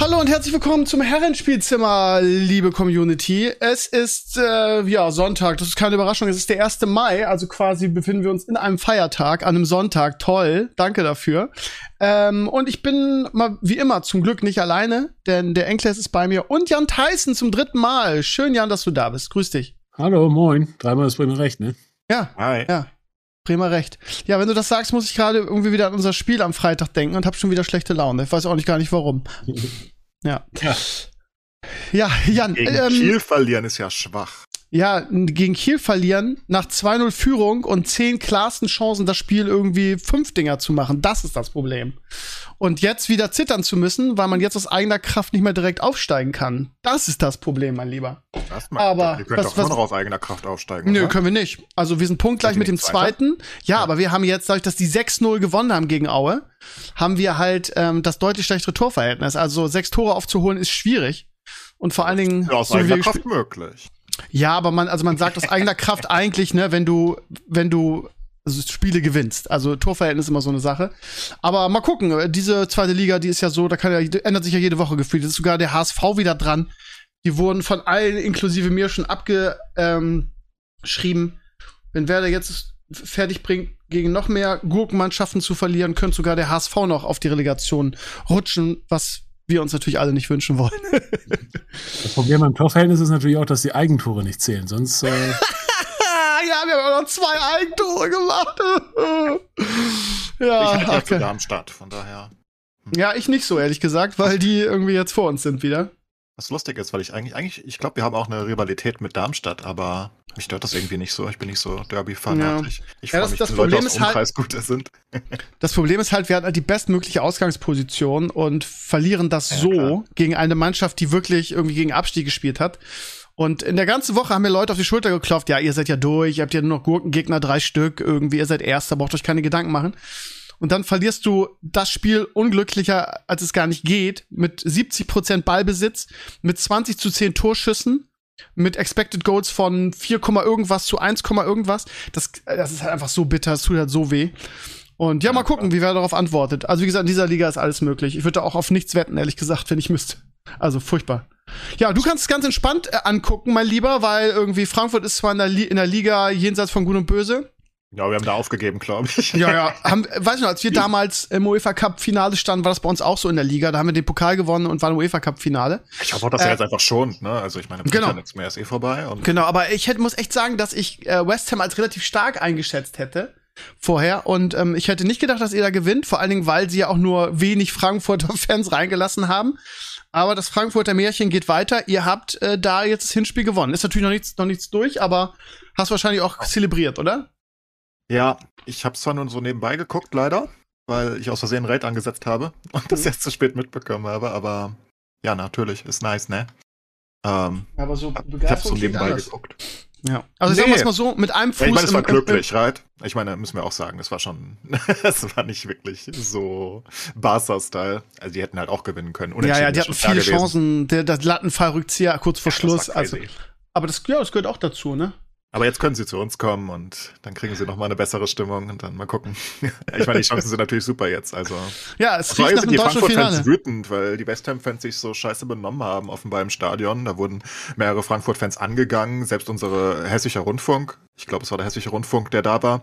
Hallo und herzlich willkommen zum Herrenspielzimmer, liebe Community. Es ist äh, ja Sonntag, das ist keine Überraschung, es ist der 1. Mai, also quasi befinden wir uns in einem Feiertag, an einem Sonntag. Toll, danke dafür. Ähm, und ich bin mal wie immer zum Glück nicht alleine, denn der Enkles ist bei mir und Jan Tyson zum dritten Mal. Schön, Jan, dass du da bist. Grüß dich. Hallo, moin. Dreimal ist Bremer recht, ne? Ja. Hi. Ja. Bremer recht. Ja, wenn du das sagst, muss ich gerade irgendwie wieder an unser Spiel am Freitag denken und habe schon wieder schlechte Laune. Ich weiß auch nicht gar nicht warum. Ja. Ja. Ja, Jan. Gegen ähm, Kiel verlieren ist ja schwach. Ja, gegen Kiel verlieren, nach 2-0 Führung und 10 klarsten Chancen, das Spiel irgendwie fünf Dinger zu machen. Das ist das Problem. Und jetzt wieder zittern zu müssen, weil man jetzt aus eigener Kraft nicht mehr direkt aufsteigen kann. Das ist das Problem, mein Lieber. Das macht, Aber ihr könnt was- doch immer noch aus eigener Kraft aufsteigen. Nö, oder? können wir nicht. Also wir sind punktgleich Sind mit dem zweiten. Ja, aber wir haben jetzt, dadurch, dass die 6-0 gewonnen haben gegen Aue, haben wir halt ähm, das deutlich schlechtere Torverhältnis. Also sechs Tore aufzuholen ist schwierig. Und vor allen Dingen, Ja, aus so eigener Kraft möglich. Ja, aber man, also man sagt aus eigener Kraft eigentlich, ne, wenn du, wenn du also Spiele gewinnst. Also Torverhältnis ist immer so eine Sache. Aber mal gucken, diese zweite Liga, die ist ja so, da kann ja, ändert sich ja jede Woche gefühlt. Jetzt ist sogar der HSV wieder dran. Die wurden von allen, inklusive mir, schon abgeschrieben. Ähm. Wenn Werder jetzt fertig bringt, gegen noch mehr Gurkenmannschaften zu verlieren, könnte sogar der HSV noch auf die Relegation rutschen, was wir uns natürlich alle nicht wünschen wollen. Das Problem beim Torverhältnis ist natürlich auch, dass die Eigentore nicht zählen. Sonst, äh, ja, wir haben auch noch zwei Eigentore gemacht. ich ja, hätte ja ach, zu Darmstadt, von daher. ja, ich nicht so, ehrlich gesagt, weil die irgendwie jetzt vor uns sind wieder. Was lustig ist, weil ich eigentlich, eigentlich, ich glaube, wir haben auch eine Rivalität mit Darmstadt, aber mich stört das irgendwie nicht so. Ich bin nicht so Derby-fanatisch. Ich Ja, freue das- mich, das wenn Leute Problem aus ist halt- Umkreis Gute sind. Das Problem ist halt, wir hatten halt die bestmögliche Ausgangsposition und verlieren das Ja, so klar. gegen eine Mannschaft, die wirklich irgendwie gegen Abstieg gespielt hat. Und in der ganzen Woche haben mir Leute auf die Schulter geklopft. Ja, ihr seid ja durch, ihr habt ja nur noch Gurkengegner, drei Stück, irgendwie, ihr seid Erster, braucht euch keine Gedanken machen. Und dann verlierst du das Spiel unglücklicher, als es gar nicht geht, mit 70% Ballbesitz, mit 20 zu 10 Torschüssen, mit Expected Goals von 4, Komma irgendwas zu 1, Komma irgendwas. Das, das ist halt einfach so bitter, es tut halt so weh. Und ja, mal gucken, wie wer darauf antwortet. Also wie gesagt, in dieser Liga ist alles möglich. Ich würde da auch auf nichts wetten, ehrlich gesagt, wenn ich müsste. Also furchtbar. Ja, du kannst es ganz entspannt äh, angucken, mein Lieber, weil irgendwie Frankfurt ist zwar in der, Li in der Liga jenseits von Gut und Böse. Ja, wir haben da aufgegeben, glaube ich. Ja, ja. Haben, weißt du noch, als wir damals im UEFA Cup Finale standen, war das bei uns auch so in der Liga. Da haben wir den Pokal gewonnen und waren im UEFA Cup Finale. Ich hoffe dass er Äh, jetzt einfach schont, ne? Also ich meine, genau. genau. nichts mehr ist eh vorbei. Und Genau, aber ich hätte, muss echt sagen, dass ich äh, West Ham als relativ stark eingeschätzt hätte vorher. Und ähm, ich hätte nicht gedacht, dass ihr da gewinnt, vor allen Dingen, weil sie ja auch nur wenig Frankfurter Fans reingelassen haben. Aber das Frankfurter Märchen geht weiter. Ihr habt äh, da jetzt das Hinspiel gewonnen. Ist natürlich noch nichts, noch nichts durch, aber hast wahrscheinlich auch zelebriert, oder? Ja, ich habe zwar nur so nebenbei geguckt, leider, weil ich aus Versehen Raid angesetzt habe und Mhm. das jetzt zu spät mitbekommen habe, aber ja, natürlich, ist nice, ne? Ähm, Aber so ich habe so nebenbei geguckt. Ja. Also Nee. sagen wir es mal so, mit einem Fuß Ja, ich meine, es war glücklich, right? Ich meine, müssen wir auch sagen, es war schon, es war nicht wirklich so Barca-Style. Also die hätten halt auch gewinnen können. Ja, ja, die hatten viele. Chancen. Der, der Lattenfallrückzieher kurz vor Ja, Schluss. Also, aber das, ja, das gehört auch dazu, ne? Aber jetzt können sie zu uns kommen und dann kriegen sie nochmal eine bessere Stimmung und dann mal gucken. ich meine, die Chancen sind natürlich super jetzt. Also Ja, es riecht nach sind die Frankfurt-Fans wütend, weil die West Ham-Fans sich so scheiße benommen haben, offenbar im Stadion. Da wurden mehrere Frankfurt-Fans angegangen, selbst unsere hessischer Rundfunk, ich glaube, es war der hessische Rundfunk, der da war,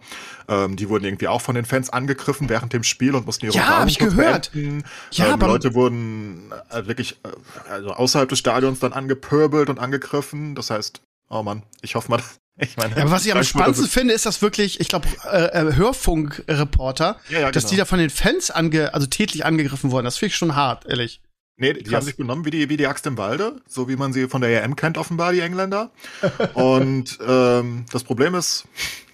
ähm, die wurden irgendwie auch von den Fans angegriffen während dem Spiel und mussten ihre Ja, hab ich gehört. beenden. Ja, ähm, aber- Leute wurden äh, wirklich äh, also außerhalb des Stadions dann angepöbelt und angegriffen. Das heißt, oh Mann, ich hoffe mal, ich meine, Ja, aber was ich am spannendsten finde, ist, dass wirklich, ich glaube, äh, äh, Hörfunkreporter, Ja, ja, dass genau. die da von den Fans ange, also tätlich angegriffen wurden. Das finde ich schon hart, ehrlich. Nee, die Krass. haben sich benommen wie die, wie die Axt im Walde, so wie man sie von der EM kennt, offenbar, die Engländer. Und ähm, das Problem ist,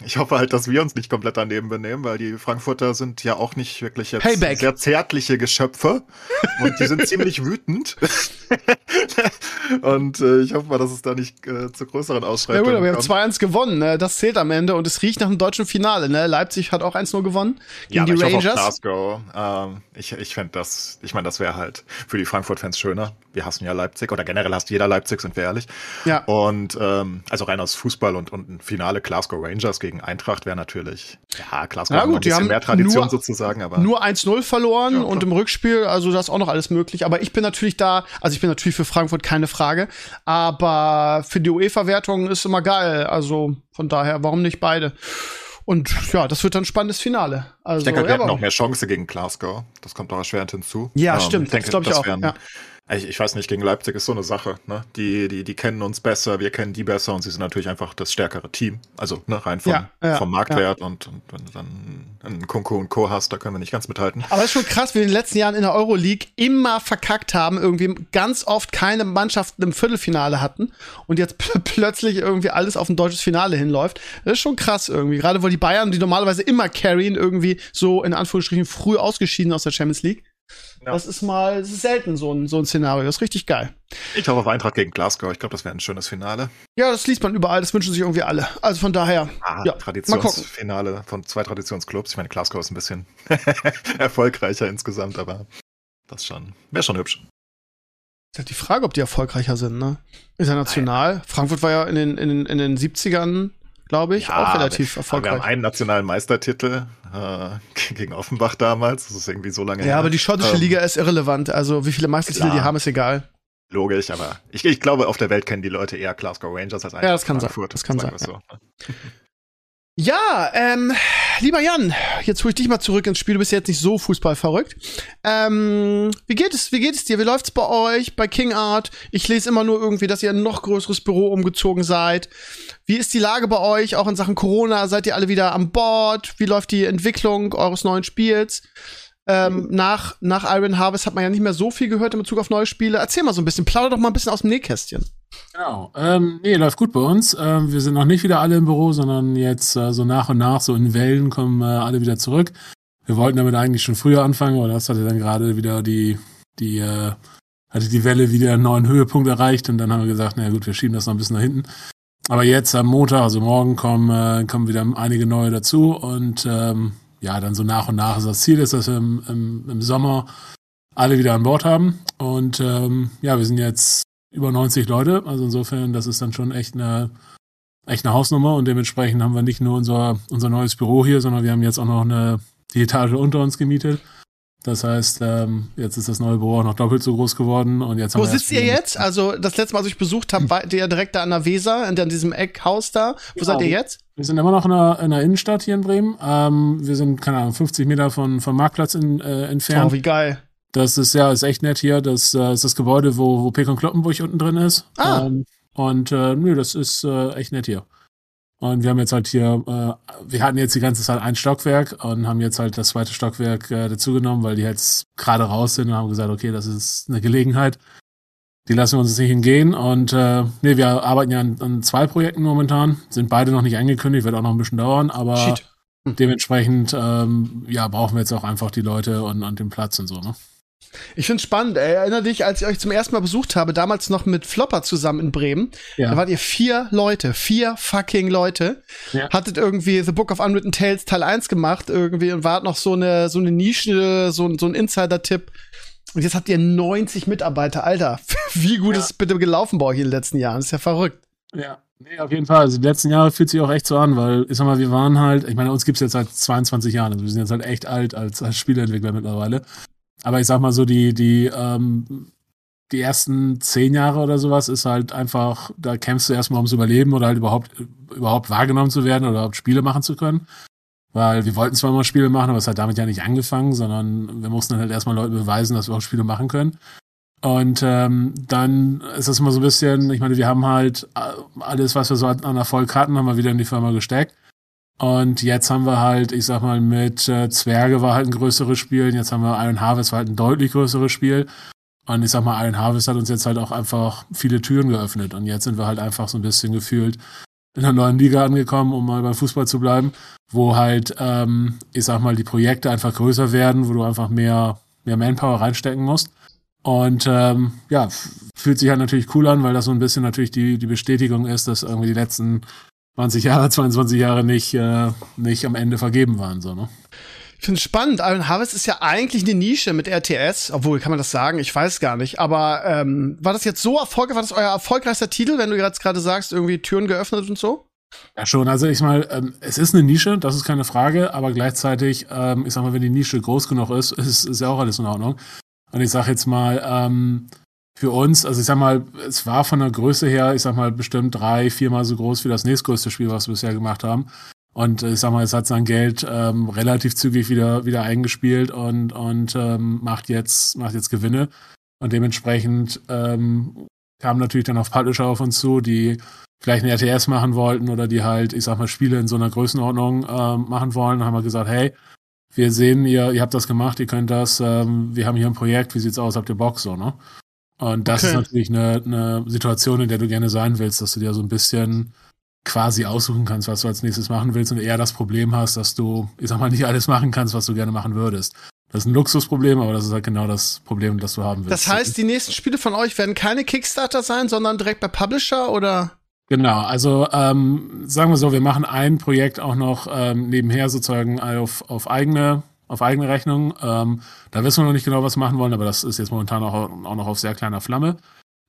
ich hoffe halt, dass wir uns nicht komplett daneben benehmen, weil die Frankfurter sind ja auch nicht wirklich jetzt Payback. sehr zärtliche Geschöpfe und die sind ziemlich wütend. Und äh, ich hoffe mal, dass es da nicht äh, zu größeren Ja Ausschreitungen gut, aber wir haben kommt. 2-1 gewonnen, ne? das zählt am Ende und es riecht nach einem deutschen Finale. Ne? Leipzig hat auch 1-0 gewonnen gegen aber die ich Rangers. Glasgow. Ähm, ich ich fände das, ich meine, das wäre halt für die Frankfurt-Fans schöner. Wir hassen ja Leipzig oder generell hasst jeder Leipzig, sind wir ehrlich. Ja. Und ähm, also rein aus Fußball und, und ein Finale Glasgow Rangers gegen Eintracht wäre natürlich, ja, Glasgow Ja, gut, ein bisschen haben mehr Tradition nur- sozusagen, aber Nur 1-0 verloren Ja, und im Rückspiel, also da ist auch noch alles möglich. Aber ich bin natürlich da, also ich bin natürlich für Frankfurt keine Frage, aber für die UEFA-Wertung ist immer geil. Also von daher, warum nicht beide? Und ja, das wird dann ein spannendes Finale. Also, ich denke, halt, wir ja, hätten noch mehr Chance gegen Glasgow. Das kommt auch erschwerend hinzu. Ja, Ähm, stimmt, Ich denke, das glaub ich auch, wären- ja. Ich, ich weiß nicht, gegen Leipzig ist so eine Sache. Ne? Die, die, die kennen uns besser, wir kennen die besser und sie sind natürlich einfach das stärkere Team. Also ne, rein vom, Ja, ja, vom Marktwert und, und wenn du dann einen Kunku und Co. hast, da können wir nicht ganz mithalten. Aber es ist schon krass, wie wir in den letzten Jahren in der Euroleague immer verkackt haben, irgendwie ganz oft keine Mannschaften im Viertelfinale hatten und jetzt pl plötzlich irgendwie alles auf ein deutsches Finale hinläuft. Das ist schon krass irgendwie. Gerade weil die Bayern, die normalerweise immer carryen, irgendwie so in Anführungsstrichen früh ausgeschieden aus der Champions League. Ja. Das ist mal, das ist selten so ein, so ein Szenario. Das ist richtig geil. Ich hoffe auf Eintracht gegen Glasgow. Ich glaube, das wäre ein schönes Finale. Ja, das liest man überall, das wünschen sich irgendwie alle. Also von daher, Ah, ja. Traditionsfinale von zwei Traditionsclubs. Ich meine, Glasgow ist ein bisschen erfolgreicher insgesamt, aber das schon wäre schon hübsch. Ist halt die Frage, ob die erfolgreicher sind, ne? Ist ja national. Frankfurt war ja in den, in den, in den 70ern, glaube ich, auch relativ aber Wir haben erfolgreich. einen nationalen Meistertitel äh, gegen Offenbach damals. Das ist irgendwie so lange Ja, aber die schottische Ähm, Liga ist irrelevant. Also wie viele Meistertitel klar. die haben, ist egal. Logisch, aber ich, ich glaube, auf der Welt kennen die Leute eher Glasgow Rangers als das kann sein. Frankfurt, Das kann sagen sein, wir So. Ja, ähm, lieber Jan, jetzt hole ich dich mal zurück ins Spiel. Du bist ja jetzt nicht so fußballverrückt. Ähm, wie geht es? Wie geht es dir? Wie läuft's bei euch bei King Art? Ich lese immer nur irgendwie, dass ihr in ein noch größeres Büro umgezogen seid. Wie ist die Lage bei euch, auch in Sachen Corona? Seid ihr alle wieder an Bord? Wie läuft die Entwicklung eures neuen Spiels? Ähm, nach, nach Iron Harvest hat man ja nicht mehr so viel gehört in Bezug auf neue Spiele. Erzähl mal so ein bisschen, plauder doch mal ein bisschen aus dem Nähkästchen. Genau. Ähm, nee, läuft gut bei uns. Ähm, wir sind noch nicht wieder alle im Büro, sondern jetzt äh, so nach und nach, so in Wellen kommen äh, alle wieder zurück. Wir wollten damit eigentlich schon früher anfangen, aber das hatte dann gerade wieder die, die, äh, hatte die Welle wieder einen neuen Höhepunkt erreicht und dann haben wir gesagt, na gut, wir schieben das noch ein bisschen nach hinten. Aber jetzt am Montag, also morgen, kommen, äh, kommen wieder einige neue dazu und ähm, ja, dann so nach und nach. Also das Ziel ist, dass wir im, im, im Sommer alle wieder an Bord haben. Und ähm, ja, wir sind jetzt über 90 Leute. Also insofern, das ist dann schon echt eine, echt eine Hausnummer. Und dementsprechend haben wir nicht nur unser, unser neues Büro hier, sondern wir haben jetzt auch noch eine, die Etage unter uns gemietet. Das heißt, ähm, jetzt ist das neue Büro auch noch doppelt so groß geworden. Und jetzt haben Wo sitzt ihr jetzt? Also das letzte Mal, als ich besucht habe, war ihr direkt da an der Weser, in diesem Eckhaus da. Wo Genau. seid ihr jetzt? Wir sind immer noch in der, in der Innenstadt hier in Bremen. Ähm, wir sind, keine Ahnung, 50 Meter von, vom Marktplatz in, äh, entfernt. Oh, wie geil. Das ist ja ist echt nett hier. Das äh, ist das Gebäude, wo, wo Pekon Kloppenburg unten drin ist. Ah. Ähm, und äh, nö, das ist äh, echt nett hier. Und wir haben jetzt halt hier, äh, wir hatten jetzt die ganze Zeit ein Stockwerk und haben jetzt halt das zweite Stockwerk äh, dazugenommen, weil die jetzt gerade raus sind und haben gesagt, okay, das ist eine Gelegenheit. Die lassen wir uns jetzt nicht hingehen. Und äh, nee, wir arbeiten ja an, an zwei Projekten momentan, sind beide noch nicht angekündigt, wird auch noch ein bisschen dauern, aber Shit. dementsprechend ähm, ja, brauchen wir jetzt auch einfach die Leute und, und den Platz und so, ne? Ich find's spannend. Ey. Erinner dich, als ich euch zum ersten Mal besucht habe, damals noch mit Flopper zusammen in Bremen. Ja. Da wart ihr vier Leute, vier fucking Leute. Ja. Hattet irgendwie The Book of Unwritten Tales Teil 1 gemacht irgendwie und wart noch so eine, so eine Nische, so, ein- so ein Insider-Tipp. Und jetzt habt ihr 90 Mitarbeiter. Alter, wie gut Ja. ist es bitte gelaufen bei euch in den letzten Jahren? Das ist ja verrückt. Ja, nee, auf jeden Fall. Also die letzten Jahre fühlt sich auch echt so an, weil ich sag mal, wir waren halt, ich meine, uns gibt's jetzt seit 22 Jahren, also wir sind jetzt halt echt alt als, als Spieleentwickler mittlerweile. Aber ich sag mal so, die, die, ähm, die ersten zehn Jahre oder sowas ist halt einfach, da kämpfst du erstmal ums Überleben oder halt überhaupt, überhaupt wahrgenommen zu werden oder überhaupt Spiele machen zu können. Weil wir wollten zwar mal Spiele machen, aber es hat damit ja nicht angefangen, sondern wir mussten halt erstmal Leuten beweisen, dass wir auch Spiele machen können. Und ähm, dann ist das immer so ein bisschen, ich meine, wir haben halt äh, alles, was wir so an Erfolg hatten, haben wir wieder in die Firma gesteckt. Und jetzt haben wir halt, ich sag mal, mit äh, Zwerge war halt ein größeres Spiel, jetzt haben wir Iron Harvest war halt ein deutlich größeres Spiel. Und ich sag mal, Iron Harvest hat uns jetzt halt auch einfach viele Türen geöffnet. Und jetzt sind wir halt einfach so ein bisschen gefühlt in einer neuen Liga angekommen, um mal beim Fußball zu bleiben, wo halt, ähm, ich sag mal, die Projekte einfach größer werden, wo du einfach mehr, mehr Manpower reinstecken musst. Und ähm, ja, fühlt sich halt natürlich cool an, weil das so ein bisschen natürlich die, die Bestätigung ist, dass irgendwie die letzten 20 Jahre, 22 Jahre nicht, äh, nicht am Ende vergeben waren. So, ne? Ich finde es spannend. Iron Harvest ist ja eigentlich eine Nische mit RTS, obwohl kann man das sagen, ich weiß gar nicht. Aber ähm, war das jetzt so erfolgreich? War das euer erfolgreichster Titel, wenn du jetzt gerade sagst, irgendwie Türen geöffnet und so? Ja, schon. Also ich mal, ähm, es ist eine Nische, das ist keine Frage, aber gleichzeitig, ähm, ich sag mal, wenn die Nische groß genug ist, ist, ist ja auch alles in Ordnung. Und ich sag jetzt mal, ähm, für uns, also ich sag mal, es war von der Größe her, ich sag mal, bestimmt drei, viermal so groß wie das nächstgrößte Spiel, was wir bisher gemacht haben. Und ich sag mal, es hat sein Geld ähm, relativ zügig wieder, wieder eingespielt und, und ähm, macht, jetzt, macht jetzt Gewinne. Und dementsprechend ähm, kamen natürlich dann auch Publisher auf uns zu, die vielleicht eine RTS machen wollten oder die halt, ich sag mal, Spiele in so einer Größenordnung ähm, machen wollen. Dann haben wir gesagt, hey, wir sehen, ihr, ihr habt das gemacht, ihr könnt das, ähm, wir haben hier ein Projekt, wie sieht's aus, habt ihr Bock so, ne? Und das okay. ist natürlich eine, eine Situation, in der du gerne sein willst, dass du dir so ein bisschen quasi aussuchen kannst, was du als nächstes machen willst und eher das Problem hast, dass du, ich sag mal, nicht alles machen kannst, was du gerne machen würdest. Das ist ein Luxusproblem, aber das ist halt genau das Problem, das du haben willst. Das heißt, die nächsten Spiele von euch werden keine Kickstarter sein, sondern direkt bei Publisher oder? Genau, also ähm, sagen wir so, wir machen ein Projekt auch noch ähm, nebenher sozusagen auf, auf eigene auf eigene Rechnung. Ähm, da wissen wir noch nicht genau, was wir machen wollen, aber das ist jetzt momentan auch, auch noch auf sehr kleiner Flamme.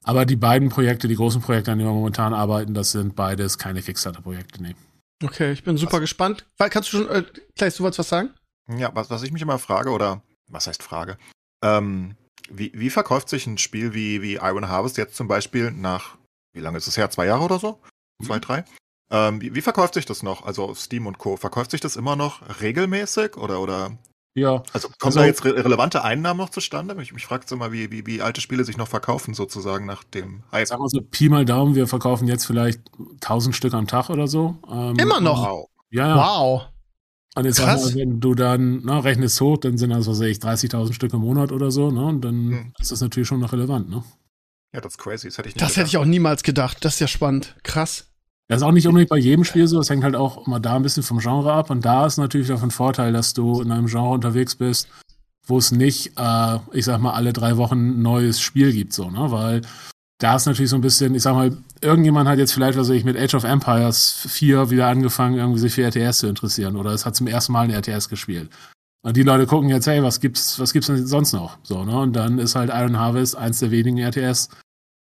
Aber die beiden Projekte, die großen Projekte, an denen wir momentan arbeiten, das sind beides keine Kickstarter-Projekte, nee. Okay, ich bin super was? gespannt. Kannst du schon, äh, Kleis, du wolltest was sagen? Ja, was, was ich mich immer frage, oder was heißt Frage? Ähm, wie, wie verkauft sich ein Spiel wie, wie Iron Harvest jetzt zum Beispiel nach, wie lange ist es her? Zwei Jahre oder so? Zwei, mhm. drei? Ähm, wie, wie, verkauft sich das noch? Also Steam und Co. Verkauft sich das immer noch regelmäßig oder, oder ja. Also kommen also, da jetzt re relevante Einnahmen noch zustande? Ich mich frage immer, wie, wie, wie alte Spiele sich noch verkaufen, sozusagen nach dem Hype. Sagen wir so, Pi mal Daumen, wir verkaufen jetzt vielleicht 1000 Stück am Tag oder so. Ähm, immer noch? Wow. Ja, ja. Wow. Und jetzt Krass. Mal, wenn du dann na, ne, rechnest hoch, dann sind das, was weiß ich, 30.000 Stück im Monat oder so, ne? Und dann hm. ist das natürlich schon noch relevant, ne? Ja, das ist crazy. Das hätte ich nicht Das gedacht. hätte ich auch niemals gedacht. Das ist ja spannend. Krass. Das ist auch nicht unbedingt bei jedem Spiel so. Es hängt halt auch immer da ein bisschen vom Genre ab. Und da ist natürlich davon Vorteil, dass du in einem Genre unterwegs bist, wo es nicht, äh, ich sag mal, alle drei Wochen ein neues Spiel gibt, so, ne? Weil da ist natürlich so ein bisschen, ich sag mal, irgendjemand hat jetzt vielleicht, was weiß ich, mit Age of Empires 4 wieder angefangen, irgendwie sich für RTS zu interessieren. Oder es hat zum ersten Mal ein RTS gespielt. Und die Leute gucken jetzt, hey, was gibt's, was gibt's denn sonst noch? So, ne? Und dann ist halt Iron Harvest eins der wenigen RTS,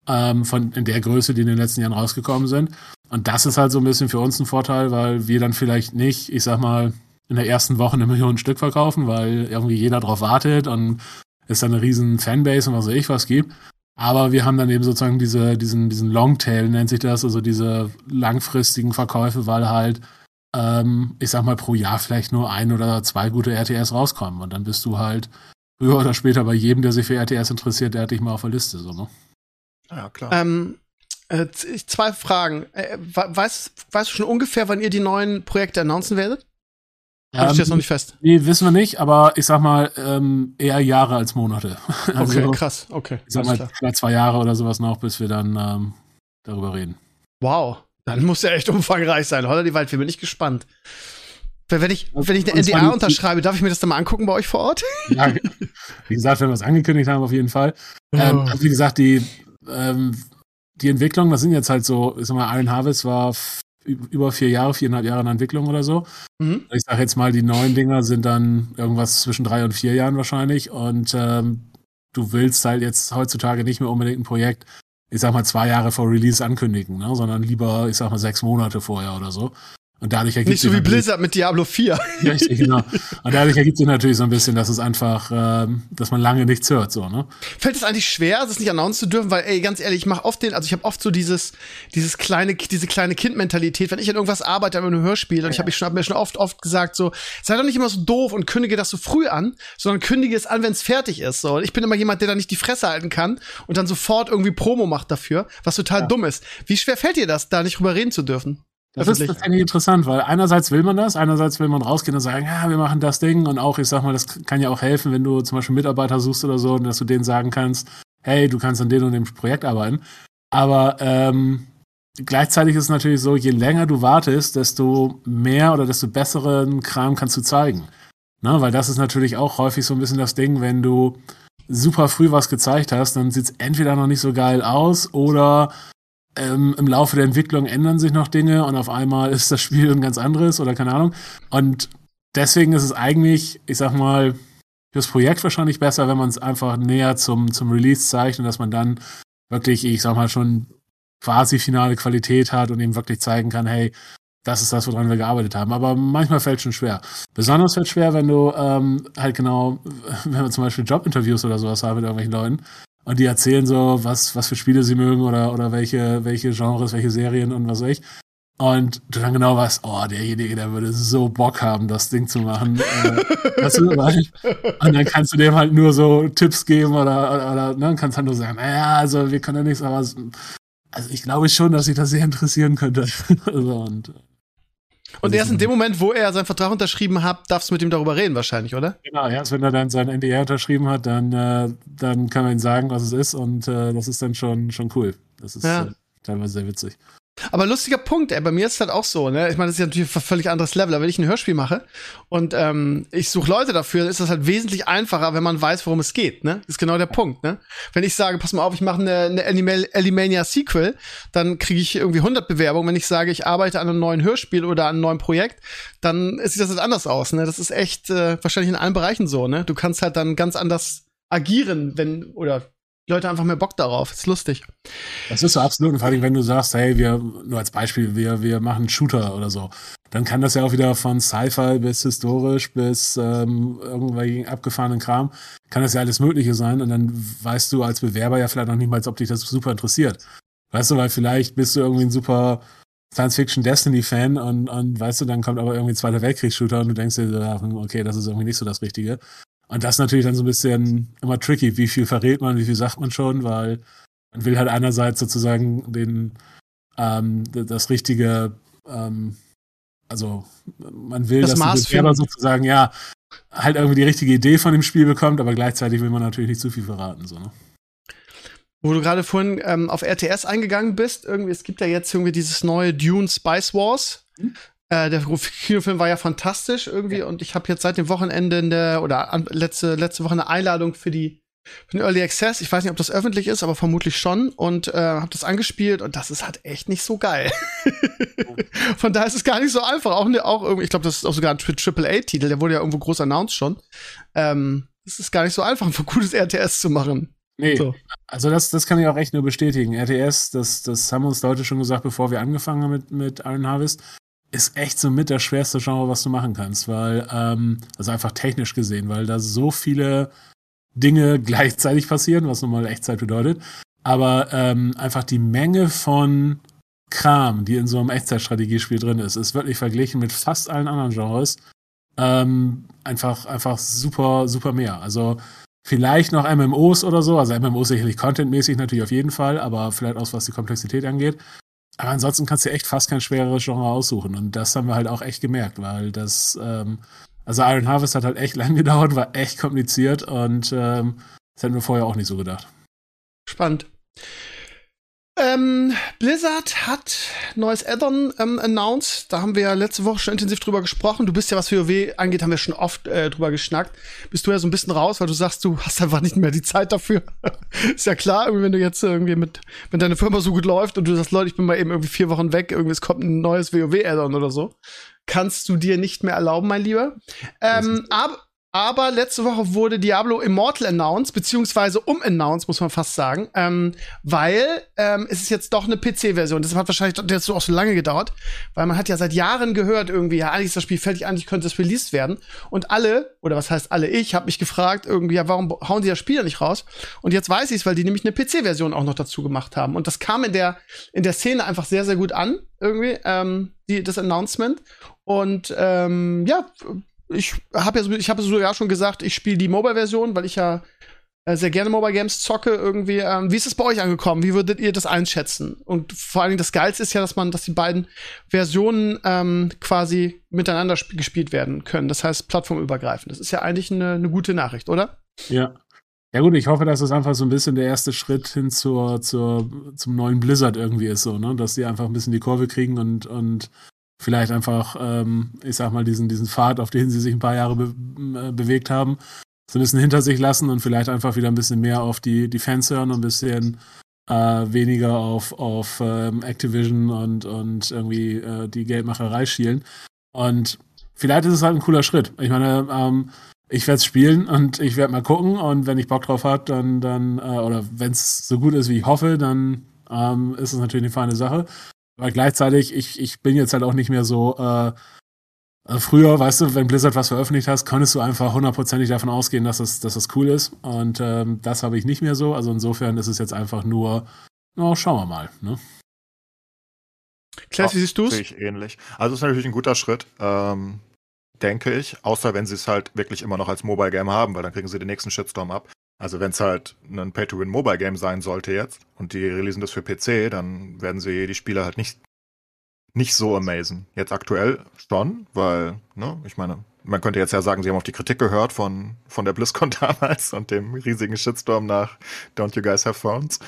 ähm, von in der Größe, die in den letzten Jahren rausgekommen sind. Und das ist halt so ein bisschen für uns ein Vorteil, weil wir dann vielleicht nicht, ich sag mal, in der ersten Woche eine Million Stück verkaufen, weil irgendwie jeder drauf wartet und es dann eine riesen Fanbase und was weiß ich was gibt. Aber wir haben dann eben sozusagen diese, diesen, diesen Longtail, nennt sich das, also diese langfristigen Verkäufe, weil halt, ähm, ich sag mal, pro Jahr vielleicht nur ein oder zwei gute RTS rauskommen. Und dann bist du halt früher oder später bei jedem, der sich für RTS interessiert, der hat dich mal auf der Liste, so, ne? Ja, klar. Ähm, äh, zwei Fragen. Äh, weißt, weißt du schon ungefähr, wann ihr die neuen Projekte announcen werdet? Ähm, ich jetzt noch nicht fest? Nee, wissen wir nicht, aber ich sag mal, ähm, eher Jahre als Monate. also, okay, krass, okay. Ich sag mal, klar. zwei Jahre oder sowas noch, bis wir dann ähm, darüber reden. Wow, dann muss ja echt umfangreich sein. Holla die Waldfee, bin ich gespannt. Wenn ich, wenn ich eine NDA unterschreibe, darf ich mir das dann mal angucken bei euch vor Ort? Ja, wie gesagt, wenn wir es angekündigt haben, auf jeden Fall. Oh. Ähm, also wie gesagt, die ähm, die Entwicklung, das sind jetzt halt so, ich sag mal, Iron Harvest war über vier Jahre, viereinhalb Jahre in Entwicklung oder so. Mhm. Ich sag jetzt mal, die neuen Dinger sind dann irgendwas zwischen drei und vier Jahren wahrscheinlich. Und ähm, du willst halt jetzt heutzutage nicht mehr unbedingt ein Projekt, ich sag mal, zwei Jahre vor Release ankündigen, ne? sondern lieber, ich sag mal, sechs Monate vorher oder so. Und dadurch ergibt Nicht so wie Blizzard mit Diablo 4. Richtig, genau. Und dadurch ergibt sich natürlich so ein bisschen, dass es einfach, ähm, dass man lange nichts hört, so, ne? Fällt es eigentlich schwer, das nicht announcen zu dürfen, weil, ey, ganz ehrlich, ich mache oft den, also ich habe oft so dieses, dieses kleine, diese kleine Kindmentalität, wenn ich an irgendwas arbeite, an einem Hörspiel, und ich habe ich schon, hab mir schon oft, oft gesagt, so, sei doch nicht immer so doof und kündige das so früh an, sondern kündige es an, wenn es fertig ist, so. Ich bin immer jemand, der da nicht die Fresse halten kann und dann sofort irgendwie Promo macht dafür, was total ja. dumm ist. Wie schwer fällt dir das, da nicht drüber reden zu dürfen? Das ist tatsächlich interessant, weil einerseits will man das, einerseits will man rausgehen und sagen, ja, wir machen das Ding und auch, ich sag mal, das kann ja auch helfen, wenn du zum Beispiel Mitarbeiter suchst oder so, dass du denen sagen kannst, hey, du kannst an dem und dem Projekt arbeiten. Aber ähm, gleichzeitig ist es natürlich so, je länger du wartest, desto mehr oder desto besseren Kram kannst du zeigen. Ne? Weil das ist natürlich auch häufig so ein bisschen das Ding, wenn du super früh was gezeigt hast, dann sieht es entweder noch nicht so geil aus oder ähm, im Laufe der Entwicklung ändern sich noch Dinge und auf einmal ist das Spiel ein ganz anderes oder keine Ahnung. Und deswegen ist es eigentlich, ich sag mal, fürs Projekt wahrscheinlich besser, wenn man es einfach näher zum, zum Release und dass man dann wirklich, ich sag mal, schon quasi finale Qualität hat und eben wirklich zeigen kann, hey, das ist das, woran wir gearbeitet haben. Aber manchmal fällt es schon schwer. Besonders fällt es schwer, wenn du ähm, halt genau, wenn wir zum Beispiel Jobinterviews oder sowas haben mit irgendwelchen Leuten und die erzählen so, was, was für Spiele sie mögen oder, oder welche, welche Genres, welche Serien und was weiß ich. Und du dann genau weißt, oh, derjenige, der würde so Bock haben, das Ding zu machen. äh, weißt du, und dann kannst du dem halt nur so Tipps geben oder, oder, oder ne, kannst halt nur sagen, naja, also wir können ja nichts, aber also ich glaube schon, dass sich das sehr interessieren könnte. also, und und erst in dem Moment, wo er seinen Vertrag unterschrieben hat, darfst du mit ihm darüber reden, wahrscheinlich, oder? Genau, erst wenn er dann sein NDA unterschrieben hat, dann, äh, dann kann man ihm sagen, was es ist und äh, das ist dann schon, schon cool. Das ist ja. äh, teilweise sehr witzig. Aber lustiger Punkt, ey, bei mir ist es halt auch so, ne? Ich meine, das ist ja natürlich ein völlig anderes Level, aber wenn ich ein Hörspiel mache und ähm, ich suche Leute dafür, ist das halt wesentlich einfacher, wenn man weiß, worum es geht, ne? Das ist genau der Punkt, ne? Wenn ich sage, pass mal auf, ich mache eine, eine Animal Sequel, dann kriege ich irgendwie 100 Bewerbungen. Wenn ich sage, ich arbeite an einem neuen Hörspiel oder an einem neuen Projekt, dann sieht das halt anders aus, ne? Das ist echt äh, wahrscheinlich in allen Bereichen so, ne? Du kannst halt dann ganz anders agieren, wenn oder Leute einfach mehr Bock darauf. ist lustig. Das ist so absolut. Und vor allem, wenn du sagst, hey, wir, nur als Beispiel, wir, wir machen Shooter oder so, dann kann das ja auch wieder von Sci-Fi bis historisch bis ähm, irgendwelchen abgefahrenen Kram, kann das ja alles Mögliche sein. Und dann weißt du als Bewerber ja vielleicht noch nicht mal, ob dich das super interessiert. Weißt du, weil vielleicht bist du irgendwie ein super Science-Fiction-Destiny-Fan und, und weißt du, dann kommt aber irgendwie ein Zweiter Weltkriegs-Shooter und du denkst dir, hm, okay, das ist irgendwie nicht so das Richtige. Und das ist natürlich dann so ein bisschen immer tricky. Wie viel verrät man, wie viel sagt man schon, weil man will halt einerseits sozusagen den, ähm, das richtige, ähm, also man will, das dass der Bewerber sozusagen, ja, halt irgendwie die richtige Idee von dem Spiel bekommt, aber gleichzeitig will man natürlich nicht zu viel verraten, so, ne? Wo du gerade vorhin ähm, auf RTS eingegangen bist, irgendwie, es gibt ja jetzt irgendwie dieses neue Dune Spice Wars. Hm? Äh, der Kinofilm war ja fantastisch irgendwie ja. und ich habe jetzt seit dem Wochenende in der, oder an, letzte, letzte Woche eine Einladung für die für den Early Access. Ich weiß nicht, ob das öffentlich ist, aber vermutlich schon. Und äh, habe das angespielt und das ist halt echt nicht so geil. Von daher ist es gar nicht so einfach. Auch, ne, auch irgendwie, ich glaube, das ist auch sogar ein Triple A-Titel, der wurde ja irgendwo groß announced schon. Ähm, es ist gar nicht so einfach, ein gutes RTS zu machen. Nee, so. also das, das kann ich auch echt nur bestätigen. RTS, das, das haben uns Leute schon gesagt, bevor wir angefangen haben mit, mit Iron Harvest ist echt so mit das schwerste Genre, was du machen kannst, weil, ähm, also einfach technisch gesehen, weil da so viele Dinge gleichzeitig passieren, was nun mal Echtzeit bedeutet. Aber ähm, einfach die Menge von Kram, die in so einem Echtzeitstrategiespiel drin ist, ist wirklich verglichen mit fast allen anderen Genres ähm, einfach, einfach super, super mehr. Also vielleicht noch MMOs oder so, also MMOs sicherlich contentmäßig natürlich auf jeden Fall, aber vielleicht auch was die Komplexität angeht. Aber ansonsten kannst du echt fast kein schwereres Genre aussuchen. Und das haben wir halt auch echt gemerkt, weil das, ähm, also Iron Harvest hat halt echt lang gedauert, war echt kompliziert und ähm, das hätten wir vorher auch nicht so gedacht. Spannend. Ähm, Blizzard hat neues Addon ähm, announced. Da haben wir ja letzte Woche schon intensiv drüber gesprochen. Du bist ja, was WoW angeht, haben wir schon oft äh, drüber geschnackt. Bist du ja so ein bisschen raus, weil du sagst, du hast einfach nicht mehr die Zeit dafür. ist ja klar, wenn du jetzt irgendwie mit, wenn deine Firma so gut läuft und du sagst, Leute, ich bin mal eben irgendwie vier Wochen weg, irgendwie es kommt ein neues WoW-Addon oder so, kannst du dir nicht mehr erlauben, mein Lieber. Ähm, aber aber letzte Woche wurde Diablo Immortal announced, beziehungsweise umannounced, muss man fast sagen, ähm, weil ähm, es ist jetzt doch eine PC-Version. Das hat wahrscheinlich so auch so lange gedauert, weil man hat ja seit Jahren gehört irgendwie, ja, eigentlich ist das Spiel fertig, eigentlich könnte es released werden. Und alle, oder was heißt alle, ich habe mich gefragt irgendwie, ja, warum hauen die das Spiel nicht raus? Und jetzt weiß ich es, weil die nämlich eine PC-Version auch noch dazu gemacht haben. Und das kam in der in der Szene einfach sehr sehr gut an irgendwie, ähm, die das Announcement. Und ähm, ja, ich habe ja, ich habe sogar schon gesagt, ich spiele die Mobile-Version, weil ich ja äh, sehr gerne Mobile Games zocke irgendwie. Ähm, wie ist es bei euch angekommen? Wie würdet ihr das einschätzen? Und vor allen Dingen das Geilste ist ja, dass man, dass die beiden Versionen ähm, quasi miteinander gespielt werden können. Das heißt plattformübergreifend. Das ist ja eigentlich eine, eine gute Nachricht, oder? Ja. Ja gut, ich hoffe, dass es einfach so ein bisschen der erste Schritt hin zur, zur, zum neuen Blizzard irgendwie ist, so, ne? Dass die einfach ein bisschen die Kurve kriegen und, und vielleicht einfach, ähm, ich sag mal, diesen, diesen Pfad, auf den sie sich ein paar Jahre be äh, bewegt haben, so ein bisschen hinter sich lassen und vielleicht einfach wieder ein bisschen mehr auf die, die Fans hören und ein bisschen äh, weniger auf, auf ähm, Activision und, und irgendwie äh, die Geldmacherei schielen. Und vielleicht ist es halt ein cooler Schritt. Ich meine, ähm, ich werde es spielen und ich werde mal gucken und wenn ich Bock drauf habe, dann, dann äh, oder wenn es so gut ist, wie ich hoffe, dann ähm, ist es natürlich eine feine Sache. Aber gleichzeitig, ich, ich bin jetzt halt auch nicht mehr so, äh, äh, früher, weißt du, wenn Blizzard was veröffentlicht hast, konntest du einfach hundertprozentig davon ausgehen, dass es, dass es cool ist. Und ähm, das habe ich nicht mehr so. Also insofern ist es jetzt einfach nur, no, schauen wir mal. Ne? Klaas, wie siehst du es? Sehe ich ähnlich. Also ist natürlich ein guter Schritt, ähm, denke ich. Außer wenn sie es halt wirklich immer noch als Mobile Game haben, weil dann kriegen sie den nächsten Shitstorm ab. Also wenn es halt ein Pay-to-Win Mobile Game sein sollte jetzt und die releasen das für PC, dann werden sie die Spieler halt nicht nicht so amazing. Jetzt aktuell schon, weil, ne, ich meine, man könnte jetzt ja sagen, sie haben auf die Kritik gehört von, von der BlizzCon damals und dem riesigen Shitstorm nach Don't You Guys Have Phones.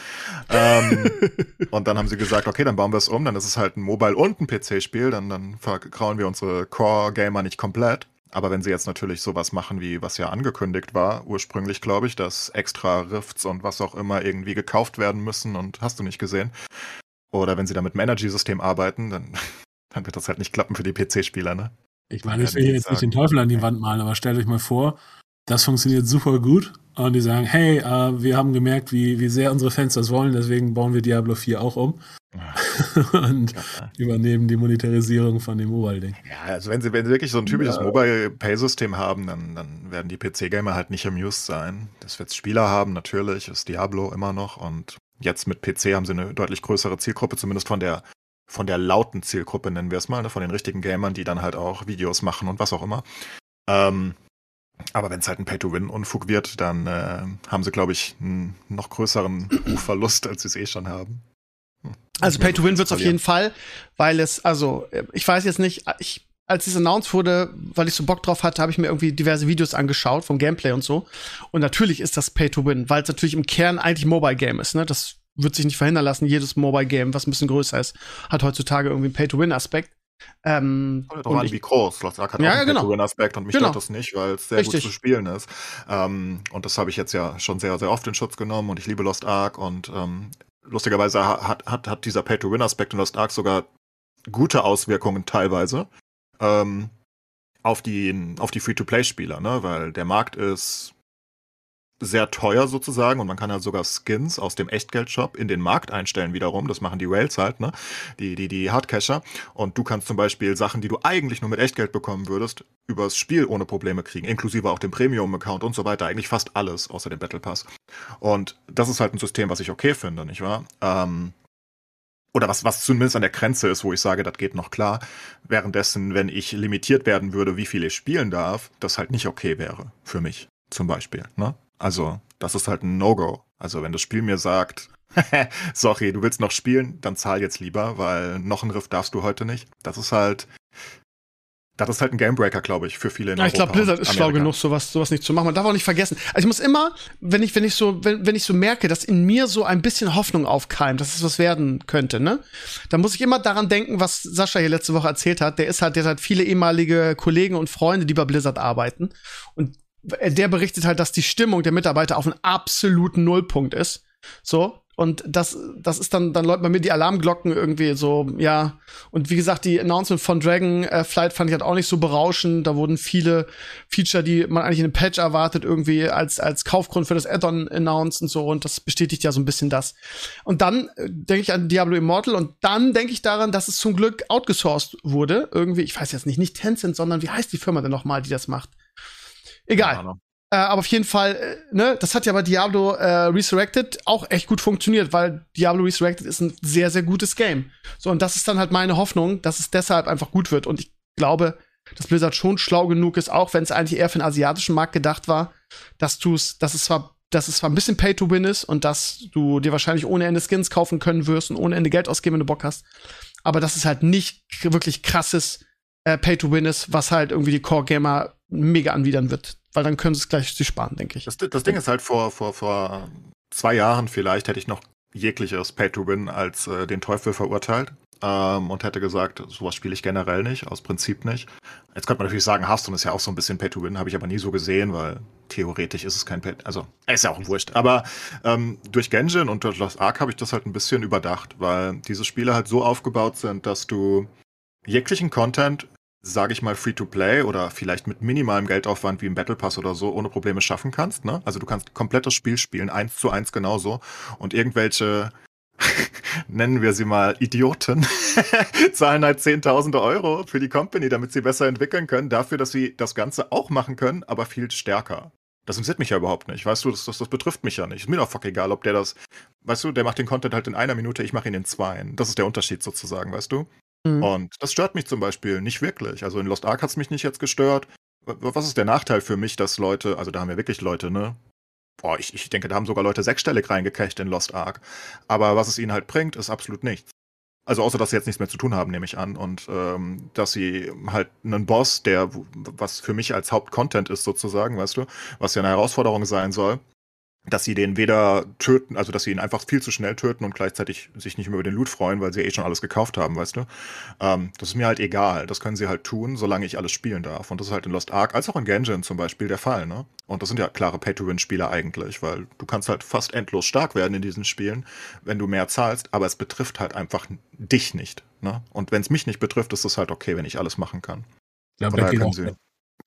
ähm, und dann haben sie gesagt, okay, dann bauen wir es um, dann ist es halt ein Mobile- und ein PC-Spiel, dann, dann vergrauen wir unsere Core-Gamer nicht komplett. Aber wenn sie jetzt natürlich sowas machen, wie was ja angekündigt war, ursprünglich glaube ich, dass extra Rifts und was auch immer irgendwie gekauft werden müssen und hast du nicht gesehen, oder wenn sie da mit dem Energy-System arbeiten, dann, dann wird das halt nicht klappen für die PC-Spieler, ne? Ich meine, ich will jetzt nicht den Teufel an die Wand malen, aber stellt euch mal vor, das funktioniert super gut und die sagen, hey, äh, wir haben gemerkt, wie, wie sehr unsere Fans das wollen, deswegen bauen wir Diablo 4 auch um und ja. übernehmen die Monetarisierung von dem Mobile-Ding. Ja, also wenn sie, wenn sie wirklich so ein typisches ja. Mobile-Pay-System haben, dann, dann werden die PC-Gamer halt nicht amused sein. Das wird Spieler haben, natürlich, ist Diablo immer noch und Jetzt mit PC haben sie eine deutlich größere Zielgruppe, zumindest von der von der lauten Zielgruppe nennen wir es mal, ne? von den richtigen Gamern, die dann halt auch Videos machen und was auch immer. Ähm, aber wenn es halt ein Pay-to-Win-Unfug wird, dann äh, haben sie, glaube ich, einen noch größeren Rufverlust, als sie es eh schon haben. Hm. Also Pay-to-Win wird es auf jeden Fall, weil es, also, ich weiß jetzt nicht, ich als es announced wurde, weil ich so Bock drauf hatte, habe ich mir irgendwie diverse Videos angeschaut vom Gameplay und so. Und natürlich ist das Pay to Win, weil es natürlich im Kern eigentlich Mobile Game ist. Ne? Das wird sich nicht verhindern lassen. Jedes Mobile Game, was ein bisschen größer ist, hat heutzutage irgendwie einen Pay to Win Aspekt. Ähm, Kommt und an, wie groß. Lost Ark hat ja, auch einen genau. Pay-to-Win-Aspekt und mich genau. stört das nicht, weil es sehr Richtig. gut zu spielen ist. Ähm, und das habe ich jetzt ja schon sehr, sehr oft in Schutz genommen und ich liebe Lost Ark und ähm, lustigerweise hat, hat, hat dieser Pay-to-Win-Aspekt in Lost Ark sogar gute Auswirkungen teilweise. Ähm, auf die, auf die Free-to-Play-Spieler, ne? Weil der Markt ist sehr teuer sozusagen und man kann halt sogar Skins aus dem Echtgeldshop in den Markt einstellen wiederum. Das machen die Whales halt, ne? Die, die, die Hardcacher. Und du kannst zum Beispiel Sachen, die du eigentlich nur mit Echtgeld bekommen würdest, übers Spiel ohne Probleme kriegen, inklusive auch dem Premium-Account und so weiter. Eigentlich fast alles, außer dem Battle Pass. Und das ist halt ein System, was ich okay finde, nicht wahr? Ähm, oder was, was zumindest an der Grenze ist, wo ich sage, das geht noch klar. Währenddessen, wenn ich limitiert werden würde, wie viel ich spielen darf, das halt nicht okay wäre für mich, zum Beispiel. Ne? Also, das ist halt ein No-Go. Also, wenn das Spiel mir sagt, sorry, du willst noch spielen, dann zahl jetzt lieber, weil noch ein Riff darfst du heute nicht. Das ist halt, das ist halt ein Gamebreaker, glaube ich, für viele in Ja, ich glaube, Blizzard ist schlau genug, sowas, sowas nicht zu machen. Man darf auch nicht vergessen. Also ich muss immer, wenn ich, wenn ich so, wenn, wenn ich so merke, dass in mir so ein bisschen Hoffnung aufkeimt, dass es was werden könnte, ne? Dann muss ich immer daran denken, was Sascha hier letzte Woche erzählt hat. Der ist halt, der hat viele ehemalige Kollegen und Freunde, die bei Blizzard arbeiten. Und der berichtet halt, dass die Stimmung der Mitarbeiter auf einem absoluten Nullpunkt ist. So, und das, das ist dann, dann läuten bei mir die Alarmglocken irgendwie so, ja. Und wie gesagt, die Announcement von Dragon äh, Flight fand ich halt auch nicht so berauschend. Da wurden viele Feature, die man eigentlich in einem Patch erwartet, irgendwie als, als Kaufgrund für das Add-on announced und so. Und das bestätigt ja so ein bisschen das. Und dann äh, denke ich an Diablo Immortal und dann denke ich daran, dass es zum Glück outgesourced wurde. Irgendwie, ich weiß jetzt nicht, nicht Tencent, sondern wie heißt die Firma denn nochmal, die das macht? Egal. Äh, aber auf jeden Fall, äh, ne, das hat ja bei Diablo äh, Resurrected auch echt gut funktioniert, weil Diablo Resurrected ist ein sehr, sehr gutes Game. So, und das ist dann halt meine Hoffnung, dass es deshalb einfach gut wird. Und ich glaube, dass Blizzard schon schlau genug ist, auch wenn es eigentlich eher für den asiatischen Markt gedacht war, dass du es, dass es zwar dass es zwar ein bisschen Pay-to-Win ist und dass du dir wahrscheinlich ohne Ende Skins kaufen können wirst und ohne Ende Geld ausgeben, wenn du Bock hast. Aber dass es halt nicht wirklich krasses äh, Pay-to-Win ist, was halt irgendwie die Core-Gamer mega anwidern wird weil dann können sie es gleich sich sparen, denke ich. Das, das Ding ist halt vor, vor, vor zwei Jahren vielleicht hätte ich noch jegliches Pay-to-Win als äh, den Teufel verurteilt ähm, und hätte gesagt, sowas spiele ich generell nicht, aus Prinzip nicht. Jetzt könnte man natürlich sagen, Hearthstone ist ja auch so ein bisschen Pay-to-Win, habe ich aber nie so gesehen, weil theoretisch ist es kein Pay, also ist ja auch wurscht. Aber ähm, durch Genshin und durch Lost Ark habe ich das halt ein bisschen überdacht, weil diese Spiele halt so aufgebaut sind, dass du jeglichen Content sage ich mal, Free-to-Play oder vielleicht mit minimalem Geldaufwand wie im Battle Pass oder so ohne Probleme schaffen kannst. Ne? Also du kannst komplettes Spiel spielen, eins zu eins genauso. Und irgendwelche, nennen wir sie mal, Idioten, zahlen halt Zehntausende Euro für die Company, damit sie besser entwickeln können, dafür, dass sie das Ganze auch machen können, aber viel stärker. Das interessiert mich ja überhaupt nicht. Weißt du, das, das, das betrifft mich ja nicht. Ist mir doch fuck egal, ob der das, weißt du, der macht den Content halt in einer Minute, ich mache ihn in zwei. Das ist der Unterschied sozusagen, weißt du? Mhm. Und das stört mich zum Beispiel nicht wirklich. Also in Lost Ark hat es mich nicht jetzt gestört. Was ist der Nachteil für mich, dass Leute, also da haben wir wirklich Leute, ne? Boah, ich, ich denke, da haben sogar Leute sechsstellig reingecached in Lost Ark. Aber was es ihnen halt bringt, ist absolut nichts. Also außer, dass sie jetzt nichts mehr zu tun haben, nehme ich an. Und ähm, dass sie halt einen Boss, der, was für mich als Hauptcontent ist sozusagen, weißt du, was ja eine Herausforderung sein soll, dass sie den weder töten, also dass sie ihn einfach viel zu schnell töten und gleichzeitig sich nicht mehr über den Loot freuen, weil sie eh schon alles gekauft haben, weißt du. Ähm, das ist mir halt egal. Das können sie halt tun, solange ich alles spielen darf. Und das ist halt in Lost Ark, als auch in Genshin zum Beispiel der Fall, ne? Und das sind ja klare Pay-to-Win-Spieler eigentlich, weil du kannst halt fast endlos stark werden in diesen Spielen, wenn du mehr zahlst, aber es betrifft halt einfach dich nicht. Ne? Und wenn es mich nicht betrifft, ist es halt okay, wenn ich alles machen kann. Ja, aber da geht auch,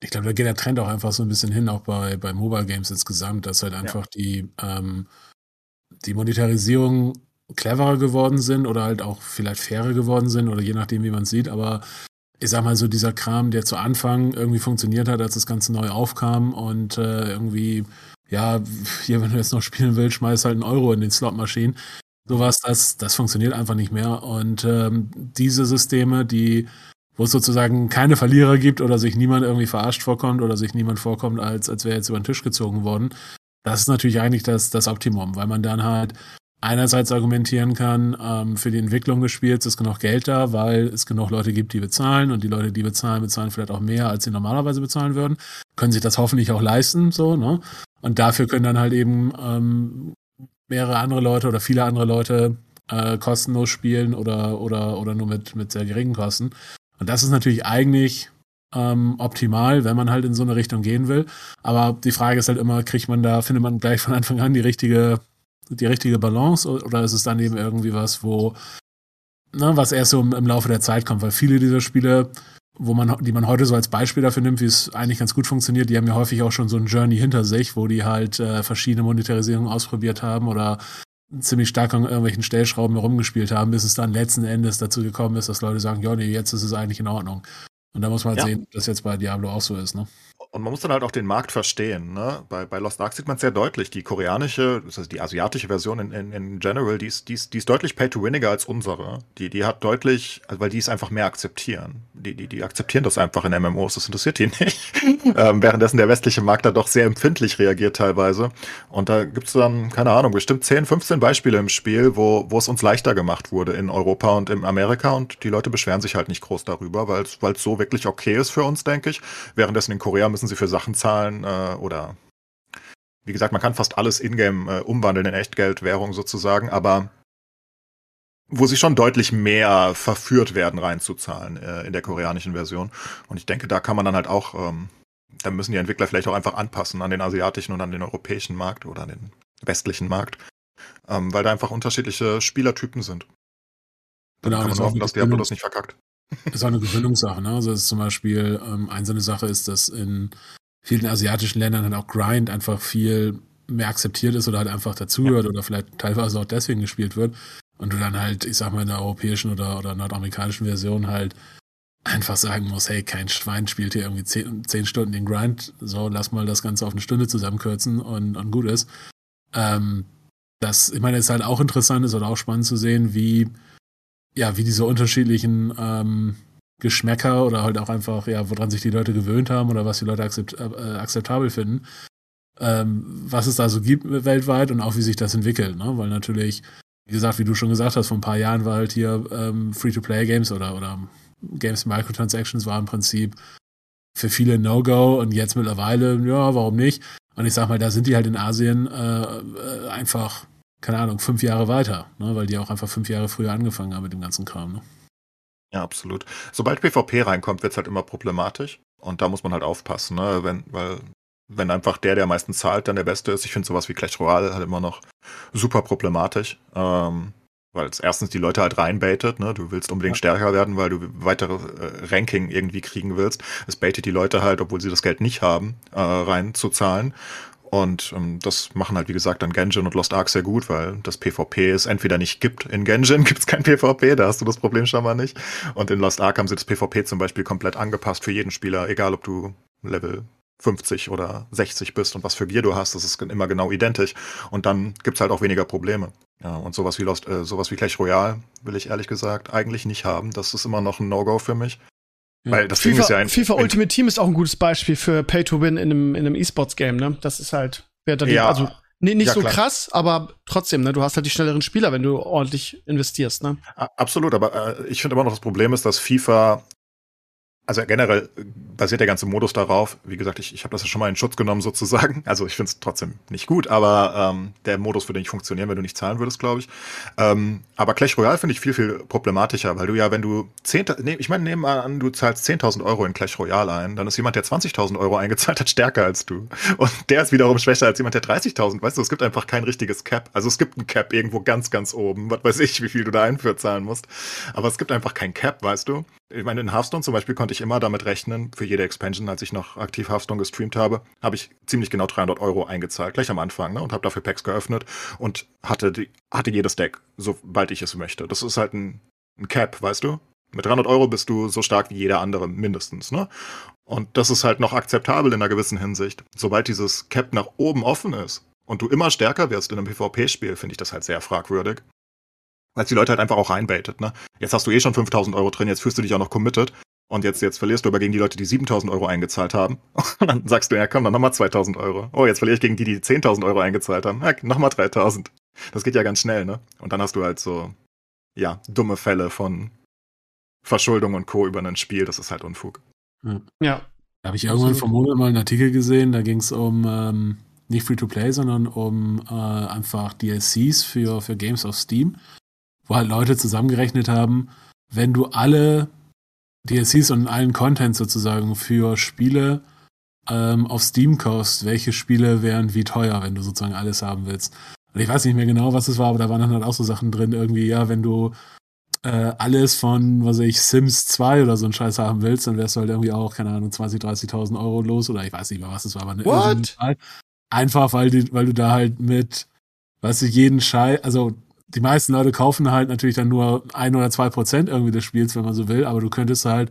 ich glaube, da geht der Trend auch einfach so ein bisschen hin, auch bei, bei Mobile Games insgesamt, dass halt einfach ja. die, ähm, die Monetarisierung cleverer geworden sind oder halt auch vielleicht fairer geworden sind oder je nachdem, wie man es sieht, aber ich sag mal so, dieser Kram, der zu Anfang irgendwie funktioniert hat, als das Ganze neu aufkam und äh, irgendwie, ja, hier, wenn du jetzt noch spielen willst, schmeiß halt einen Euro in den Slotmaschinen. Sowas, das, das funktioniert einfach nicht mehr. Und ähm, diese Systeme, die wo es sozusagen keine Verlierer gibt oder sich niemand irgendwie verarscht vorkommt oder sich niemand vorkommt, als, als wäre jetzt über den Tisch gezogen worden. Das ist natürlich eigentlich das, das Optimum, weil man dann halt einerseits argumentieren kann, ähm, für die Entwicklung des Spiels ist genug Geld da, weil es genug Leute gibt, die bezahlen und die Leute, die bezahlen, bezahlen vielleicht auch mehr, als sie normalerweise bezahlen würden, können sich das hoffentlich auch leisten, so, ne? Und dafür können dann halt eben ähm, mehrere andere Leute oder viele andere Leute äh, kostenlos spielen oder, oder, oder nur mit, mit sehr geringen Kosten. Und das ist natürlich eigentlich ähm, optimal, wenn man halt in so eine Richtung gehen will. Aber die Frage ist halt immer, kriegt man da, findet man gleich von Anfang an die richtige, die richtige Balance oder ist es dann eben irgendwie was, wo, ne, was erst so im, im Laufe der Zeit kommt? Weil viele dieser Spiele, wo man, die man heute so als Beispiel dafür nimmt, wie es eigentlich ganz gut funktioniert, die haben ja häufig auch schon so ein Journey hinter sich, wo die halt äh, verschiedene Monetarisierungen ausprobiert haben oder ziemlich stark an irgendwelchen Stellschrauben herumgespielt haben, bis es dann letzten Endes dazu gekommen ist, dass Leute sagen, ja, nee, jetzt ist es eigentlich in Ordnung. Und da muss man halt ja. sehen, ob das jetzt bei Diablo auch so ist, ne? Und man muss dann halt auch den Markt verstehen. Ne? Bei, bei Lost Ark sieht man es sehr deutlich. Die koreanische, das heißt die asiatische Version in, in, in general, die ist, die, ist, die ist deutlich pay-to-winniger als unsere. Die, die hat deutlich, also weil die es einfach mehr akzeptieren. Die, die, die akzeptieren das einfach in MMOs, das interessiert die nicht. ähm, währenddessen der westliche Markt da doch sehr empfindlich reagiert teilweise. Und da gibt es dann, keine Ahnung, bestimmt 10, 15 Beispiele im Spiel, wo, wo es uns leichter gemacht wurde in Europa und in Amerika und die Leute beschweren sich halt nicht groß darüber, weil es so wirklich okay ist für uns, denke ich. Währenddessen in Korea müssen sie für Sachen zahlen äh, oder wie gesagt, man kann fast alles ingame äh, umwandeln in Echtgeld, Währung sozusagen, aber wo sie schon deutlich mehr verführt werden, reinzuzahlen äh, in der koreanischen Version. Und ich denke, da kann man dann halt auch, ähm, da müssen die Entwickler vielleicht auch einfach anpassen an den asiatischen und an den europäischen Markt oder an den westlichen Markt, ähm, weil da einfach unterschiedliche Spielertypen sind. Dann genau, kann man hoffen, dass Diablo das nicht verkackt. Das ist auch eine Gewöhnungssache. Ne? Also ist zum Beispiel ähm, eine so eine Sache ist, dass in vielen asiatischen Ländern halt auch Grind einfach viel mehr akzeptiert ist oder halt einfach dazugehört ja. oder vielleicht teilweise auch deswegen gespielt wird. Und du dann halt, ich sag mal, in der europäischen oder, oder nordamerikanischen Version halt einfach sagen musst, hey, kein Schwein spielt hier irgendwie zehn, zehn Stunden den Grind, so lass mal das Ganze auf eine Stunde zusammenkürzen und, und gut ist. Ähm, das, ich meine, ist halt auch interessant ist oder auch spannend zu sehen, wie ja, wie diese unterschiedlichen ähm, Geschmäcker oder halt auch einfach, ja, woran sich die Leute gewöhnt haben oder was die Leute akzept, äh, akzeptabel finden, ähm, was es da so gibt weltweit und auch wie sich das entwickelt, ne? Weil natürlich, wie gesagt, wie du schon gesagt hast, vor ein paar Jahren war halt hier ähm, Free-to-Play-Games oder, oder Games Microtransactions war im Prinzip für viele No-Go und jetzt mittlerweile, ja, warum nicht? Und ich sag mal, da sind die halt in Asien äh, äh einfach keine Ahnung, fünf Jahre weiter, ne? weil die auch einfach fünf Jahre früher angefangen haben mit dem ganzen Kram. Ne? Ja, absolut. Sobald PvP reinkommt, wird es halt immer problematisch. Und da muss man halt aufpassen, ne? Wenn, weil, wenn einfach der, der am meisten zahlt, dann der Beste ist. Ich finde sowas wie Clash Royale halt immer noch super problematisch. Ähm, weil es erstens die Leute halt reinbaitet, ne? Du willst unbedingt ja. stärker werden, weil du weitere äh, Ranking irgendwie kriegen willst. Es baitet die Leute halt, obwohl sie das Geld nicht haben, äh, reinzuzahlen. Und ähm, das machen halt, wie gesagt, dann Genshin und Lost Ark sehr gut, weil das PvP es entweder nicht gibt. In Genshin gibt es kein PvP, da hast du das Problem schon mal nicht. Und in Lost Ark haben sie das PvP zum Beispiel komplett angepasst für jeden Spieler, egal ob du Level 50 oder 60 bist und was für Gear du hast, das ist immer genau identisch. Und dann gibt's halt auch weniger Probleme. Ja, und sowas wie Lost, äh, sowas wie Clash Royale will ich ehrlich gesagt eigentlich nicht haben. Das ist immer noch ein No-Go für mich. Weil das FIFA, Ding ist ja ein, FIFA Ultimate Team ist auch ein gutes Beispiel für Pay to Win in einem, in einem E-Sports-Game, ne? Das ist halt, wer da ja, also nee, nicht ja, so klar. krass, aber trotzdem, ne? Du hast halt die schnelleren Spieler, wenn du ordentlich investierst, ne? Absolut, aber äh, ich finde immer noch das Problem ist, dass FIFA also generell basiert der ganze Modus darauf, wie gesagt, ich, ich habe das ja schon mal in Schutz genommen sozusagen. Also ich finde es trotzdem nicht gut, aber ähm, der Modus würde nicht funktionieren, wenn du nicht zahlen würdest, glaube ich. Ähm, aber Clash Royale finde ich viel, viel problematischer, weil du ja, wenn du 10, nee, ich meine, nehmen mal an, du zahlst 10.000 Euro in Clash Royale ein, dann ist jemand, der 20.000 Euro eingezahlt hat, stärker als du. Und der ist wiederum schwächer als jemand, der 30.000. Weißt du, es gibt einfach kein richtiges Cap. Also es gibt ein Cap irgendwo ganz, ganz oben. Was weiß ich, wie viel du da einführt zahlen musst. Aber es gibt einfach kein Cap, weißt du. Ich meine, in Hearthstone zum Beispiel konnte ich immer damit rechnen, für jede Expansion, als ich noch aktiv Hearthstone gestreamt habe, habe ich ziemlich genau 300 Euro eingezahlt, gleich am Anfang, ne, und habe dafür Packs geöffnet und hatte, die, hatte jedes Deck, sobald ich es möchte. Das ist halt ein, ein Cap, weißt du? Mit 300 Euro bist du so stark wie jeder andere, mindestens, ne? Und das ist halt noch akzeptabel in einer gewissen Hinsicht. Sobald dieses Cap nach oben offen ist und du immer stärker wirst in einem PvP-Spiel, finde ich das halt sehr fragwürdig weil die Leute halt einfach auch reinbaitet. Ne? Jetzt hast du eh schon 5000 Euro drin, jetzt fühlst du dich auch noch committed. Und jetzt, jetzt verlierst du aber gegen die Leute, die 7000 Euro eingezahlt haben. Und dann sagst du, ja komm, dann nochmal 2000 Euro. Oh, jetzt verliere ich gegen die, die 10.000 Euro eingezahlt haben. Ja, nochmal 3000. Das geht ja ganz schnell, ne? Und dann hast du halt so, ja, dumme Fälle von Verschuldung und Co. über ein Spiel. Das ist halt Unfug. Ja. ja. Da habe ich irgendwann vor Monat mal einen Artikel gesehen, da ging es um ähm, nicht Free-to-Play, sondern um äh, einfach DLCs für, für Games auf Steam wo halt Leute zusammengerechnet haben, wenn du alle DLCs und allen Content sozusagen für Spiele ähm, auf Steam kaufst, welche Spiele wären wie teuer, wenn du sozusagen alles haben willst. Und ich weiß nicht mehr genau, was es war, aber da waren dann halt auch so Sachen drin, irgendwie, ja, wenn du äh, alles von, was weiß ich, Sims 2 oder so einen Scheiß haben willst, dann wärst du halt irgendwie auch, keine Ahnung, 20, 30.000 Euro los oder ich weiß nicht mehr, was es war, aber eine What? Einfach, weil, die, weil du da halt mit, weißt du, jeden Scheiß, also die meisten Leute kaufen halt natürlich dann nur ein oder zwei Prozent irgendwie des Spiels, wenn man so will, aber du könntest halt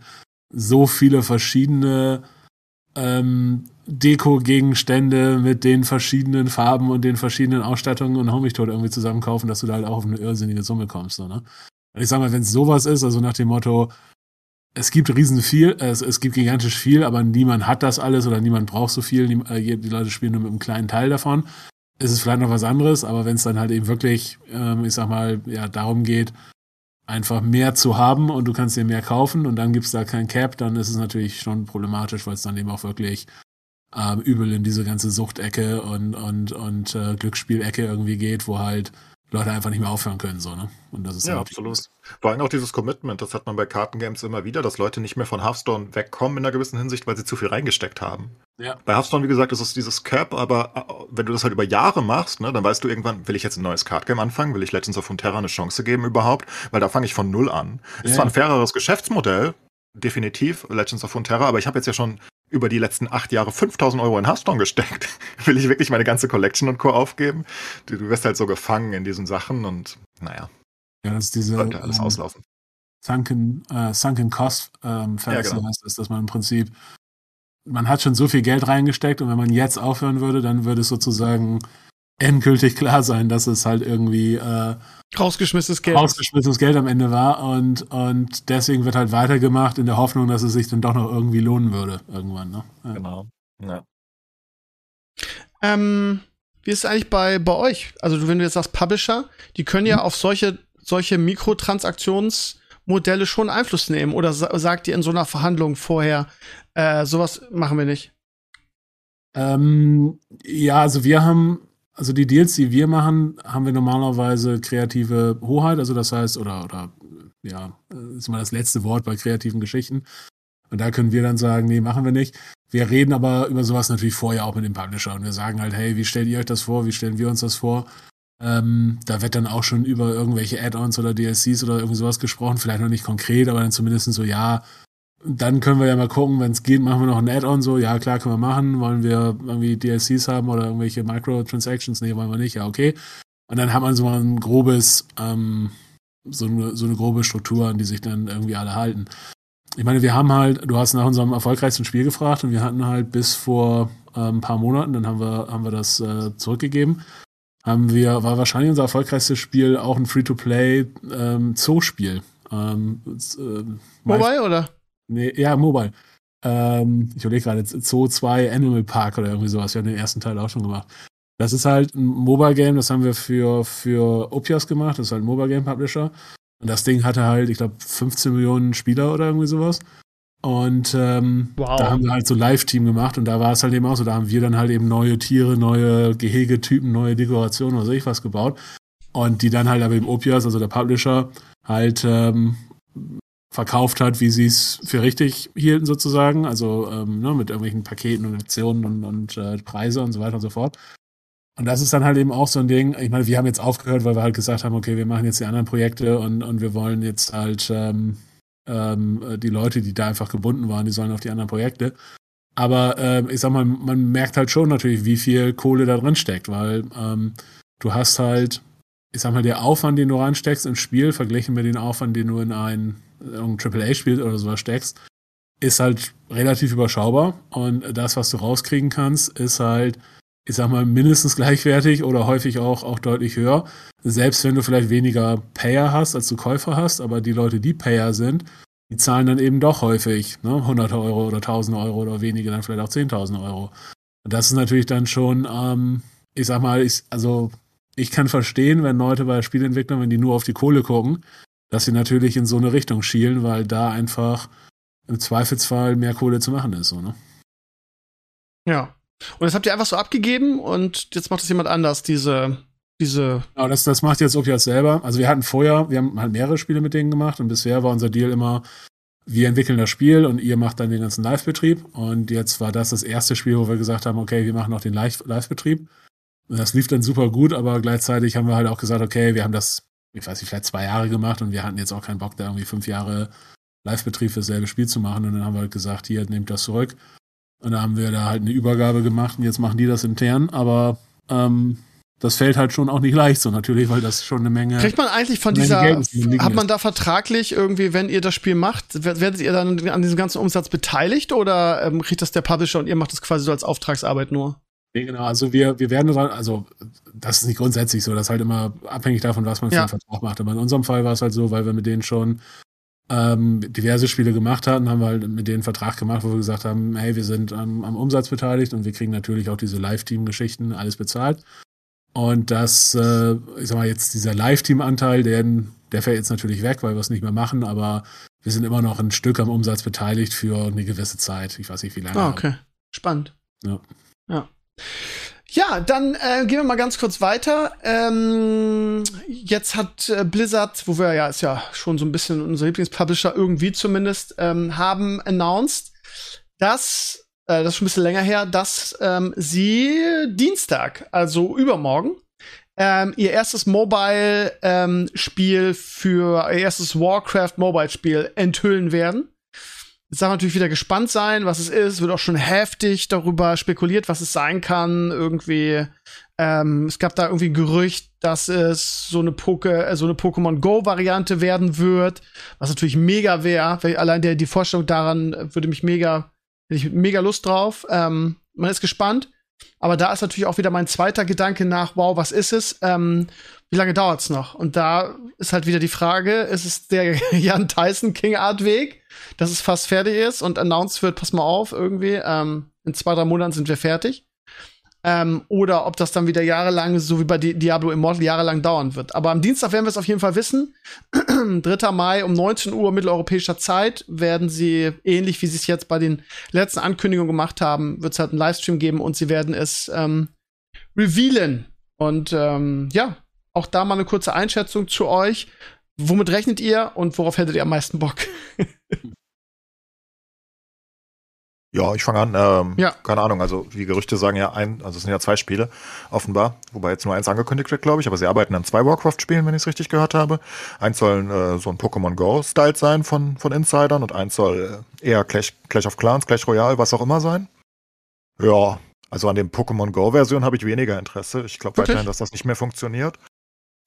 so viele verschiedene ähm, Deko-Gegenstände mit den verschiedenen Farben und den verschiedenen Ausstattungen und Homie-Tod irgendwie zusammen kaufen, dass du da halt auch auf eine irrsinnige Summe kommst. So, ne? Ich sag mal, wenn es sowas ist, also nach dem Motto, es gibt riesen viel, es, es gibt gigantisch viel, aber niemand hat das alles oder niemand braucht so viel, die, äh, die Leute spielen nur mit einem kleinen Teil davon ist es vielleicht noch was anderes, aber wenn es dann halt eben wirklich, ähm, ich sag mal, ja, darum geht, einfach mehr zu haben und du kannst dir mehr kaufen und dann gibt es da kein Cap, dann ist es natürlich schon problematisch, weil es dann eben auch wirklich ähm, übel in diese ganze Suchtecke und, und, und äh, Glücksspielecke irgendwie geht, wo halt Leute einfach nicht mehr aufhören können, so, ne? Und das ist ja absolut. Vor allem auch dieses Commitment, das hat man bei Kartengames immer wieder, dass Leute nicht mehr von Hearthstone wegkommen in einer gewissen Hinsicht, weil sie zu viel reingesteckt haben. Ja. Bei Hearthstone, wie gesagt, ist es dieses Cap, aber äh, wenn du das halt über Jahre machst, ne, dann weißt du irgendwann, will ich jetzt ein neues Cardgame anfangen, will ich Legends of Runeterra eine Chance geben überhaupt, weil da fange ich von null an. Ja. Ist zwar ein faireres Geschäftsmodell, definitiv, Legends of Runeterra, aber ich habe jetzt ja schon über die letzten acht Jahre 5000 Euro in Hearthstone gesteckt. Will ich wirklich meine ganze Collection und Co. aufgeben? Du, du wirst halt so gefangen in diesen Sachen und naja. Ja, das ist diese. Sollte alles ähm, auslaufen. Sunken, äh, Sunken Cost ähm, ja, genau. heißt das, dass man im Prinzip, man hat schon so viel Geld reingesteckt und wenn man jetzt aufhören würde, dann würde es sozusagen endgültig klar sein, dass es halt irgendwie äh, rausgeschmissenes Geld. rausgeschmissenes Geld am Ende war und, und deswegen wird halt weitergemacht in der Hoffnung, dass es sich dann doch noch irgendwie lohnen würde irgendwann. Ne? Ja. Genau. Ja. Ähm, wie ist es eigentlich bei, bei euch? Also wenn du jetzt sagst Publisher, die können ja mhm. auf solche, solche Mikrotransaktionsmodelle schon Einfluss nehmen oder sa sagt ihr in so einer Verhandlung vorher, äh, sowas machen wir nicht? Ähm, ja, also wir haben also die Deals, die wir machen, haben wir normalerweise kreative Hoheit, also das heißt, oder, oder ja, ist mal das letzte Wort bei kreativen Geschichten. Und da können wir dann sagen, nee, machen wir nicht. Wir reden aber über sowas natürlich vorher auch mit dem Publisher und wir sagen halt, hey, wie stellt ihr euch das vor? Wie stellen wir uns das vor? Ähm, da wird dann auch schon über irgendwelche Add-ons oder DLCs oder irgendwie sowas gesprochen, vielleicht noch nicht konkret, aber dann zumindest so, ja, dann können wir ja mal gucken, wenn es geht, machen wir noch ein Add-on so, ja klar, können wir machen, wollen wir irgendwie DLCs haben oder irgendwelche Microtransactions, nee, wollen wir nicht, ja okay. Und dann hat man so mal ein grobes, ähm, so eine, so eine grobe Struktur, an die sich dann irgendwie alle halten. Ich meine, wir haben halt, du hast nach unserem erfolgreichsten Spiel gefragt und wir hatten halt bis vor äh, ein paar Monaten, dann haben wir, haben wir das äh, zurückgegeben, haben wir, war wahrscheinlich unser erfolgreichstes Spiel auch ein Free-to-Play ähm, Zoo-Spiel. Ähm, äh, oder? Nee, ja, Mobile. Ähm, ich überlege gerade, Zoo 2 Animal Park oder irgendwie sowas. Wir haben den ersten Teil auch schon gemacht. Das ist halt ein Mobile-Game, das haben wir für, für Opias gemacht, das ist halt ein Mobile-Game-Publisher. Und das Ding hatte halt, ich glaube, 15 Millionen Spieler oder irgendwie sowas. Und ähm, wow. da haben wir halt so Live-Team gemacht und da war es halt eben auch so, da haben wir dann halt eben neue Tiere, neue Gehegetypen, neue Dekorationen oder so ich was gebaut. Und die dann halt aber eben Opias, also der Publisher, halt ähm, verkauft hat, wie sie es für richtig hielten sozusagen, also ähm, ne, mit irgendwelchen Paketen und Aktionen und, und äh, Preise und so weiter und so fort. Und das ist dann halt eben auch so ein Ding, ich meine, wir haben jetzt aufgehört, weil wir halt gesagt haben, okay, wir machen jetzt die anderen Projekte und, und wir wollen jetzt halt ähm, ähm, die Leute, die da einfach gebunden waren, die sollen auf die anderen Projekte. Aber äh, ich sag mal, man merkt halt schon natürlich, wie viel Kohle da drin steckt, weil ähm, du hast halt, ich sag mal, der Aufwand, den du reinsteckst im Spiel, verglichen mit dem Aufwand, den du in ein, ein AAA-Spiel oder sowas steckst, ist halt relativ überschaubar. Und das, was du rauskriegen kannst, ist halt, ich sag mal, mindestens gleichwertig oder häufig auch, auch deutlich höher. Selbst wenn du vielleicht weniger Payer hast, als du Käufer hast, aber die Leute, die Payer sind, die zahlen dann eben doch häufig ne, 100 Euro oder 1000 Euro oder weniger, dann vielleicht auch 10.000 Euro. Und das ist natürlich dann schon, ähm, ich sag mal, ich, also ich kann verstehen, wenn Leute bei Spielentwicklern, wenn die nur auf die Kohle gucken, dass sie natürlich in so eine Richtung schielen, weil da einfach im Zweifelsfall mehr Kohle zu machen ist, so, ne? Ja. Und das habt ihr einfach so abgegeben und jetzt macht das jemand anders, diese, diese. Genau, das, das macht jetzt Opias selber. Also wir hatten vorher, wir haben halt mehrere Spiele mit denen gemacht und bisher war unser Deal immer, wir entwickeln das Spiel und ihr macht dann den ganzen Live-Betrieb. Und jetzt war das das erste Spiel, wo wir gesagt haben, okay, wir machen noch den Live-Betrieb. Und das lief dann super gut, aber gleichzeitig haben wir halt auch gesagt, okay, wir haben das, ich weiß nicht, vielleicht zwei Jahre gemacht und wir hatten jetzt auch keinen Bock, da irgendwie fünf Jahre Live-Betrieb für dasselbe Spiel zu machen. Und dann haben wir halt gesagt, hier, nehmt das zurück. Und da haben wir da halt eine Übergabe gemacht und jetzt machen die das intern. Aber ähm, das fällt halt schon auch nicht leicht so natürlich, weil das schon eine Menge. Kriegt man eigentlich von dieser, hat man da vertraglich irgendwie, wenn ihr das Spiel macht, werdet ihr dann an diesem ganzen Umsatz beteiligt oder ähm, kriegt das der Publisher und ihr macht das quasi so als Auftragsarbeit nur? Nee, genau, also wir, wir werden dran, also das ist nicht grundsätzlich so, das ist halt immer abhängig davon, was man für ja. einen Vertrag macht. Aber in unserem Fall war es halt so, weil wir mit denen schon ähm, diverse Spiele gemacht hatten, haben wir halt mit denen einen Vertrag gemacht, wo wir gesagt haben, hey, wir sind am, am Umsatz beteiligt und wir kriegen natürlich auch diese Live-Team-Geschichten, alles bezahlt. Und das, äh, ich sag mal, jetzt dieser Live-Team-Anteil, der, der fällt jetzt natürlich weg, weil wir es nicht mehr machen, aber wir sind immer noch ein Stück am Umsatz beteiligt für eine gewisse Zeit. Ich weiß nicht, wie lange. Ah, okay. Spannend. Ja. Ja. Ja, dann äh, gehen wir mal ganz kurz weiter. Ähm, jetzt hat äh, Blizzard, wo wir ja ist ja schon so ein bisschen unser Lieblingspublisher irgendwie zumindest, ähm, haben announced, dass äh, das ist schon ein bisschen länger her, dass ähm, sie Dienstag, also übermorgen, ähm, ihr erstes Mobile-Spiel ähm, für ihr erstes Warcraft Mobile-Spiel enthüllen werden. Jetzt darf man natürlich wieder gespannt sein, was es ist. Wird auch schon heftig darüber spekuliert, was es sein kann. Irgendwie, ähm, es gab da irgendwie ein Gerücht, dass es so eine, Poke, äh, so eine Pokémon Go-Variante werden wird, was natürlich mega wäre. Allein der, die Vorstellung daran würde mich mega, hätte ich mega Lust drauf. Ähm, man ist gespannt. Aber da ist natürlich auch wieder mein zweiter Gedanke nach, wow, was ist es? Ähm, wie lange dauert's noch? Und da ist halt wieder die Frage, ist es der Jan Tyson King Art Weg, dass es fast fertig ist und announced wird, pass mal auf, irgendwie, ähm, in zwei, drei Monaten sind wir fertig. Ähm, oder ob das dann wieder jahrelang, so wie bei Diablo Immortal, jahrelang dauern wird. Aber am Dienstag werden wir es auf jeden Fall wissen. 3. Mai um 19 Uhr mitteleuropäischer Zeit werden sie, ähnlich wie sie es jetzt bei den letzten Ankündigungen gemacht haben, wird es halt einen Livestream geben und sie werden es ähm, revealen. Und ähm, ja, auch da mal eine kurze Einschätzung zu euch. Womit rechnet ihr und worauf hättet ihr am meisten Bock? Ja, ich fange an. Ähm, Ja. Keine Ahnung, also die Gerüchte sagen ja ein, also es sind ja zwei Spiele, offenbar, wobei jetzt nur eins angekündigt wird, glaube ich, aber sie arbeiten an zwei Warcraft-Spielen, wenn ich es richtig gehört habe. Eins soll äh, so ein Pokémon Go-Style sein von, von Insidern und eins soll äh, eher Clash, Clash of Clans, Clash Royale, was auch immer sein. Ja, also an dem Pokémon Go-Version habe ich weniger Interesse. Ich glaube weiterhin, dass das nicht mehr funktioniert.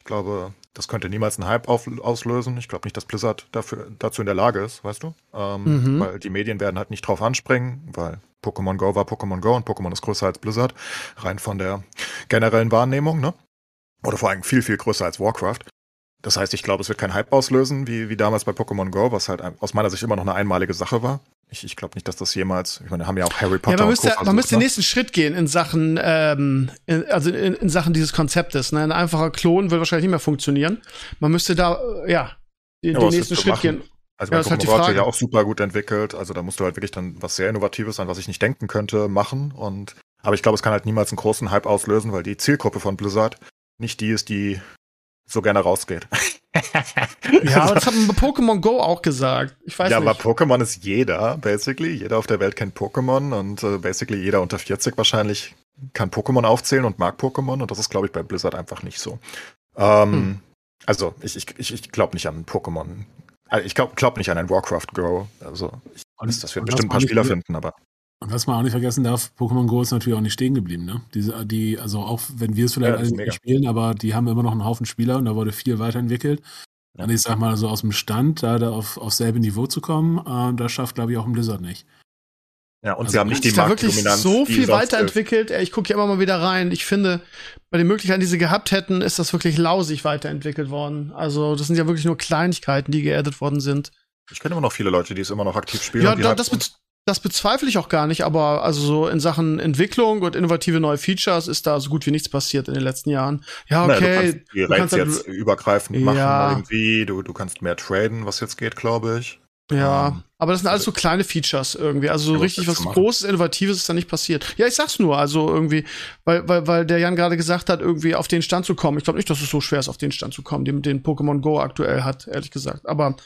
Ich glaube, das könnte niemals einen Hype auf, auslösen. Ich glaube nicht, dass Blizzard dafür, dazu in der Lage ist, weißt du? Ähm, Mhm. Weil die Medien werden halt nicht drauf anspringen, weil Pokémon Go war Pokémon Go und Pokémon ist größer als Blizzard, rein von der generellen Wahrnehmung, ne? Oder vor allem viel, viel größer als Warcraft. Das heißt, ich glaube, es wird keinen Hype auslösen, wie, wie damals bei Pokémon Go, was halt aus meiner Sicht immer noch eine einmalige Sache war. Ich, ich glaube nicht, dass das jemals, ich meine, haben ja auch Harry Potter Ja, man müsste, Co. man müsste den ne? nächsten Schritt gehen in Sachen, ähm, in, also in, in Sachen dieses Konzeptes. Ne? Ein einfacher Klon wird wahrscheinlich nicht mehr funktionieren. Man müsste da, ja, den, Ja, den nächsten Schritt machen? gehen. Also Ja, halt Go hat Frage. ja auch super gut entwickelt. Also da musst du halt wirklich dann was sehr Innovatives an was ich nicht denken könnte, machen. Und aber ich glaube, es kann halt niemals einen großen Hype auslösen, weil die Zielgruppe von Blizzard nicht die ist, die so gerne rausgeht. Ja, aber das hat man bei Pokémon Go auch gesagt. Ich weiß ja, aber nicht. Pokémon ist jeder, basically. Jeder auf der Welt kennt Pokémon und äh, basically jeder unter 40 wahrscheinlich kann Pokémon aufzählen und mag Pokémon und das ist, glaube ich, bei Blizzard einfach nicht so. Ähm, Hm. Also, ich, ich, ich, glaube nicht an Pokémon. Also ich glaube glaub nicht an ein Warcraft Go. Also, ich, Und- das wird und bestimmt ein paar Spieler finden, aber. Und was man auch nicht vergessen darf, Pokémon Go ist natürlich auch nicht stehen geblieben, ne? Diese, die, also auch wenn wir es vielleicht Ja, alle nicht spielen, aber die haben immer noch einen Haufen Spieler und da wurde viel weiterentwickelt. Ja. Und ich sag mal, so aus dem Stand, da, da auf, auf selbe Niveau zu kommen, äh, das schafft, glaube ich, auch ein Blizzard nicht. Ja, und Also sie haben nicht die ist da wirklich Marktdominanz. so viel weiterentwickelt. Ich gucke ja immer mal wieder rein. Ich finde, bei den Möglichkeiten, die sie gehabt hätten, ist das wirklich lausig weiterentwickelt worden. Also, das sind ja wirklich nur Kleinigkeiten, die geaddet worden sind. Ich kenne immer noch viele Leute, die es immer noch aktiv spielen. Ja, und die da, halt- das, das bezweifle ich auch gar nicht, aber also so in Sachen Entwicklung und innovative neue Features ist da so gut wie nichts passiert in den letzten Jahren. Ja, Naja, du okay. kannst die du kannst halt- jetzt übergreifend machen Ja. irgendwie. Du, du kannst mehr traden, was jetzt geht, glaube ich. Ja, Ähm, aber das sind alles so kleine Features irgendwie. Also so Ja, richtig was? Großes, Innovatives ist da nicht passiert. Ja, ich sag's nur, also irgendwie, weil, weil, weil der Jan gerade gesagt hat, irgendwie auf den Stand zu kommen. Ich glaube nicht, dass es so schwer ist, auf den Stand zu kommen, den, den Pokémon Go aktuell hat, ehrlich gesagt. Aber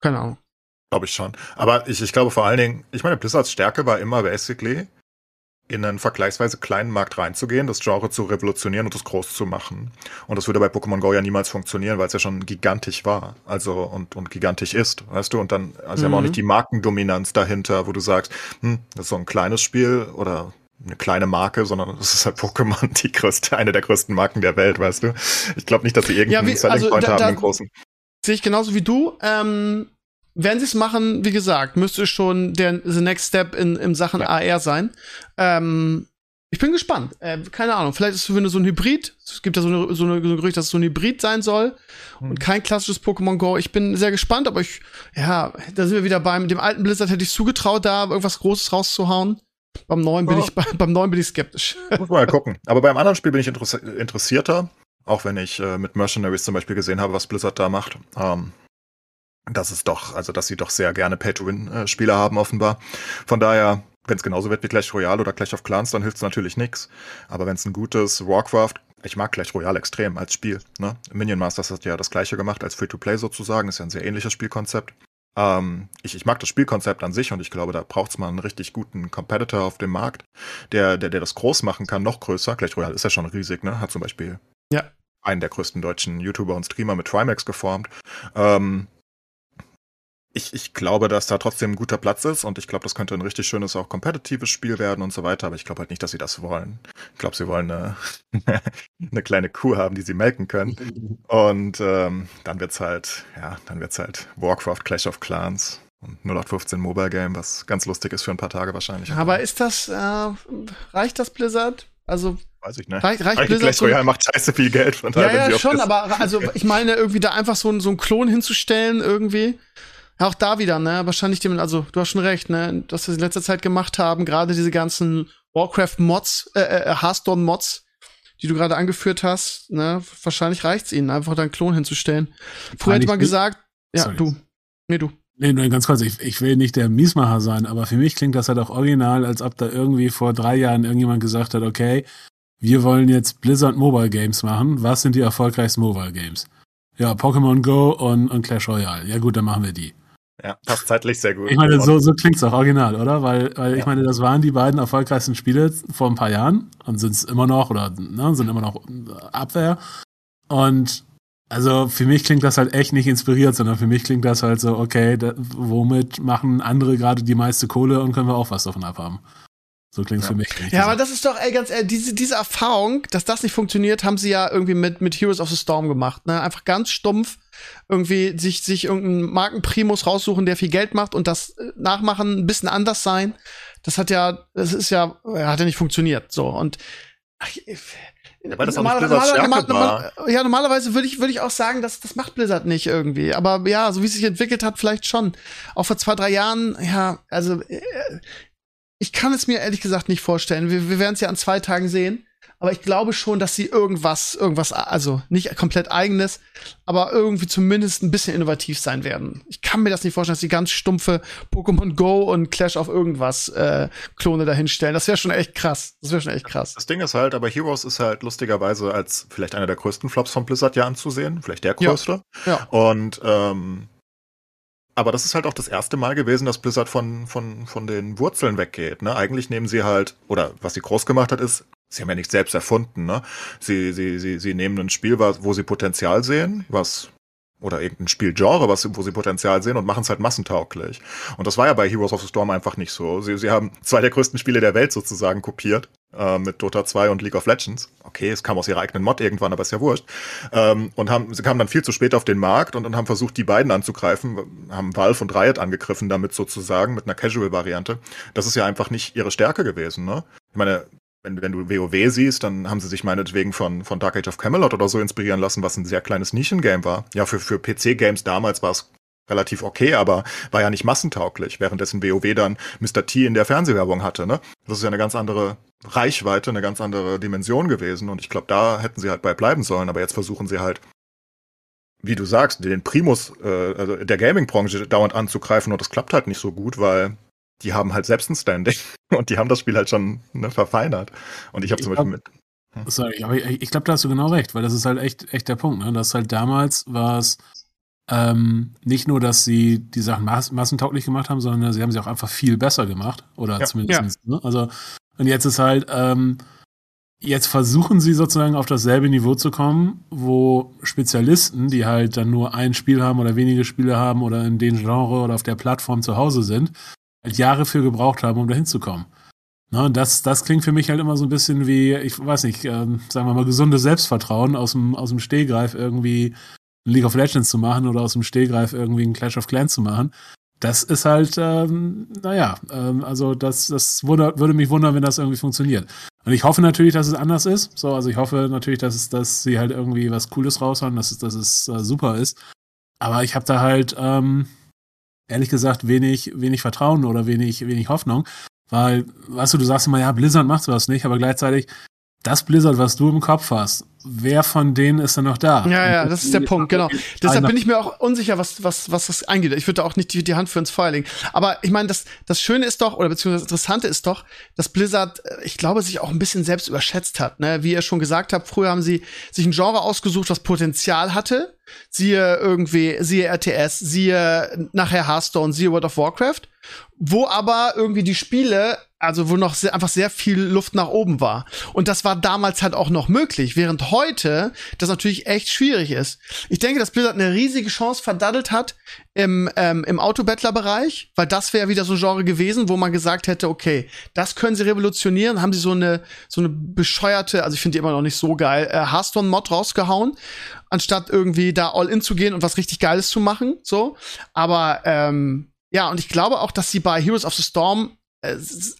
keine Ahnung. Glaube ich schon. Aber ich, ich glaube vor allen Dingen, ich meine, Blizzards Stärke war immer basically, in einen vergleichsweise kleinen Markt reinzugehen, das Genre zu revolutionieren und das groß zu machen. Und das würde bei Pokémon Go ja niemals funktionieren, weil es ja schon gigantisch war. Also und, und gigantisch ist, weißt du? Und dann, also sie haben auch Mhm. nicht die Markendominanz dahinter, wo du sagst, hm, das ist so ein kleines Spiel oder eine kleine Marke, sondern es ist halt Pokémon die größte, eine der größten Marken der Welt, weißt du? Ich glaube nicht, dass sie irgendeinen wie- Selling also Point da- haben, da- großen. Sehe ich genauso wie du. Ähm, wenn sie es machen, wie gesagt, müsste schon der the next step in, in Sachen Ja. AR sein. Ähm, ich bin gespannt. Äh, keine Ahnung. Vielleicht ist es so ein Hybrid. Es gibt ja so, eine, so, eine, so ein Gerücht, dass es so ein Hybrid sein soll Hm. und kein klassisches Pokémon Go. Ich bin sehr gespannt, aber ich, ja, da sind wir wieder beim dem alten Blizzard hätte ich zugetraut, da irgendwas Großes rauszuhauen. Beim neuen bin Ja. ich beim neuen bin ich skeptisch. Muss man mal gucken. Aber beim anderen Spiel bin ich interess interessierter, auch wenn ich äh, mit Mercenaries zum Beispiel gesehen habe, was Blizzard da macht. Ähm, das ist doch, also dass sie doch sehr gerne Pay-to-Win-Spiele haben, offenbar. Von daher, wenn es genauso wird wie Clash Royale oder Clash of Clans, dann hilft es natürlich nichts. Aber wenn es ein gutes Warcraft, ich mag Clash Royale extrem als Spiel. Ne? Minion Masters hat ja das gleiche gemacht als Free-to-Play sozusagen, ist ja ein sehr ähnliches Spielkonzept. Ähm, ich, ich mag das Spielkonzept an sich und ich glaube, da braucht es mal einen richtig guten Competitor auf dem Markt, der, der, der das groß machen kann, noch größer. Clash Royale ist ja schon riesig, ne? Hat zum Beispiel Ja. einen der größten deutschen YouTuber und Streamer mit Trimax geformt. Ähm, ich, ich glaube, dass da trotzdem ein guter Platz ist und ich glaube, das könnte ein richtig schönes, auch kompetitives Spiel werden und so weiter, aber ich glaube halt nicht, dass sie das wollen. Ich glaube, sie wollen eine, eine kleine Kuh haben, die sie melken können. Und ähm, dann wird's halt, ja, dann wird's halt Warcraft, Clash of Clans und 0815 Mobile Game, was ganz lustig ist für ein paar Tage wahrscheinlich. Aber ist das äh, reicht das Blizzard? Also weiß ich, ne? reicht, reicht Eigentlich Blizzard Clash Royale macht scheiße viel Geld, von daher Ja, ja, schon, aber also ich meine, irgendwie da einfach so, so einen Klon hinzustellen, irgendwie. Ja, auch da wieder, ne? Wahrscheinlich dem, also du hast schon recht, ne? Das, was sie in letzter Zeit gemacht haben, gerade diese ganzen Warcraft-Mods, äh, äh, Hearthstone-Mods, die du gerade angeführt hast, ne? Wahrscheinlich reicht's ihnen, einfach da einen Klon hinzustellen. Früher hätte man gesagt, ja, Sorry. du. Nee, du. Nee, nur ganz kurz, ich, ich will nicht der Miesmacher sein, aber für mich klingt das halt auch original, als ob da irgendwie vor drei Jahren irgendjemand gesagt hat, okay, wir wollen jetzt Blizzard Mobile Games machen. Was sind die erfolgreichsten Mobile Games? Ja, Pokémon Go und, und Clash Royale. Ja gut, dann machen wir die. Ja, passt zeitlich sehr gut. Ich meine, so, so klingt es auch original, oder? Weil, weil ja. ich meine, das waren die beiden erfolgreichsten Spiele vor ein paar Jahren und sind es immer noch oder ne, sind immer noch Abwehr. Und also für mich klingt das halt echt nicht inspiriert, sondern für mich klingt das halt so, okay, da, womit machen andere gerade die meiste Kohle und können wir auch was davon abhaben. So klingt ja. für mich. Ja, aber das ist doch, ey, ganz ehrlich, diese, diese Erfahrung, dass das nicht funktioniert, haben sie ja irgendwie mit, mit Heroes of the Storm gemacht. Ne? Einfach ganz stumpf irgendwie sich, sich irgendeinen Markenprimus raussuchen, der viel Geld macht und das äh, nachmachen, ein bisschen anders sein. Das hat ja, das ist ja, hat ja nicht funktioniert. So. Und ach, ja, weil das normal, normal, normal, normal, ja, normalerweise würde ich, würde ich auch sagen, dass das macht Blizzard nicht irgendwie. Aber ja, so wie es sich entwickelt hat, vielleicht schon. Auch vor zwei, drei Jahren, ja, also äh, ich kann es mir ehrlich gesagt nicht vorstellen. Wir, wir werden es ja an zwei Tagen sehen. Aber ich glaube schon, dass sie irgendwas, irgendwas, also nicht komplett eigenes, aber irgendwie zumindest ein bisschen innovativ sein werden. Ich kann mir das nicht vorstellen, dass sie ganz stumpfe Pokémon Go und Clash of irgendwas äh, Klone dahinstellen. Das wäre schon echt krass. Das wäre schon echt krass. Das Ding ist halt, aber Heroes ist halt lustigerweise als vielleicht einer der größten Flops von Blizzard ja anzusehen. Vielleicht der größte. Ja. ja. Und ähm, aber das ist halt auch das erste Mal gewesen, dass Blizzard von, von, von den Wurzeln weggeht. Ne? Eigentlich nehmen sie halt, oder was sie groß gemacht hat, ist, sie haben ja nicht selbst erfunden. Ne? Sie, sie, sie, sie nehmen ein Spiel, wo sie Potenzial sehen, was oder irgendein Spielgenre, was, wo sie Potenzial sehen und machen es halt massentauglich. Und das war ja bei Heroes of the Storm einfach nicht so. Sie, sie haben zwei der größten Spiele der Welt sozusagen kopiert, äh, mit Dota 2 und League of Legends. Okay, es kam aus ihrer eigenen Mod irgendwann, aber ist ja wurscht. Ähm, und haben, sie kamen dann viel zu spät auf den Markt und, und haben versucht, die beiden anzugreifen, haben Valve und Riot angegriffen damit sozusagen, mit einer Casual-Variante. Das ist ja einfach nicht ihre Stärke gewesen, ne? Ich meine, wenn, wenn du WoW siehst, dann haben sie sich meinetwegen von, von Dark Age of Camelot oder so inspirieren lassen, was ein sehr kleines Nischengame war. Ja, für, für PC-Games damals war es relativ okay, aber war ja nicht massentauglich, währenddessen WoW dann Mr. T in der Fernsehwerbung hatte. Ne? Das ist ja eine ganz andere Reichweite, eine ganz andere Dimension gewesen und ich glaube, da hätten sie halt bei bleiben sollen, aber jetzt versuchen sie halt, wie du sagst, den Primus äh, also der Gaming-Branche dauernd anzugreifen und das klappt halt nicht so gut, weil die haben halt selbst ein Standing und die haben das Spiel halt schon ne, verfeinert. Und ich habe zum Beispiel mit. Hm. Sorry, aber ich, ich glaube, da hast du genau recht, weil das ist halt echt, echt der Punkt. Ne? Das halt damals war es ähm, nicht nur, dass sie die Sachen mass massentauglich gemacht haben, sondern sie haben sie auch einfach viel besser gemacht. Oder ja, zumindest. Ja. Ne? Also, und jetzt ist halt, ähm, jetzt versuchen sie sozusagen auf dasselbe Niveau zu kommen, wo Spezialisten, die halt dann nur ein Spiel haben oder wenige Spiele haben oder in dem Genre oder auf der Plattform zu Hause sind, halt Jahre für gebraucht haben, um da hinzukommen. Ne, das, das klingt für mich halt immer so ein bisschen wie, ich weiß nicht, ähm, sagen wir mal, gesundes Selbstvertrauen aus dem, aus dem Stehgreif irgendwie League of Legends zu machen oder aus dem Stehgreif irgendwie ein Clash of Clans zu machen. Das ist halt, ähm, naja, ähm, also das, das wunder, würde mich wundern, wenn das irgendwie funktioniert. Und ich hoffe natürlich, dass es anders ist. So, also ich hoffe natürlich, dass, es, dass sie halt irgendwie was Cooles raushauen, dass es, dass es äh, super ist. Aber ich habe da halt, ähm, ehrlich gesagt wenig, wenig Vertrauen oder wenig, wenig Hoffnung. Weil, weißt du, du sagst immer, ja, Blizzard macht sowas nicht, aber gleichzeitig, das Blizzard, was du im Kopf hast, wer von denen ist denn noch da? Ja, ja, das ist der Punkt, genau. Deshalb bin ich mir auch unsicher, was, was, was das angeht. Ich würde da auch nicht die, die Hand für ins Feuer legen. Aber ich meine, das, das Schöne ist doch, oder beziehungsweise das Interessante ist doch, dass Blizzard, äh, ich glaube, sich auch ein bisschen selbst überschätzt hat. Ne? Wie ihr schon gesagt habt, früher haben sie sich ein Genre ausgesucht, was Potenzial hatte. Siehe irgendwie, siehe RTS, siehe nachher Hearthstone, siehe World of Warcraft wo aber irgendwie die Spiele, also wo noch sehr, einfach sehr viel Luft nach oben war. Und das war damals halt auch noch möglich, während heute das natürlich echt schwierig ist. Ich denke, dass Blizzard eine riesige Chance verdaddelt hat im, ähm, im Autobattler-Bereich, weil das wäre wieder so ein Genre gewesen, wo man gesagt hätte, okay, das können sie revolutionieren, haben sie so eine, so eine bescheuerte, also ich finde die immer noch nicht so geil, äh, Hearthstone-Mod rausgehauen, anstatt irgendwie da all in zu gehen und was richtig Geiles zu machen, so. Aber, ähm, ja, und ich glaube auch, dass sie bei Heroes of the Storm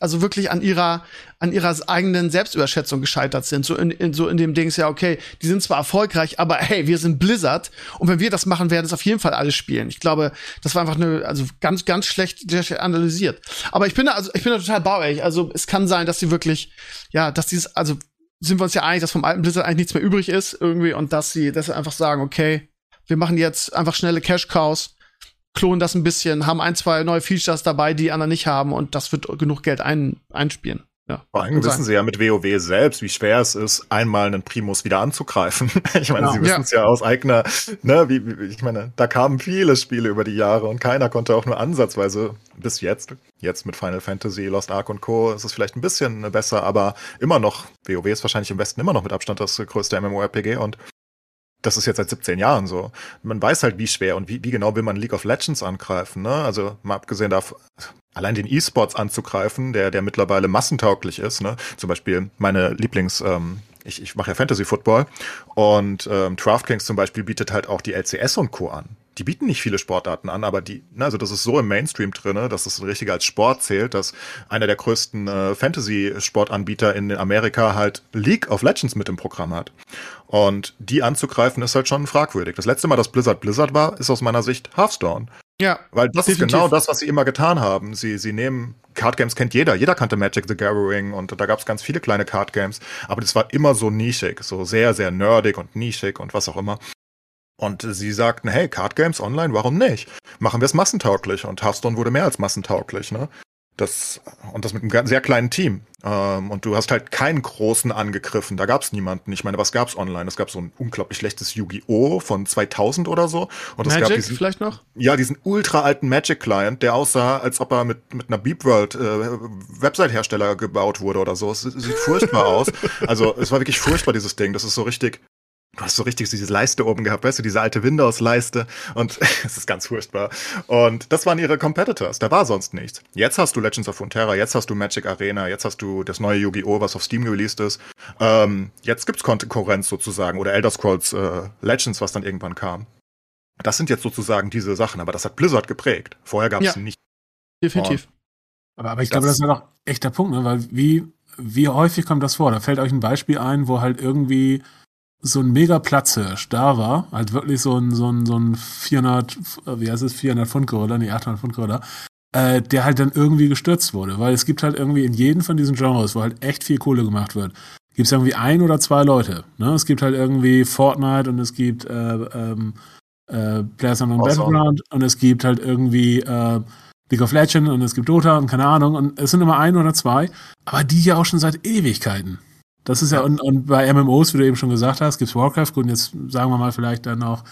also wirklich an ihrer an ihrer eigenen Selbstüberschätzung gescheitert sind. So in, in so in dem Dings ja okay die sind zwar erfolgreich aber hey wir sind Blizzard und wenn wir das machen werden es auf jeden Fall alles spielen. Ich glaube das war einfach eine also ganz ganz schlecht, analysiert. Aber ich bin da also ich bin da total bauig also es kann sein dass sie wirklich ja dass dieses also sind wir uns ja einig dass vom alten Blizzard eigentlich nichts mehr übrig ist irgendwie und dass sie dass einfach sagen okay wir machen jetzt einfach schnelle Cash Cows klonen das ein bisschen, haben ein, zwei neue Features dabei, die anderen nicht haben und das wird genug Geld ein, einspielen. Ja, Vor allem wissen sie ja mit WoW selbst, wie schwer es ist, einmal einen Primus wieder anzugreifen. Ich meine, Ja. sie wissen es ja aus eigener, ne, wie, wie, ich meine, da kamen viele Spiele über die Jahre und keiner konnte auch nur ansatzweise bis jetzt, jetzt mit Final Fantasy, Lost Ark und Co. ist es vielleicht ein bisschen besser, aber immer noch, WoW ist wahrscheinlich im Westen immer noch mit Abstand das größte MMORPG und das ist jetzt seit 17 Jahren so. Man weiß halt, wie schwer und wie, wie genau will man League of Legends angreifen, ne? Also mal abgesehen davon, allein den E-Sports anzugreifen, der, der mittlerweile massentauglich ist, ne? Zum Beispiel meine Lieblings, ähm, ich, ich mache ja Fantasy Football und ähm, DraftKings zum Beispiel bietet halt auch die LCS und Co. an. Die bieten nicht viele Sportarten an, aber die, ne, also das ist so im Mainstream drinne, dass es richtig als Sport zählt, dass einer der größten äh, Fantasy-Sportanbieter in Amerika halt League of Legends mit im Programm hat. Und die anzugreifen ist halt schon fragwürdig. Das letzte Mal, dass Blizzard Blizzard war, ist aus meiner Sicht Hearthstone. Ja, Weil das Definitiv. ist genau das, was sie immer getan haben. Sie, sie nehmen, Card Games kennt jeder. Jeder kannte Magic the Gathering und da gab es ganz viele kleine Card Games. Aber das war immer so nischig, so sehr, sehr nerdig und nischig und was auch immer. Und sie sagten, hey, Card Games online, warum nicht? Machen wir es massentauglich. Und Hearthstone wurde mehr als massentauglich, ne? Das, und das mit einem sehr kleinen Team. Ähm, und du hast halt keinen großen angegriffen. Da gab es niemanden. Ich meine, was gab's online? Es gab so ein unglaublich schlechtes Yu-Gi-Oh! von 2000 oder so. Und es gab Magic diesen, vielleicht noch? ja, diesen ultra alten Magic Client, der aussah, als ob er mit, mit einer Beep World äh, Website-Hersteller gebaut wurde oder so. Es sieht furchtbar aus. Also es war wirklich furchtbar, dieses Ding. Das ist so richtig. Du hast so richtig diese Leiste oben gehabt, weißt du, diese alte Windows-Leiste und es ist ganz furchtbar. Und das waren ihre Competitors, da war sonst nichts. Jetzt hast du Legends of Runeterra, jetzt hast du Magic Arena, jetzt hast du das neue Yu-Gi-Oh!, was auf Steam released ist. Ähm, jetzt gibt's Konkurrenz sozusagen oder Elder Scrolls äh, Legends, was dann irgendwann kam. Das sind jetzt sozusagen diese Sachen, aber das hat Blizzard geprägt. Vorher gab's Ja. nicht. Definitiv. Aber, aber ich Das- glaube, das ist ja doch echt der Punkt, ne? weil wie, wie häufig kommt das vor? Da fällt euch ein Beispiel ein, wo halt irgendwie so ein mega Platzhirsch da war, halt wirklich so ein, so ein, so ein 400, äh, wie heißt es, 400 Pfund Gorilla, nee, 800 Pfund Gorilla, äh, der halt dann irgendwie gestürzt wurde, weil es gibt halt irgendwie in jedem von diesen Genres, wo halt echt viel Kohle gemacht wird, gibt es irgendwie ein oder zwei Leute, ne? Es gibt halt irgendwie Fortnite und es gibt äh, ähm, äh, Players on Warzone. Battleground und es gibt halt irgendwie äh, League of Legends und es gibt Dota und keine Ahnung und es sind immer ein oder zwei, aber die ja auch schon seit Ewigkeiten. Das ist ja, und, und bei MMOs, wie du eben schon gesagt hast, gibt's Warcraft, gut, und jetzt sagen wir mal vielleicht dann auch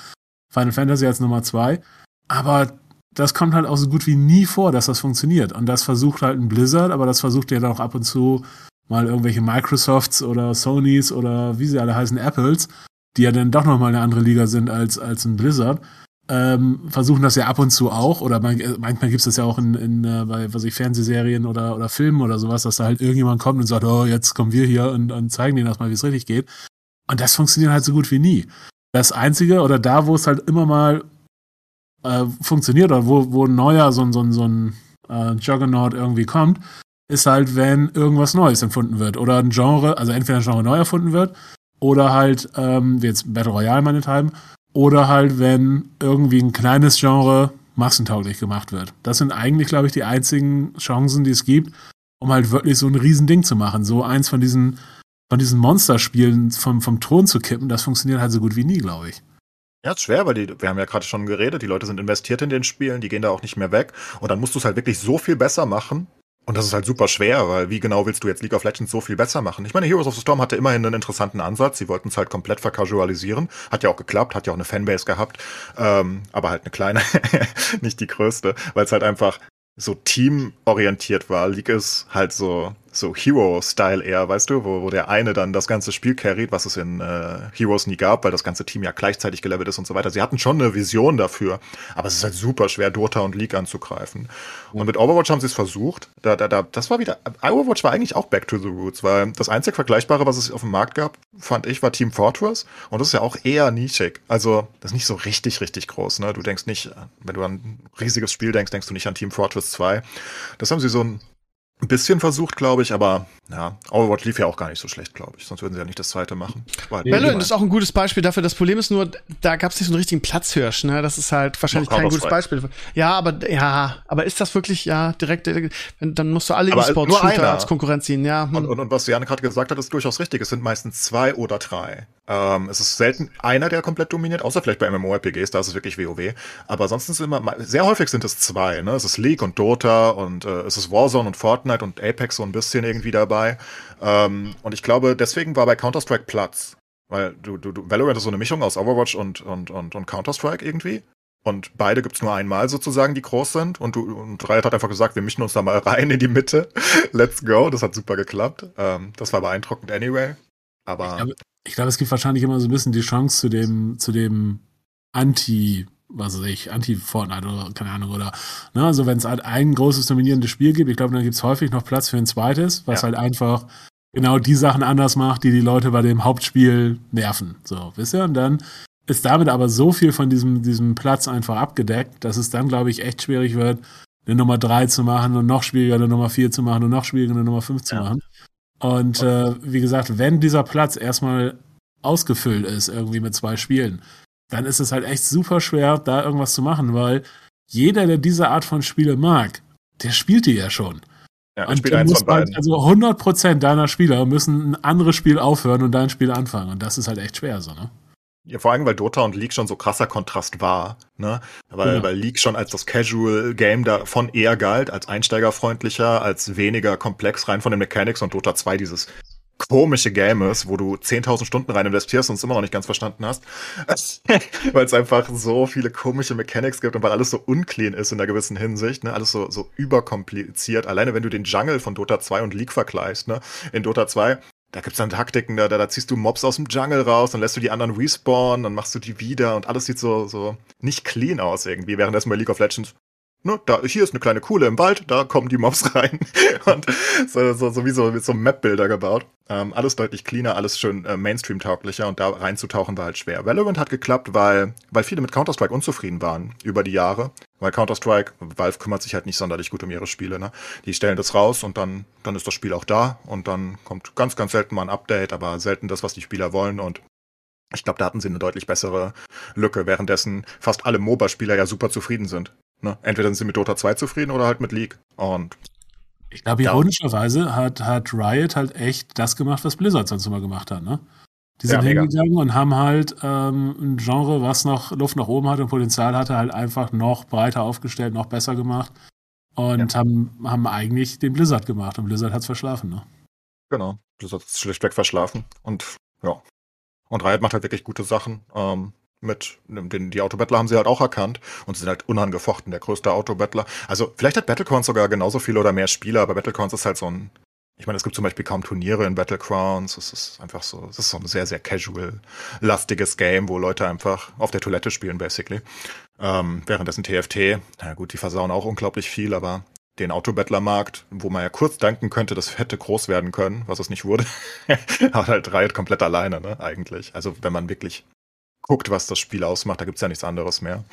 Final Fantasy als Nummer zwei. Aber das kommt halt auch so gut wie nie vor, dass das funktioniert. Und das versucht halt ein Blizzard, aber das versucht ja dann auch ab und zu mal irgendwelche Microsofts oder Sonys oder wie sie alle heißen, Apples, die ja dann doch nochmal eine andere Liga sind als, als ein Blizzard, ähm, versuchen das ja ab und zu auch, oder man, äh, manchmal gibt es das ja auch in, in äh, bei was ich, Fernsehserien oder, oder Filmen oder sowas, dass da halt irgendjemand kommt und sagt, oh, jetzt kommen wir hier und, und zeigen denen das mal, wie es richtig geht. Und das funktioniert halt so gut wie nie. Das Einzige, oder da, wo es halt immer mal äh, funktioniert, oder wo, wo ein neuer, so ein, so so ein äh, Juggernaut irgendwie kommt, ist halt, wenn irgendwas Neues empfunden wird. Oder ein Genre, also entweder ein Genre neu erfunden wird, oder halt, ähm, wie jetzt Battle Royale meinethalben, oder halt, wenn irgendwie ein kleines Genre massentauglich gemacht wird. Das sind eigentlich, glaube ich, die einzigen Chancen, die es gibt, um halt wirklich so ein Riesending zu machen. So eins von diesen, von diesen Monsterspielen vom, vom Thron zu kippen, das funktioniert halt so gut wie nie, glaube ich. Ja, ist schwer, weil die, wir haben ja gerade schon geredet, die Leute sind investiert in den Spielen, die gehen da auch nicht mehr weg. Und dann musst du es halt wirklich so viel besser machen. Und das ist halt super schwer, weil wie genau willst du jetzt League of Legends so viel besser machen? Ich meine, Heroes of the Storm hatte immerhin einen interessanten Ansatz. Sie wollten es halt komplett vercasualisieren. Hat ja auch geklappt, hat ja auch eine Fanbase gehabt. Ähm, aber halt eine kleine, nicht die größte, weil es halt einfach so teamorientiert war. League ist halt so, so Hero-Style eher, weißt du, wo, wo der eine dann das ganze Spiel carried, was es in äh, Heroes nie gab, weil das ganze Team ja gleichzeitig gelevelt ist und so weiter. Sie hatten schon eine Vision dafür, aber es ist halt super schwer, Dota und League anzugreifen. Und mit Overwatch haben sie es versucht. Da, da, da, das war wieder, Overwatch war eigentlich auch back to the roots, weil das einzig Vergleichbare, was es auf dem Markt gab, fand ich, war Team Fortress. Und das ist ja auch eher nischig. Also, das ist nicht so richtig, richtig groß, ne? Du denkst nicht, wenn du an ein riesiges Spiel denkst, denkst du nicht an Team Fortress 2. Das haben sie so ein bisschen versucht, glaube ich, aber ja, Overwatch lief ja auch gar nicht so schlecht, glaube ich. Sonst würden sie ja nicht das zweite machen. Halt Valorant ist auch ein gutes Beispiel dafür. Das Problem ist nur, da gab es nicht so einen richtigen Platzhirsch. Ne? Das ist halt wahrscheinlich kein gutes Counter-Strike. Beispiel. Ja, aber ja, aber ist das wirklich ja direkt? äh, Dann musst du alle E-Sports-Shooter als Konkurrenz ziehen. Ja, Und, und, und was Jan gerade gesagt hat, ist durchaus richtig. Es sind meistens zwei oder drei. Ähm, es ist selten einer, der komplett dominiert, außer vielleicht bei MMORPGs, da ist es wirklich WoW. Aber sonst sind es immer, sehr häufig sind es zwei, ne? Es ist League und Dota und äh, es ist Warzone und Fortnite und Apex so ein bisschen irgendwie dabei. Ähm, und ich glaube, deswegen war bei Counter-Strike Platz. Weil du, du, du, Valorant ist so eine Mischung aus Overwatch und, und, und, und Counter-Strike irgendwie. Und beide gibt's nur einmal sozusagen, die groß sind. Und, du, und Riot hat einfach gesagt, wir mischen uns da mal rein in die Mitte. Let's go. Das hat super geklappt. Ähm, das war beeindruckend anyway. Aber. Glaube, ich glaube, es gibt wahrscheinlich immer so ein bisschen die Chance zu dem, zu dem Anti, was weiß ich, Anti-Fortnite oder keine Ahnung, oder, ne, also wenn es halt ein großes dominierendes Spiel gibt, ich glaube, dann gibt's häufig noch Platz für ein zweites, was ja. halt einfach genau die Sachen anders macht, die die Leute bei dem Hauptspiel nerven. So, wisst ihr? Und dann ist damit aber so viel von diesem, diesem Platz einfach abgedeckt, dass es dann, glaube ich, echt schwierig wird, eine Nummer 3 zu machen und noch schwieriger eine Nummer 4 zu machen und noch schwieriger eine Nummer 5 zu ja. machen. Und äh, wie gesagt, wenn dieser Platz erstmal ausgefüllt ist, irgendwie mit zwei Spielen, dann ist es halt echt super schwer, da irgendwas zu machen, weil jeder, der diese Art von Spiele mag, der spielt die ja schon. Ja, und du musst halt, also 100% deiner Spieler müssen ein anderes Spiel aufhören und dein Spiel anfangen. Und das ist halt echt schwer so, ne? Ja, vor allem, weil Dota und League schon so krasser Kontrast war, ne? Weil, ja. weil League schon als das Casual-Game davon eher galt, als einsteigerfreundlicher, als weniger komplex rein von den Mechanics und Dota 2 dieses komische Game ist, wo du 10.000 Stunden rein investierst und es immer noch nicht ganz verstanden hast. weil es einfach so viele komische Mechanics gibt und weil alles so unclean ist in einer gewissen Hinsicht, ne? Alles so, so überkompliziert. Alleine wenn du den Jungle von Dota 2 und League vergleichst, ne? In Dota 2 da gibt's dann Taktiken, da, da, da ziehst du Mobs aus dem Jungle raus, dann lässt du die anderen respawnen, dann machst du die wieder und alles sieht so, so nicht clean aus irgendwie. Währenddessen bei League of Legends, ne, da, hier ist eine kleine Kuhle im Wald, da kommen die Mobs rein. und so, so, so wie so, so Map-Bilder gebaut. Ähm, alles deutlich cleaner, alles schön äh, Mainstream-tauglicher und da reinzutauchen war halt schwer. Valorant hat geklappt, weil, weil viele mit Counter-Strike unzufrieden waren über die Jahre weil Counter-Strike, Valve kümmert sich halt nicht sonderlich gut um ihre Spiele. Ne? Die stellen das raus und dann, dann ist das Spiel auch da und dann kommt ganz, ganz selten mal ein Update, aber selten das, was die Spieler wollen und ich glaube, da hatten sie eine deutlich bessere Lücke, währenddessen fast alle MOBA-Spieler ja super zufrieden sind. Ne? Entweder sind sie mit Dota 2 zufrieden oder halt mit League. Und ich glaube, ironischerweise hat, hat Riot halt echt das gemacht, was Blizzard sonst immer gemacht hat, ne? Die sind ja, hingegangen und haben halt ähm, ein Genre, was noch Luft nach oben hat und Potenzial hatte, halt einfach noch breiter aufgestellt, noch besser gemacht. Und ja. haben, haben eigentlich den Blizzard gemacht und Blizzard hat es verschlafen, ne? Genau, Blizzard hat es schlichtweg verschlafen. Und ja. Und Riot macht halt wirklich gute Sachen. Ähm, mit den, die Autobattler haben sie halt auch erkannt und sind halt unangefochten der größte Autobattler. Also vielleicht hat Battlecorns sogar genauso viele oder mehr Spieler, aber Battlecorns ist halt so ein ich meine, es gibt zum Beispiel kaum Turniere in Battlegrounds. Es ist einfach so, es ist so ein sehr, sehr casual-lastiges Game, wo Leute einfach auf der Toilette spielen, basically. Ähm, währenddessen TFT, na gut, die versauen auch unglaublich viel, aber den Autobattler-Markt, wo man ja kurz denken könnte, das hätte groß werden können, was es nicht wurde, hat halt Riot komplett alleine, ne, eigentlich. Also, wenn man wirklich guckt, was das Spiel ausmacht, da gibt's ja nichts anderes mehr.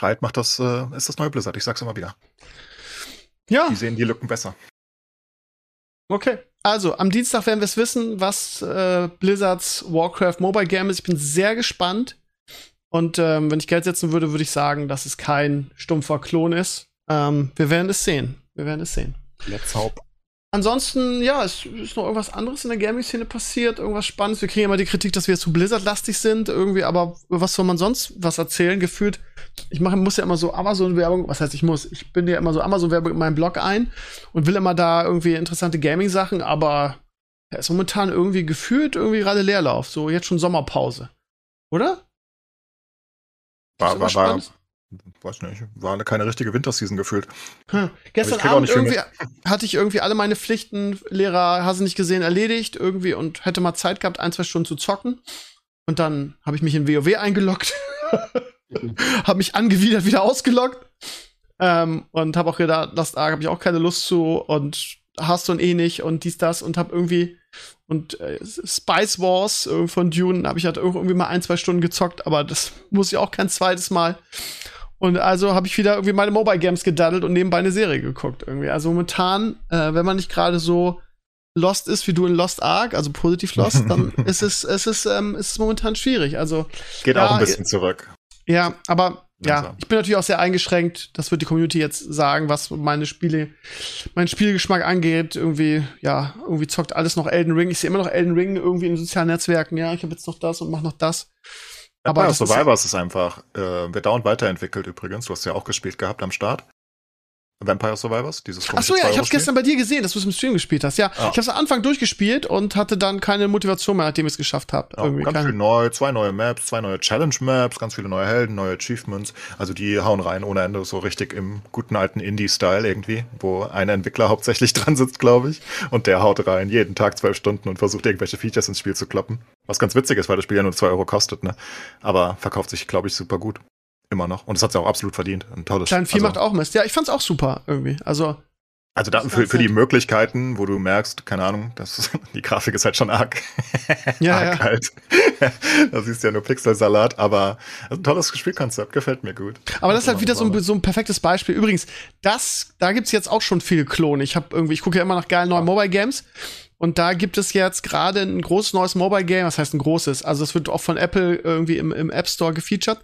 Riot macht das, äh, ist das neue Blizzard, ich sag's immer wieder. Ja. Die sehen die Lücken besser. Okay. Also, am Dienstag werden wir es wissen, was äh, Blizzards Warcraft Mobile Game ist. Ich bin sehr gespannt. Und ähm, wenn ich Geld setzen würde, würde ich sagen, dass es kein stumpfer Klon ist. Ähm, wir werden es sehen. Wir werden es sehen. Let's hope. Ansonsten, ja, es ist noch irgendwas anderes in der Gaming-Szene passiert, irgendwas Spannendes. Wir kriegen immer die Kritik, dass wir zu Blizzard-lastig sind, irgendwie, aber was soll man sonst was erzählen? Gefühlt, ich mache, muss ja immer so Amazon-Werbung, was heißt ich muss? Ich bin ja immer so Amazon-Werbung in meinem Blog ein und will immer da irgendwie interessante Gaming-Sachen, aber er ist momentan irgendwie gefühlt irgendwie gerade Leerlauf, so jetzt schon Sommerpause. Oder? War, war, war, weiß nicht, war keine richtige Winterseason gefühlt. Hm. Gestern Abend irgendwie hatte ich irgendwie alle meine Pflichten, Lehrer, hast du nicht gesehen, erledigt irgendwie und hätte mal Zeit gehabt, ein, zwei Stunden zu zocken. Und dann habe ich mich in WoW eingeloggt, habe mich angewidert wieder ausgeloggt ähm, und habe auch gedacht, das da habe ich auch keine Lust zu und hast du und eh nicht und dies, das und habe irgendwie und äh, Spice Wars äh, von Dune habe ich halt irgendwie mal ein, zwei Stunden gezockt, aber das muss ich auch kein zweites Mal. Und also habe ich wieder irgendwie meine Mobile Games gedaddelt und nebenbei eine Serie geguckt irgendwie. Also momentan, äh, wenn man nicht gerade so lost ist wie du in Lost Ark, also positiv lost, dann ist es, es ist, ähm, ist es momentan schwierig. Also geht ja, auch ein bisschen zurück. Ja, aber ja, langsam. ich bin natürlich auch sehr eingeschränkt. Das wird die Community jetzt sagen, was meine Spiele, meinen Spielgeschmack angeht. Irgendwie, ja, irgendwie zockt alles noch Elden Ring. Ich sehe immer noch Elden Ring irgendwie in den sozialen Netzwerken. Ja, ich habe jetzt noch das und mach noch das. Aber das ist- Survivors ist, einfach, äh, wird dauernd weiterentwickelt übrigens. Du hast ja auch gespielt gehabt am Start. Vampire Survivors, dieses Ach so, ja, ich habe 2-Euro-Spiel. gestern bei dir gesehen, dass du es im Stream gespielt hast. Ja, Ah. ich habe am Anfang durchgespielt und hatte dann keine Motivation mehr, nachdem ich es geschafft habe. Ja, irgendwie ganz keine- viel neu, zwei neue Maps, zwei neue Challenge-Maps, ganz viele neue Helden, neue Achievements. Also die hauen rein ohne Ende, so richtig im guten alten Indie-Style irgendwie, wo ein Entwickler hauptsächlich dran sitzt, glaube ich. Und der haut rein, jeden Tag zwölf Stunden und versucht irgendwelche Features ins Spiel zu kloppen. Was ganz witzig ist, weil das Spiel ja nur zwei Euro kostet, ne? Aber verkauft sich, glaube ich, super gut. Immer noch. Und es hat ja auch absolut verdient. Ein tolles Klein Vieh also, macht auch Mist. Ja, ich fand's auch super irgendwie. Also, Also da, Das für, für die nett. Möglichkeiten, wo du merkst, keine Ahnung, das, die Grafik ist halt schon arg, Ja, arg ja. halt. da siehst du ja nur Pixelsalat, aber das ist ein tolles Spielkonzept, gefällt mir gut. aber das ist halt wieder so ein, so ein perfektes Beispiel. Übrigens, das, da gibt's jetzt auch schon viele Klone. Ich habe irgendwie, ich gucke ja immer nach geilen neuen Mobile Games. Und da gibt es jetzt gerade ein großes neues Mobile Game, was heißt ein großes? Also es wird auch von Apple irgendwie im, im App Store gefeatured,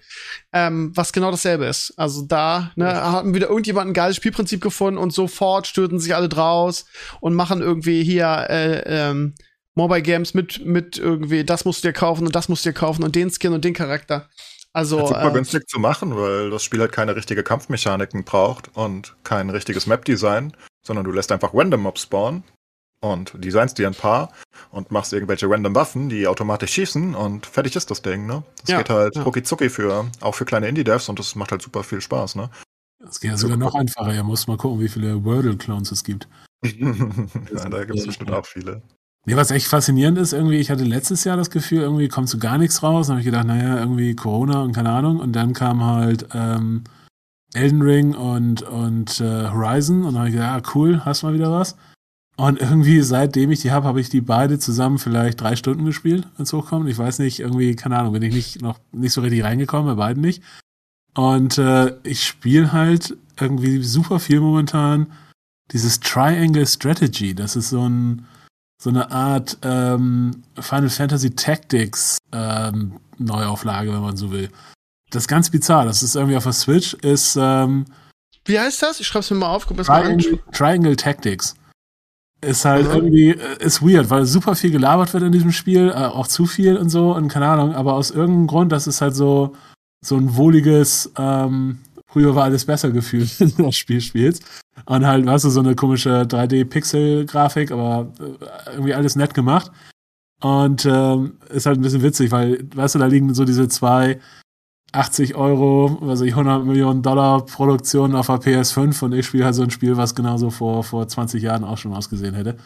ähm, was genau dasselbe ist. Also da ne, haben wieder irgendjemand ein geiles Spielprinzip gefunden und sofort stürzen sich alle draus und machen irgendwie hier äh, ähm, Mobile Games mit mit irgendwie, das musst du dir kaufen und das musst du dir kaufen und den Skin und den Charakter. Also Das ist super äh, günstig zu machen, weil das Spiel halt keine richtige Kampfmechaniken braucht und kein richtiges Map-Design, sondern du lässt einfach Random Mobs spawnen und designst dir ein paar und machst irgendwelche random Waffen, die automatisch schießen und fertig ist das Ding, ne? Das Ja, geht halt ja. rucki zucki für, auch für kleine Indie-Devs und das macht halt super viel Spaß, ne? Das geht ja sogar noch einfacher. Ihr müsst mal gucken, wie viele Wordle-Clones es gibt. ja, da gibt es bestimmt auch viele. Nee, was echt faszinierend ist, irgendwie, ich hatte letztes Jahr das Gefühl, irgendwie kommt so gar nichts raus. Dann habe ich gedacht, naja, irgendwie Corona und keine Ahnung. Und dann kam halt ähm, Elden Ring und, und äh, Horizon. Und dann habe ich gedacht, ah, cool, hast mal wieder was. Und irgendwie, seitdem ich die habe, habe ich die beide zusammen vielleicht drei Stunden gespielt, wenn es hochkommt. Ich weiß nicht, irgendwie, keine Ahnung, bin ich nicht noch nicht so richtig reingekommen, bei beiden nicht. Und äh, ich spiele halt irgendwie super viel momentan dieses Triangle Strategy. Das ist so ein so eine Art ähm, Final Fantasy Tactics ähm, Neuauflage, wenn man so will. Das ist ganz bizarre. Das ist irgendwie auf der Switch, ist ähm, wie heißt das? Ich schreib's mir mal auf, guck mal an. Triangle, Triangle Tactics. Ist halt Mhm. irgendwie, äh, ist weird, weil super viel gelabert wird in diesem Spiel, äh, auch zu viel und so und keine Ahnung, aber aus irgendeinem Grund, das ist halt so, so ein wohliges, ähm, früher war alles besser Gefühl, wenn du das Spiel spielst. Und halt, weißt du, so eine komische 3D-Pixel-Grafik, aber äh, irgendwie alles nett gemacht. Und ähm, ist halt ein bisschen witzig, weil, weißt du, da liegen so diese zwei 80 Euro, also 100 Millionen Dollar Produktionen auf der PS5 und ich spiele halt so ein Spiel, was genauso vor, vor 20 Jahren auch schon ausgesehen hätte.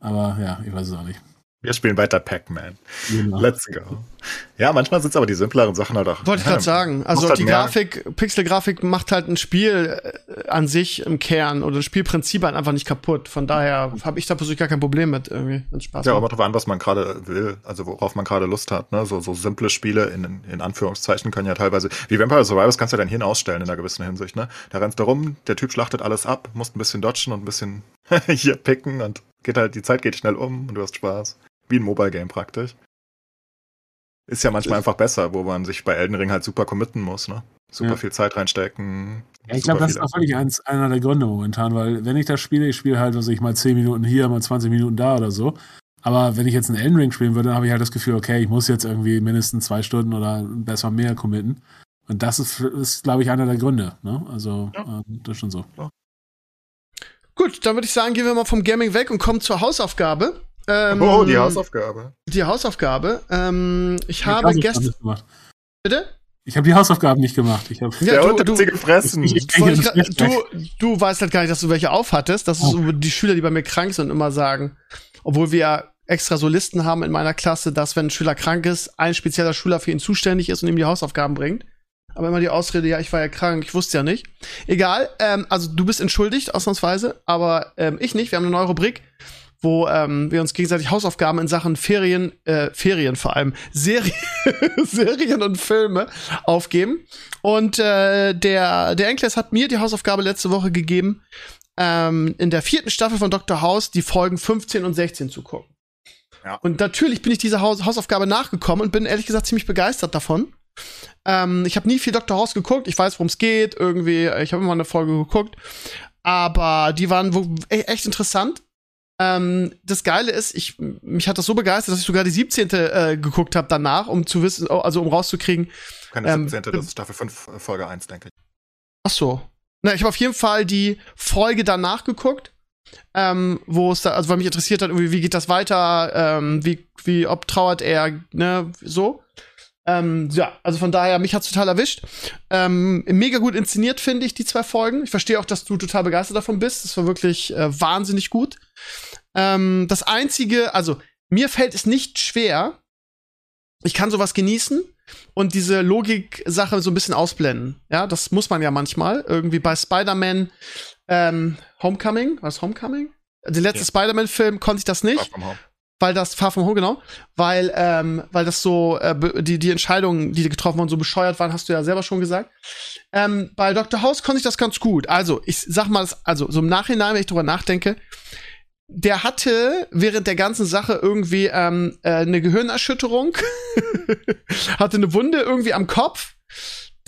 Aber ja, ich weiß es auch nicht. Wir spielen weiter Pac-Man. Genau. Let's go. Ja, manchmal sind es aber die simpleren Sachen halt auch. Wollte ich gerade sagen. Also halt die Grafik, Pixel-Grafik macht halt ein Spiel äh, an sich im Kern oder das Spielprinzip halt einfach nicht kaputt. Von daher habe ich da persönlich gar kein Problem mit irgendwie, wenn Spaß Ja, aber macht. drauf an, was man gerade will, also worauf man gerade Lust hat. Ne? So, so simple Spiele in, in Anführungszeichen können ja teilweise, wie Vampire Survivors kannst du dein Hirn ausstellen in einer gewissen Hinsicht. Ne? Da rennst du rum, der Typ schlachtet alles ab, musst ein bisschen dodgen und ein bisschen hier picken und geht halt, die Zeit geht schnell um und du hast Spaß. Wie ein Mobile Game praktisch. Ist ja manchmal einfach besser, wo man sich bei Elden Ring halt super committen muss, ne? Super Ja. viel Zeit reinstecken. Ja, ich glaube, das ist auch wirklich eins, einer der Gründe momentan, weil wenn ich das spiele, ich spiele halt, weiß ich mal 10 Minuten hier, mal 20 Minuten da oder so. Aber wenn ich jetzt einen Elden Ring spielen würde, dann habe ich halt das Gefühl, okay, ich muss jetzt irgendwie mindestens zwei Stunden oder besser mehr committen. Und das ist, ist glaube ich, einer der Gründe. Ne? Also, Ja. ähm, das ist schon so. Gut, dann würde ich sagen, gehen wir mal vom Gaming weg und kommen zur Hausaufgabe. Ähm, Oh, die Hausaufgabe. Die Hausaufgabe. Ähm, ich Die habe gestern. nicht gemacht. Bitte? Ich habe die Hausaufgaben nicht gemacht. Ich habe Ja, du- du- sie gefressen. Ich- ich- ich weg. du, du weißt halt gar nicht, dass du welche aufhattest. Das ist Oh. so die Schüler, die bei mir krank sind, immer sagen. Obwohl wir ja extra so Listen haben in meiner Klasse, dass wenn ein Schüler krank ist, ein spezieller Schüler für ihn zuständig ist und ihm die Hausaufgaben bringt. Aber immer die Ausrede, ja, ich war ja krank, ich wusste ja nicht. Egal, ähm, also du bist entschuldigt, ausnahmsweise, aber ähm, ich nicht. Wir haben eine neue Rubrik, wo ähm, wir uns gegenseitig Hausaufgaben in Sachen Ferien, äh, Ferien vor allem, Serien, Serien und Filme aufgeben. Und äh, der, der Enkles hat mir die Hausaufgabe letzte Woche gegeben, ähm, in der vierten Staffel von Dr. House die Folgen 15 und 16 zu gucken. Ja. Und natürlich bin ich dieser Haus Hausaufgabe nachgekommen und bin ehrlich gesagt ziemlich begeistert davon. Ähm, ich habe nie viel Dr. House geguckt. Ich weiß, worum es geht. Irgendwie, ich habe immer eine Folge geguckt. Aber die waren e echt interessant. Ähm, das Geile ist, ich, mich hat das so begeistert, dass ich sogar die 17. Äh, geguckt habe danach, um zu wissen, also um rauszukriegen. Keine Ähm, 17. das ist Staffel 5, äh, Folge 1, denke ich. Ach so. Na, ich habe auf jeden Fall die Folge danach geguckt, ähm, wo es da, also weil mich interessiert hat, irgendwie, wie geht das weiter, ähm, wie, wie, ob trauert er, ne, so. Ähm, ja, also von daher, mich hat's total erwischt. Ähm, mega gut inszeniert, finde ich, die zwei Folgen. Ich verstehe auch, dass du total begeistert davon bist. Das war wirklich äh, wahnsinnig gut. Ähm, das einzige, also, mir fällt es nicht schwer. Ich kann sowas genießen und diese Logik-Sache so ein bisschen ausblenden. Ja, das muss man ja manchmal. Irgendwie bei Spider-Man ähm, Homecoming, was Homecoming? Den letzten Ja. Spider-Man-Film konnte ich das nicht, weil das Far From Home, genau, weil, ähm, weil das so, äh, die, die Entscheidungen, die getroffen wurden, so bescheuert waren, hast du ja selber schon gesagt. Ähm, bei Dr. House konnte ich das ganz gut. Also, ich sag mal, also so im Nachhinein, wenn ich drüber nachdenke, der hatte während der ganzen Sache irgendwie ähm, äh, eine Gehirnerschütterung, hatte eine Wunde irgendwie am Kopf.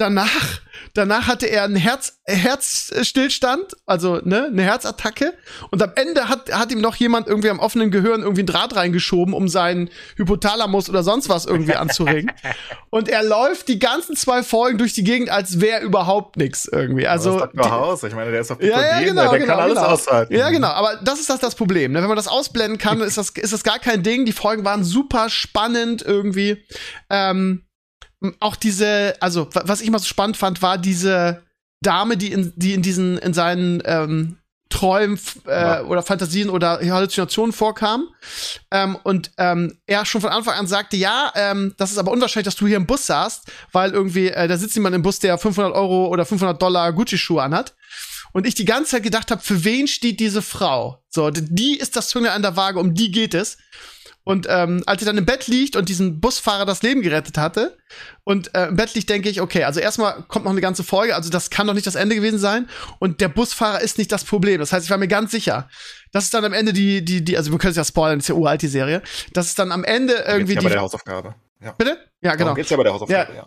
Danach, danach hatte er einen Herz, Herzstillstand, also ne, eine Herzattacke. Und am Ende hat, hat ihm noch jemand irgendwie am offenen Gehirn irgendwie einen Draht reingeschoben, um seinen Hypothalamus oder sonst was irgendwie anzuregen. Und er läuft die ganzen zwei Folgen durch die Gegend, als wäre überhaupt nichts irgendwie. Also das ist Dr. House. Ich meine, der ist auf ja, ja, genau, der genau, kann alles genau. aushalten. Ja, genau, aber das ist das, das Problem. Ne? Wenn man das ausblenden kann, ist das, ist das gar kein Ding. Die Folgen waren super spannend irgendwie. Ähm, auch diese, also wa- was ich immer so spannend fand, war diese Dame, die in, die in diesen, in seinen ähm, Träumen äh, Ja. oder Fantasien oder Halluzinationen vorkam. Ähm, und ähm, er schon von Anfang an sagte, ja, ähm, das ist aber unwahrscheinlich, dass du hier im Bus saßt, weil irgendwie, äh, da sitzt jemand im Bus, der 500 Euro oder 500 Dollar Gucci-Schuhe anhat. Und ich die ganze Zeit gedacht habe, für wen steht diese Frau? So, die ist das Zunge an der Waage, um die geht es. Und ähm, als sie dann im Bett liegt und diesen Busfahrer das Leben gerettet hatte und äh, im Bett liegt, denke ich, okay, also erstmal kommt noch eine ganze Folge, also das kann doch nicht das Ende gewesen sein. Und der Busfahrer ist nicht das Problem. Das heißt, ich war mir ganz sicher, das ist dann am Ende die, die, die, also wir können es ja spoilern, das ist ja uralt, die Serie. Das ist dann am Ende irgendwie ja bei der die. Hausaufgabe. Ja. Bitte? Ja, genau Darum geht's ja bei der Hausaufgabe, ja.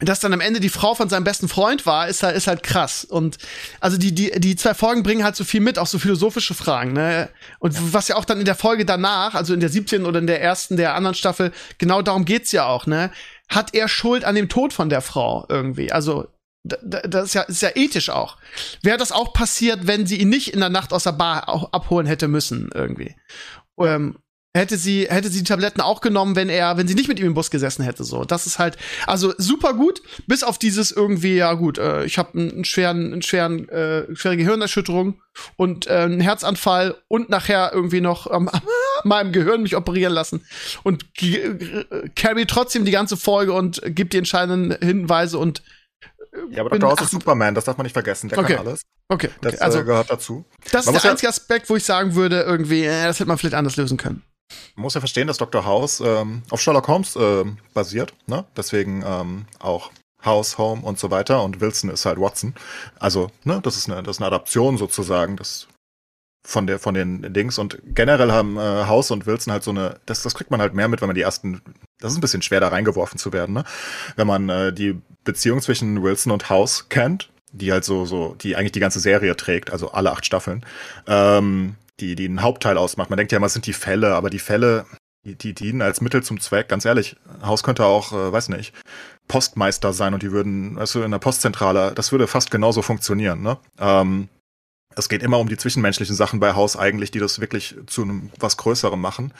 Dass dann am Ende die Frau von seinem besten Freund war, ist halt, ist halt krass. Und also die, die, die zwei Folgen bringen halt so viel mit, auch so philosophische Fragen, ne? Und was ja auch dann in der Folge danach, also in der 17. oder in der ersten der anderen Staffel, genau darum geht's ja auch, ne? Hat er Schuld an dem Tod von der Frau irgendwie? Also, da- da- das ist ja, ist ja ethisch auch. Wäre das auch passiert, wenn sie ihn nicht in der Nacht aus der Bar auch abholen hätte müssen, irgendwie? Ähm, hätte sie hätte sie die Tabletten auch genommen, wenn er wenn sie nicht mit ihm im Bus gesessen hätte so. Das ist halt also super gut, bis auf dieses irgendwie ja gut, äh, ich habe einen schweren einen schweren äh, schwere Gehirnerschütterung und äh, einen Herzanfall und nachher irgendwie noch ähm, meinem Gehirn mich operieren lassen und äh, carry trotzdem die ganze Folge und gibt die entscheidenden Hinweise und Ja, aber Dr. House ist Superman, das darf man nicht vergessen. Der Okay. kann alles. okay, Das okay also äh, gehört dazu. das man ist der ja- einzige Aspekt, wo ich sagen würde irgendwie äh, das hätte man vielleicht anders lösen können. Man muss ja verstehen, dass Dr. House ähm, auf Sherlock Holmes ähm, basiert. Ne? Deswegen ähm, auch House, Home und so weiter. Und Wilson ist halt Watson. Also, ne, das ist eine, das ist eine Adaption sozusagen das von der von den Dings. Und generell haben äh, House und Wilson halt so eine, das, das kriegt man halt mehr mit, wenn man die ersten. Das ist ein bisschen schwer, da reingeworfen zu werden, ne? Wenn man äh, die Beziehung zwischen Wilson und House kennt, die halt so, so, die eigentlich die ganze Serie trägt, also alle acht Staffeln. Ähm, die, die einen Hauptteil ausmacht. Man denkt ja immer, es sind die Fälle, aber die Fälle, die, die dienen als Mittel zum Zweck. Ganz ehrlich, Haus könnte auch, äh, weiß nicht, Postmeister sein und die würden, weißt du, in der Postzentrale, das würde fast genauso funktionieren, ne? Ähm, es geht immer um die zwischenmenschlichen Sachen bei Haus eigentlich, die das wirklich zu einem was Größerem machen.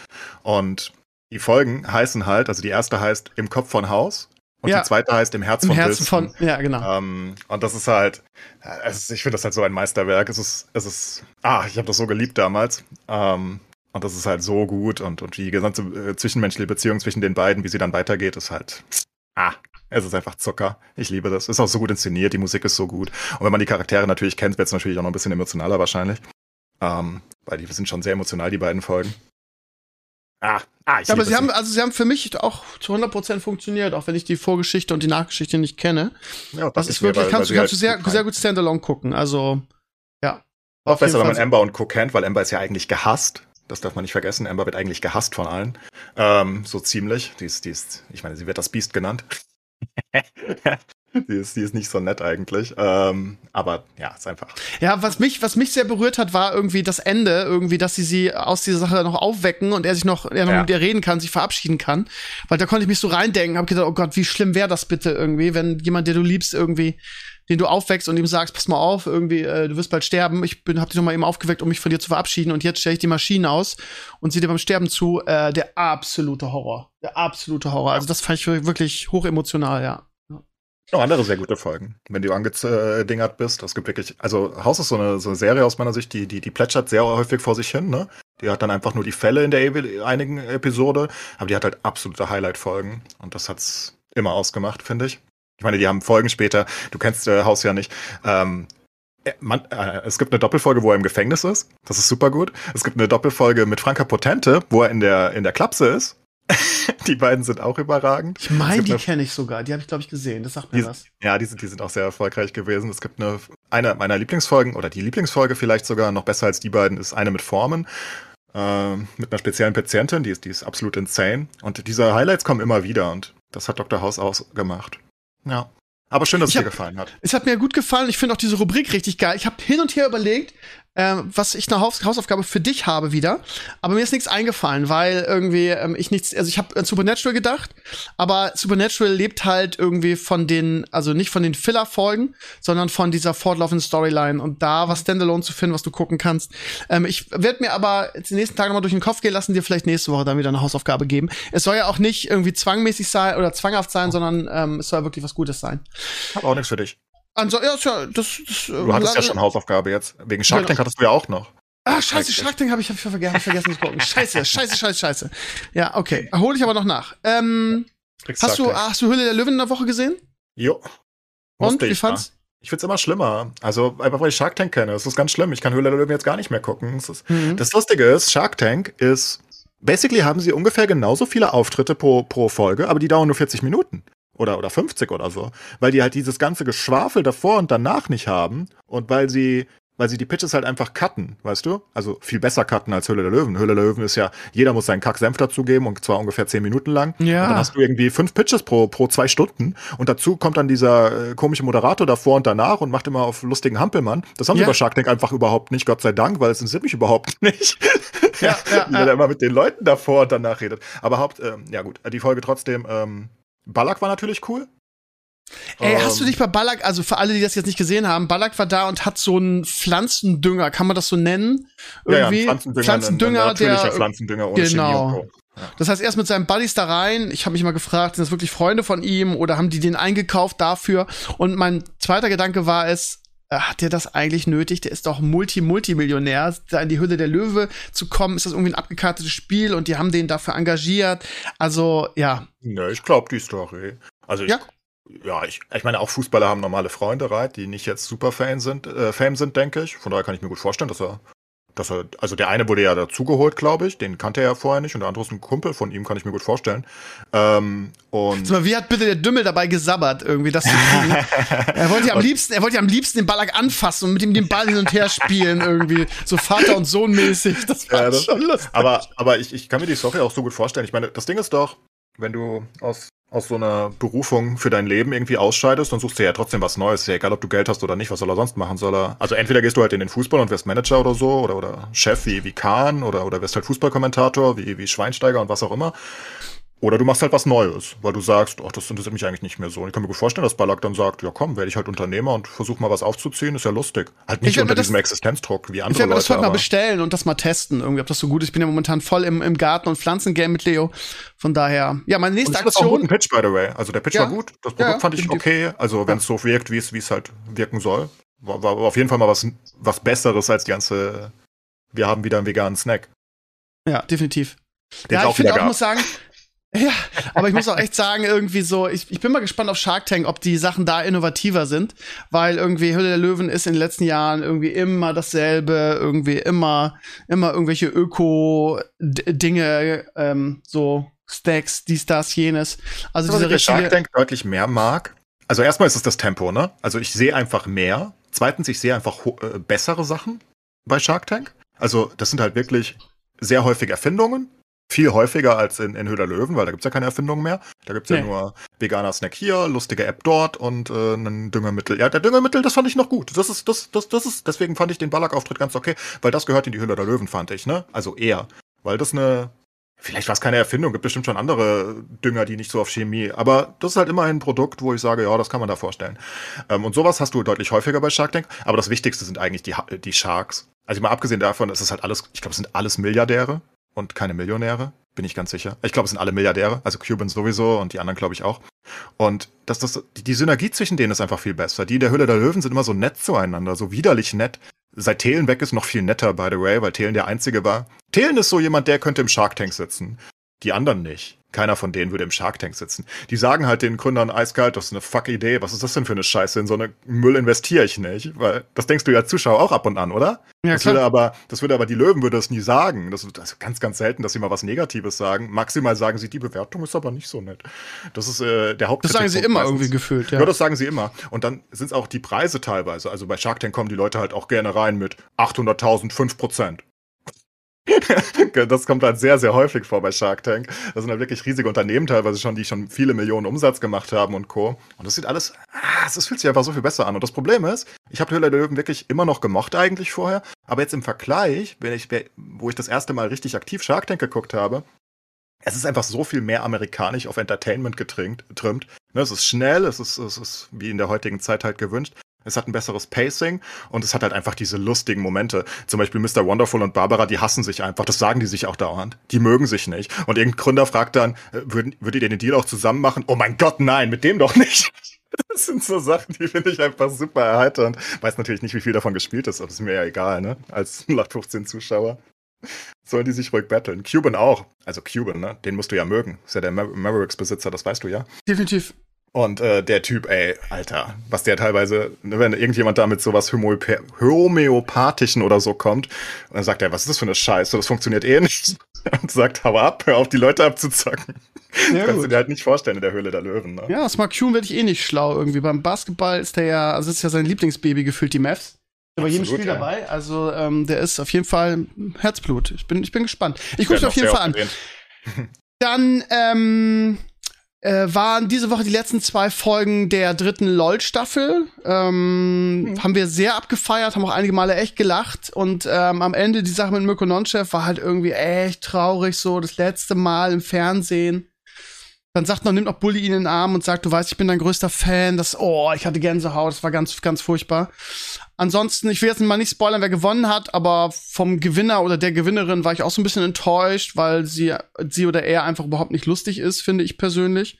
Und die Folgen heißen halt, also die erste heißt Im Kopf von Haus und Ja. die zweite heißt Im Herz Im von Herzen Wilson. von ja, genau. Ähm, und das ist halt, äh, ist, ich finde das halt so ein Meisterwerk. Es ist, es ist, ah, ich habe das so geliebt damals. Ähm, und das ist halt so gut und, und die gesamte äh, zwischenmenschliche Beziehung zwischen den beiden, wie sie dann weitergeht, ist halt, ah, es ist einfach Zucker. Ich liebe das. Ist auch so gut inszeniert, die Musik ist so gut. Und wenn man die Charaktere natürlich kennt, wird es natürlich auch noch ein bisschen emotionaler wahrscheinlich. Ähm, weil die sind schon sehr emotional, die beiden Folgen. Ah, ah, ich Ja, aber sie haben, also sie haben für mich auch zu 100% funktioniert, auch wenn ich die Vorgeschichte und die Nachgeschichte nicht kenne. Ja, Das dachte ist mir, wirklich, weil- kannst, weil kannst sie du sehr, halt gut sehr gut Standalone gucken. Also, ja. Auch besser, wenn man. Amber und Co. kennt, weil Amber ist ja eigentlich gehasst. Das darf man nicht vergessen. Amber wird eigentlich gehasst von allen. Ähm, so ziemlich. Die ist, die ist, ich meine, sie wird das Biest genannt. Die ist, die ist nicht so nett eigentlich. Ähm, aber ja, ist einfach. Ja, was mich, was mich sehr berührt hat, war irgendwie das Ende, irgendwie, dass sie sie aus dieser Sache noch aufwecken und er sich noch, er noch Ja. mit ihr reden kann, sich verabschieden kann. Weil da konnte ich mich so reindenken, hab gedacht, oh Gott, wie schlimm wäre das bitte irgendwie, wenn jemand, der du liebst, irgendwie, den du aufweckst und ihm sagst, pass mal auf, irgendwie, äh, du wirst bald sterben. Ich bin, hab dich noch mal eben aufgeweckt, um mich von dir zu verabschieden und jetzt stelle ich die Maschine aus und sieh dir beim Sterben zu. Äh, der absolute Horror. Der absolute Horror. Also das fand ich wirklich hochemotional, ja. Noch andere sehr gute Folgen, wenn du angedingert bist. Es gibt wirklich, also Haus ist so eine, so eine Serie aus meiner Sicht, die, die, die plätschert sehr häufig vor sich hin, ne? Die hat dann einfach nur die Fälle in der einigen Episode, aber die hat halt absolute Highlight-Folgen. Und das hat's immer ausgemacht, finde ich. Ich meine, die haben Folgen später, du kennst äh, Haus ja nicht. Ähm, äh, man, äh, es gibt eine Doppelfolge, wo er im Gefängnis ist. Das ist super gut. Es gibt eine Doppelfolge mit Franka Potente, wo er in der, in der Klapse ist. die beiden sind auch überragend. Ich meine, die kenne ich sogar. Die habe ich, glaube ich, gesehen. Das sagt mir Die- was. Ja, die sind, die sind auch sehr erfolgreich gewesen. Es gibt eine, eine meiner Lieblingsfolgen, oder die Lieblingsfolge vielleicht sogar noch besser als die beiden, ist eine mit Formen, ähm, mit einer speziellen Patientin, die ist, die ist absolut insane. Und diese Highlights kommen immer wieder und das hat Dr. House ausgemacht. Ja. Aber schön, dass Ich es dir hab- gefallen hat. Es hat mir gut gefallen. Ich finde auch diese Rubrik richtig geil. Ich habe hin und her überlegt, ähm, was ich eine Haus Hausaufgabe für dich habe wieder. Aber mir ist nichts eingefallen, weil irgendwie ähm, ich nichts, also ich habe an Supernatural gedacht, aber Supernatural lebt halt irgendwie von den, also nicht von den Filler-Folgen, sondern von dieser fortlaufenden Storyline und da was Standalone zu finden, was du gucken kannst. Ähm, ich werde mir aber die nächsten Tage noch mal durch den Kopf gehen lassen, dir vielleicht nächste Woche dann wieder eine Hausaufgabe geben. Es soll ja auch nicht irgendwie zwangmäßig sein oder zwanghaft sein, sondern ähm, es soll wirklich was Gutes sein. Hab auch nichts für dich. Also, ja, ist ja, das, das Du hattest ja schon Hausaufgabe jetzt. Wegen Shark Tank hattest du ja auch noch. Ah, scheiße. Shark Tank habe ich, hab ich vergessen, hab ich vergessen zu gucken. Scheiße, scheiße, scheiße, scheiße. Ja, okay. Hole ich aber noch nach. Ähm, hast, du, Tank. hast du Hülle der Löwen in der Woche gesehen? Jo. Und, Musste wie ich, fand's? ja. Ich find's immer schlimmer. Also, einfach weil ich Shark Tank kenne. Das ist ganz schlimm. Ich kann Höhle der Löwen jetzt gar nicht mehr gucken. Es ist, Mhm. Das Lustige ist, Shark Tank ist, basically haben sie ungefähr genauso viele Auftritte pro, pro Folge, aber die dauern nur 40 Minuten. Oder, oder 50 oder so. Weil die halt dieses ganze Geschwafel davor und danach nicht haben und weil sie, weil sie die Pitches halt einfach cutten, weißt du? Also viel besser cutten als Höhle der Löwen. Höhle der Löwen ist ja, jeder muss seinen Kack-Senf dazugeben und zwar ungefähr 10 Minuten lang. Ja. Und dann hast du irgendwie fünf Pitches pro, pro zwei Stunden und dazu kommt dann dieser äh, komische Moderator davor und danach und macht immer auf lustigen Hampelmann. Das haben Ja. sie bei Shark Tank einfach überhaupt nicht, Gott sei Dank, weil es interessiert mich überhaupt nicht. Ja, ja, Wie ja. der immer mit den Leuten davor und danach redet. Aber Haupt, ähm, ja gut, die Folge trotzdem, ähm, Ballack war natürlich cool. Ey, hast du Ähm, dich bei Ballack, also für alle, die das jetzt nicht gesehen haben, Ballack war da und hat so einen Pflanzendünger, kann man das so nennen? ja, ja, Irgendwie? Pflanzendünger, Pflanzendünger, ein, der, Pflanzendünger ohne genau. Chemie und Co. Das heißt, erst mit seinen Buddies da rein. Ich habe mich mal gefragt, sind das wirklich Freunde von ihm oder haben die den eingekauft dafür? Und mein zweiter Gedanke war es, hat der das eigentlich nötig? Der ist doch Multi-Multimillionär. Da in die Hülle der Löwe zu kommen, ist das irgendwie ein abgekartetes Spiel und die haben den dafür engagiert. Also, ja. Ne, ich glaube die Story. Also ich, Ja. ja, ich, ich meine, auch Fußballer haben normale Freunde, right, die nicht jetzt super Fan sind, äh, Fame sind, denke ich. Von daher kann ich mir gut vorstellen, dass er, dass er, also der eine wurde ja dazugeholt, glaube ich, den kannte er ja vorher nicht und der andere ist ein Kumpel von ihm, kann ich mir gut vorstellen. Ähm, und mal, wie hat bitte der Dümmel dabei gesabbert, irgendwie das zu kriegen? er wollte ja am liebsten, er wollte ja am liebsten den Ballack anfassen und mit ihm den Ball hin und her spielen, irgendwie. So Vater und Sohn mäßig. Das war Ja, das- schon lustig. Aber, aber ich, ich kann mir die Story auch so gut vorstellen. Ich meine, das Ding ist doch, wenn du aus, aus so einer Berufung für dein Leben irgendwie ausscheidest, dann suchst du ja trotzdem was Neues. Ja egal, ob du Geld hast oder nicht, was soll er sonst machen? Soll er, also entweder gehst du halt in den Fußball und wirst Manager oder so, oder, oder Chef wie, wie Kahn, oder, oder wirst halt Fußballkommentator wie, wie Schweinsteiger und was auch immer. Oder du machst halt was Neues, weil du sagst, ach, das interessiert mich eigentlich nicht mehr so. Und ich kann mir gut vorstellen, dass Ballack dann sagt, ja komm, werde ich halt Unternehmer und versuch mal was aufzuziehen, ist ja lustig. Halt Ich nicht unter das- diesem Existenzdruck wie Ich andere werde mir das heute mal bestellen und das mal testen, irgendwie, ob das so gut ist. Ich bin ja momentan voll im, im Garten- und Pflanzengame mit Leo. Von daher, ja, meine Und nächste ich fand das auch einen guten Aktion. Pitch, by the way. Also der Pitch Ja. war gut, das Produkt ja, fand ich okay. Also wenn es so wirkt, wie es halt wirken soll, war, war auf jeden Fall mal was, was Besseres als die ganze. Wir haben wieder einen veganen Snack. Ja, definitiv. Den ja, auch ich finde auch, muss sagen, ja, aber ich muss auch echt sagen, irgendwie so, ich, ich bin mal gespannt auf Shark Tank, ob die Sachen da innovativer sind, weil irgendwie Hülle der Löwen ist in den letzten Jahren irgendwie immer dasselbe, irgendwie immer, immer irgendwelche Öko-Dinge, ähm, so Stacks, dies, das, jenes. Also diese bei Shark richtige, Tank deutlich mehr mag. Also erstmal ist es das Tempo, ne? Also ich sehe einfach mehr. Zweitens, ich sehe einfach äh, bessere Sachen bei Shark Tank. Also das sind halt wirklich sehr häufig Erfindungen. Viel häufiger als in, in Höhler Löwen, weil da gibt's ja keine Erfindung mehr. Da gibt's ja Nee. nur veganer Snack hier, lustige App dort und äh, ein Düngemittel. Ja, der Düngemittel, das fand ich noch gut. Das ist, das, das, das ist, deswegen fand ich den Ballack-Auftritt ganz okay, weil das gehört in die Höhle der Löwen, fand ich, ne? Also eher. Weil das eine, vielleicht war es keine Erfindung, gibt bestimmt schon andere Dünger, die nicht so auf Chemie, aber das ist halt immerhin ein Produkt, wo ich sage, ja, das kann man da vorstellen. Ähm, und sowas hast du deutlich häufiger bei Shark Tank, aber das Wichtigste sind eigentlich die, die Sharks. Also mal abgesehen davon, es ist halt alles, ich glaube, es sind alles Milliardäre und keine Millionäre, bin ich ganz sicher. Ich glaube, es sind alle Milliardäre, also Cuban sowieso und die anderen glaube ich auch. Und dass das, die, Synergie zwischen denen ist einfach viel besser. Die in der Höhle der Löwen sind immer so nett zueinander, so widerlich nett. Seit Thelen weg ist noch viel netter, by the way, weil Thelen der Einzige war. Thelen ist so jemand, der könnte im Shark Tank sitzen. Die anderen nicht. Keiner von denen würde im Shark Tank sitzen. Die sagen halt den Gründern eiskalt, das ist eine fuck Idee. Was ist das denn für eine Scheiße? In so eine Müll investiere ich nicht. Weil das denkst du ja als Zuschauer auch ab und an, oder? Ja, das würde aber, das würde aber die Löwen würde das nie sagen. Das ist also ganz, ganz selten, dass sie mal was Negatives sagen. Maximal sagen sie, die Bewertung ist aber nicht so nett. Das ist äh, der Haupt. Das sagen sie immer irgendwie gefühlt, Ja. ja. das sagen sie immer. Und dann sind es auch die Preise teilweise. Also bei Shark Tank kommen die Leute halt auch gerne rein mit 800.000, 5 Prozent. Das kommt halt sehr, sehr häufig vor bei Shark Tank. Das sind halt wirklich riesige Unternehmen teilweise schon, die schon viele Millionen Umsatz gemacht haben und Co. Und das sieht alles, ah, es fühlt sich einfach so viel besser an. Und das Problem ist, ich habe Höhle der Löwen wirklich immer noch gemocht eigentlich vorher, aber jetzt im Vergleich, wenn ich, wo ich das erste Mal richtig aktiv Shark Tank geguckt habe, es ist einfach so viel mehr amerikanisch auf Entertainment getrimmt. Ne, es ist schnell, es ist, es ist wie in der heutigen Zeit halt gewünscht. Es hat ein besseres Pacing und es hat halt einfach diese lustigen Momente. Zum Beispiel Mr. Wonderful und Barbara, die hassen sich einfach. Das sagen die sich auch dauernd. Die mögen sich nicht. Und irgendein Gründer fragt dann, äh, würden, würdet ihr den Deal auch zusammen machen? Oh mein Gott, nein, mit dem doch nicht. Das sind so Sachen, die finde ich einfach super erheiternd. Weiß natürlich nicht, wie viel davon gespielt ist, aber ist mir ja egal, ne? Als 0815 Zuschauer. Sollen die sich ruhig battlen. Cuban auch. Also Cuban, ne? Den musst du ja mögen. Ist ja der Ma Mavericks-Besitzer, das weißt du ja. Definitiv. Und äh, der Typ, ey, Alter, was der teilweise, ne, wenn irgendjemand da mit sowas Homöopa Homöopathischen oder so kommt, und dann sagt er, was ist das für eine Scheiße, das funktioniert eh nicht. Und sagt, hau ab, hör auf, die Leute abzuzocken. Ja, Kannst du dir halt nicht vorstellen in der Höhle der Löwen, ne? Ja, Smart Kuhn werde ich eh nicht schlau irgendwie. Beim Basketball ist der ja, also ist ja sein Lieblingsbaby gefühlt, die Mavs. Bei jedem Spiel ja. dabei. Also ähm, der ist auf jeden Fall Herzblut. Ich bin, ich bin gespannt. Ich gucke Werden auf jeden Fall an. Dann ähm, äh, waren diese Woche die letzten zwei Folgen der dritten LOL-Staffel. Ähm, Haben wir sehr abgefeiert, haben auch einige Male echt gelacht. Und ähm, am Ende die Sache mit Mirko Nonchef war halt irgendwie echt traurig, so das letzte Mal im Fernsehen. Dann sagt noch, nimmt noch Bully ihn in den Arm und sagt, du weißt, ich bin dein größter Fan. Das, oh, ich hatte Gänsehaut, das war ganz, ganz furchtbar. Ansonsten, ich will jetzt mal nicht spoilern, wer gewonnen hat, aber vom Gewinner oder der Gewinnerin war ich auch so ein bisschen enttäuscht, weil sie, sie oder er einfach überhaupt nicht lustig ist, finde ich persönlich.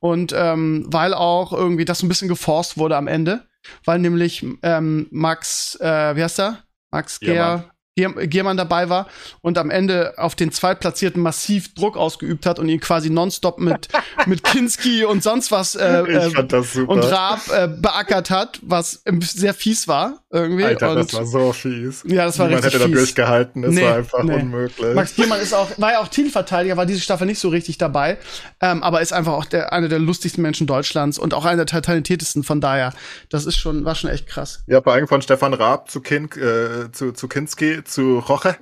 Und ähm, weil auch irgendwie das so ein bisschen geforst wurde am Ende, weil nämlich ähm, Max, äh, wie heißt er? Max. Gehr, Gier- Giermann dabei war und am Ende auf den Zweitplatzierten massiv Druck ausgeübt hat und ihn quasi nonstop mit, mit Kinski und sonst was äh, äh, und Raab äh, beackert hat, was sehr fies war irgendwie. Alter, und das war so fies. Ja, das war Niemand richtig hätte da fies. durchgehalten, das Nee, war einfach nee. unmöglich. Max Giermann ist auch, war ja auch Titelverteidiger, war diese Staffel nicht so richtig dabei, ähm, aber ist einfach auch der, einer der lustigsten Menschen Deutschlands und auch einer der talentiertesten. Von daher, das ist schon, war schon echt krass. Ja, vor allem von Stefan Raab zu, Kink, äh, zu, zu Kinski, zu Roche.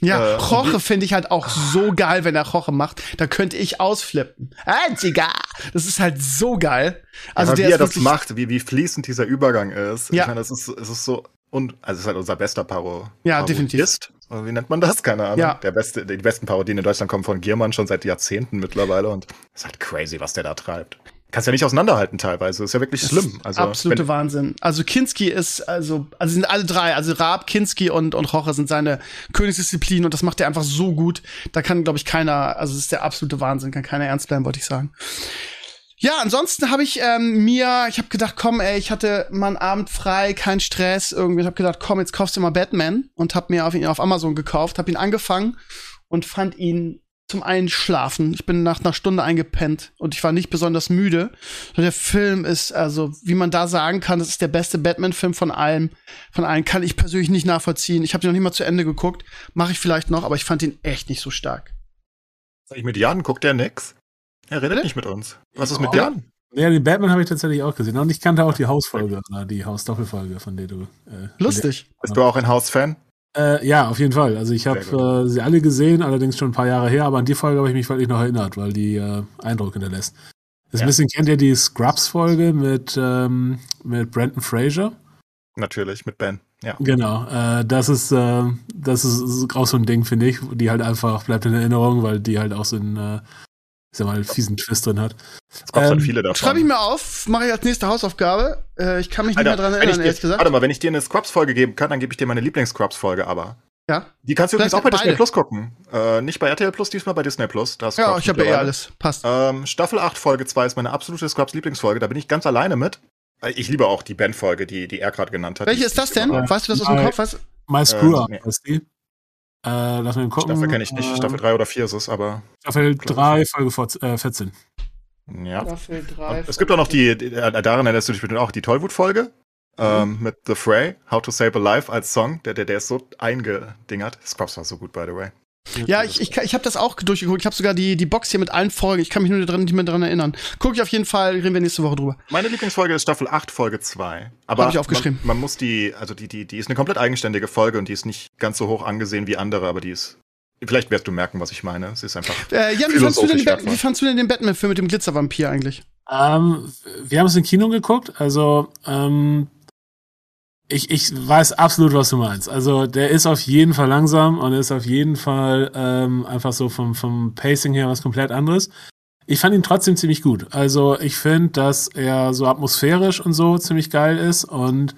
Ja, Äh, Roche finde ich halt auch so geil, wenn er Roche macht. Da könnte ich ausflippen. Einziger! Das ist halt so geil. Also Aber der wie er das macht, wie, wie fließend dieser Übergang ist. Ja. Ich meine, das ist, es ist so, und, also es ist halt unser bester Paro. Ja, definitiv. Ist. Wie nennt man das? Keine Ahnung. Ja. Der beste, die besten Parodien in Deutschland kommen von Giermann schon seit Jahrzehnten mittlerweile und es ist halt crazy, was der da treibt. Kannst ja nicht auseinanderhalten teilweise. Ist ja wirklich Das schlimm. Also, absolute Wahnsinn. Also Kinski ist, also, also sind alle drei, also Raab, Kinski und, und Roche sind seine Königsdisziplin und das macht er einfach so gut. Da kann, glaube ich, keiner, also es ist der absolute Wahnsinn, kann keiner ernst bleiben, wollte ich sagen. Ja, ansonsten habe ich ähm, mir, ich habe gedacht, komm, ey, ich hatte mal einen Abend frei, kein Stress irgendwie. Ich habe gedacht, komm, jetzt kaufst du mal Batman und habe mir auf ihn auf Amazon gekauft, habe ihn angefangen und fand ihn zum Einschlafen. Ich bin nach einer Stunde eingepennt und ich war nicht besonders müde. Der Film ist, also, wie man da sagen kann, das ist der beste Batman-Film von allem. Von allen kann ich persönlich nicht nachvollziehen. Ich habe den noch nicht mal zu Ende geguckt. Mache ich vielleicht noch, aber ich fand ihn echt nicht so stark. sag ich mit Jan, guckt der nix? Er redet Bitte? nicht mit uns. Was ist mit Oh. Jan? Ja, den Batman habe ich tatsächlich auch gesehen. Und ich kannte auch die Hausfolge, oder die Hausdoppelfolge, von der du. Äh, Lustig. Bist du auch ein Hausfan? Äh, ja, auf jeden Fall. Also ich habe äh, sie alle gesehen, allerdings schon ein paar Jahre her, aber an die Folge habe ich mich wirklich noch erinnert, weil die äh, Eindruck hinterlässt. Das Ja. ein bisschen kennt ihr die Scrubs-Folge mit, ähm, mit Brandon Fraser? Natürlich, mit Ben. Ja. Genau, äh, das ist äh, das ist auch so ein Ding, finde ich, die halt einfach bleibt in Erinnerung, weil die halt auch so einen, äh, ich sag mal, fiesen Twist drin hat. Es kommt Ähm, halt viele davon. Schreibe ich mir auf, mache ich als nächste Hausaufgabe. Äh, ich kann mich nicht Alter, mehr dran wenn erinnern, dir, ehrlich gesagt. Warte mal, wenn ich dir eine Scrubs-Folge geben kann, dann gebe ich dir meine Lieblings-Scrubs-Folge aber. Ja, Die kannst du übrigens auch bei beide. Disney Plus gucken. Äh, nicht bei RTL Plus, diesmal bei Disney Plus. Da ist ja ich habe ja eh alles. Passt. Ähm, Staffel 8, Folge 2 ist meine absolute Scrubs-Lieblingsfolge. Da bin ich ganz alleine mit. Äh, Ich liebe auch die Ben-Folge, die, die er gerade genannt hat. Welche ist das denn? Weißt du das aus dem. Kopf? Was? My Screw Up nee. Äh, lass mal gucken. Staffel kenne ich nicht. Äh, Staffel 3 oder 4 ist es, aber Staffel 3, Folge 14, äh, 14. ja. Staffel drei. Es gibt auch noch die, die äh, daran erinnerst du dich bestimmt auch, die Tollwut-Folge. Ähm, mit The Fray, How to Save a Life als Song. Der, der, der ist so eingedingert. Scrubs war so gut, by the way. Ja, ich, ich, ich habe das auch durchgeguckt. Ich habe sogar die, die Box hier mit allen Folgen. Ich kann mich nur dran, nicht mehr dran erinnern. Guck ich auf jeden Fall, reden wir nächste Woche drüber. Meine Lieblingsfolge ist Staffel 8, Folge 2. Aber Hab ich aufgeschrieben. Man, man muss die, also die, die, die ist eine komplett eigenständige Folge und die ist nicht ganz so hoch angesehen wie andere, aber die ist. Vielleicht wirst du merken, was ich meine. Es ist einfach. Äh, Jan, wie fandst, du denn den wie fandst du denn den Batman-Film mit dem Glitzervampir eigentlich? Ähm, wir haben es im Kino geguckt, also ähm, ich, ich weiß absolut, was du meinst. Also der ist auf jeden Fall langsam und ist auf jeden Fall ähm, einfach so vom, vom Pacing her was komplett anderes. Ich fand ihn trotzdem ziemlich gut. Also ich finde, dass er so atmosphärisch und so ziemlich geil ist und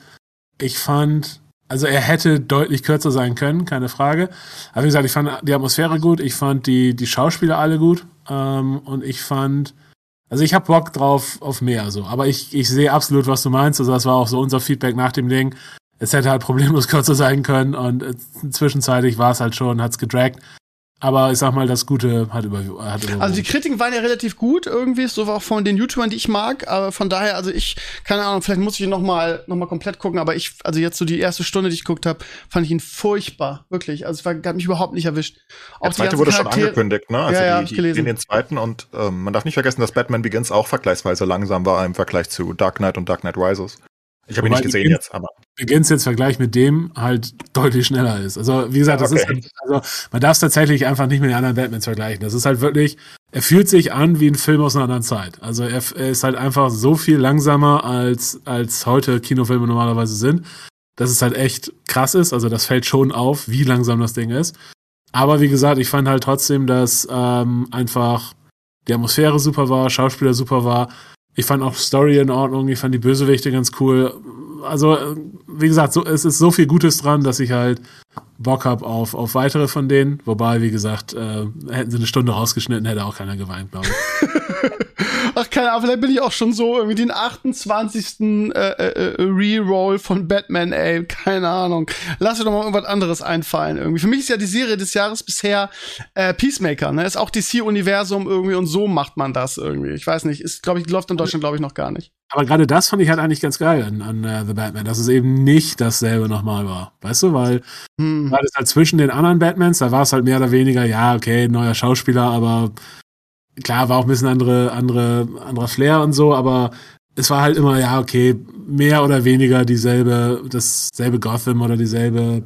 ich fand, also er hätte deutlich kürzer sein können, keine Frage. Aber wie gesagt, ich fand die Atmosphäre gut, ich fand die, die Schauspieler alle gut ähm, und ich fand, also ich habe Bock drauf auf mehr so, aber ich, ich sehe absolut, was du meinst. Also das war auch so unser Feedback nach dem Ding. Es hätte halt problemlos kürzer sein können und äh, zwischenzeitlich war es halt schon, hat's gedragt. Aber ich sag mal, das Gute hat über hat überwogen. Also die Kritiken waren ja relativ gut irgendwie, so auch von den YouTubern, die ich mag. Aber von daher, also ich, keine Ahnung, vielleicht muss ich ihn noch mal, noch mal komplett gucken. Aber ich, also jetzt so die erste Stunde, die ich geguckt habe, fand ich ihn furchtbar, wirklich. Also es war, hat mich überhaupt nicht erwischt. Der zweite wurde schon angekündigt, ne? Also Ja, ja, hab die, ich die gelesen. in den zweiten und ähm, man darf nicht vergessen, dass Batman Begins auch vergleichsweise langsam war im Vergleich zu Dark Knight und Dark Knight Rises. Ich habe ihn nicht gesehen jetzt, aber Begins jetzt Vergleich mit dem halt deutlich schneller ist. Also, wie gesagt, das Okay. ist halt, also, man darf es tatsächlich einfach nicht mit den anderen Batmans vergleichen. Das ist halt wirklich, er fühlt sich an wie ein Film aus einer anderen Zeit. Also, er, er ist halt einfach so viel langsamer als, als heute Kinofilme normalerweise sind, dass es halt echt krass ist. Also, das fällt schon auf, wie langsam das Ding ist. Aber wie gesagt, ich fand halt trotzdem, dass ähm, einfach die Atmosphäre super war, Schauspieler super war. Ich fand auch Story in Ordnung, ich fand die Bösewichte ganz cool. Also, wie gesagt, so, es ist so viel Gutes dran, dass ich halt Bock hab auf, auf weitere von denen. Wobei, wie gesagt, äh, hätten sie eine Stunde rausgeschnitten, hätte auch keiner geweint, glaube ich. Ach, keine Ahnung, vielleicht bin ich auch schon so irgendwie den 28. Äh, äh, äh, Reroll von Batman, ey, keine Ahnung. Lass dir doch mal irgendwas anderes einfallen irgendwie. Für mich ist ja die Serie des Jahres bisher äh, Peacemaker, ne? Ist auch DC-Universum irgendwie und so macht man das irgendwie. Ich weiß nicht, ist, glaube ich, läuft in Deutschland, glaube ich, noch gar nicht. Aber gerade das fand ich halt eigentlich ganz geil an, an äh, The Batman, dass es eben nicht dasselbe nochmal war. Weißt du, weil Hm. Weil es halt zwischen den anderen Batmans, da war es halt mehr oder weniger, ja, okay, neuer Schauspieler, aber klar, war auch ein bisschen andere, andere, anderer Flair und so, aber es war halt immer, ja, okay, mehr oder weniger dieselbe, dasselbe Gotham oder dieselbe,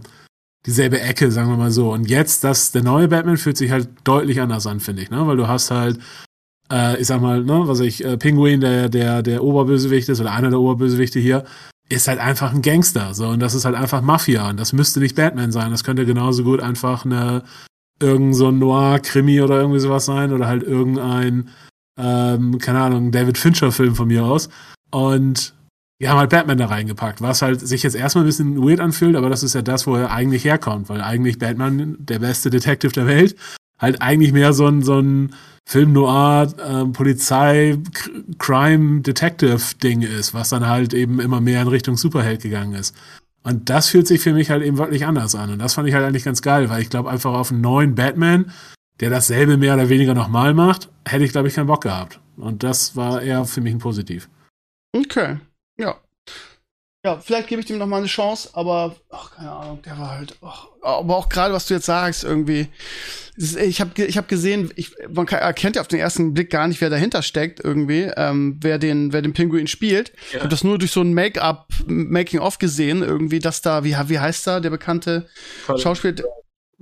dieselbe Ecke, sagen wir mal so. Und jetzt, das, der neue Batman fühlt sich halt deutlich anders an, finde ich, ne? Weil du hast halt, äh, ich sag mal, ne, was ich, äh, Penguin, der, der, der Oberbösewicht ist, oder einer der Oberbösewichte hier, ist halt einfach ein Gangster, so, und das ist halt einfach Mafia, und das müsste nicht Batman sein, das könnte genauso gut einfach eine, irgend so ein Noir-Krimi oder irgendwie sowas sein, oder halt irgendein, ähm, keine Ahnung, David Fincher-Film von mir aus, und die haben halt Batman da reingepackt, was halt sich jetzt erstmal ein bisschen weird anfühlt, aber das ist ja das, wo er eigentlich herkommt, weil eigentlich Batman, der beste Detective der Welt, halt eigentlich mehr so ein, so ein Film Noir, ähm, Polizei, Crime, Detective Ding ist, was dann halt eben immer mehr in Richtung Superheld gegangen ist. Und das fühlt sich für mich halt eben wirklich anders an. Und das fand ich halt eigentlich ganz geil, weil ich glaube, einfach auf einen neuen Batman, der dasselbe mehr oder weniger nochmal macht, hätte ich, glaube ich, keinen Bock gehabt. Und das war eher für mich ein Positiv. Okay. Ja. Ja, vielleicht gebe ich dem noch mal eine Chance, aber ach, keine Ahnung, der war halt, ach, aber auch gerade was du jetzt sagst irgendwie, ich habe ich hab gesehen, ich, man erkennt ja auf den ersten Blick gar nicht, wer dahinter steckt irgendwie, ähm, wer den wer den Pinguin spielt. Ja. Ich habe das nur durch so ein Make-up Making of gesehen irgendwie, dass da wie wie heißt da der bekannte Colin. Schauspieler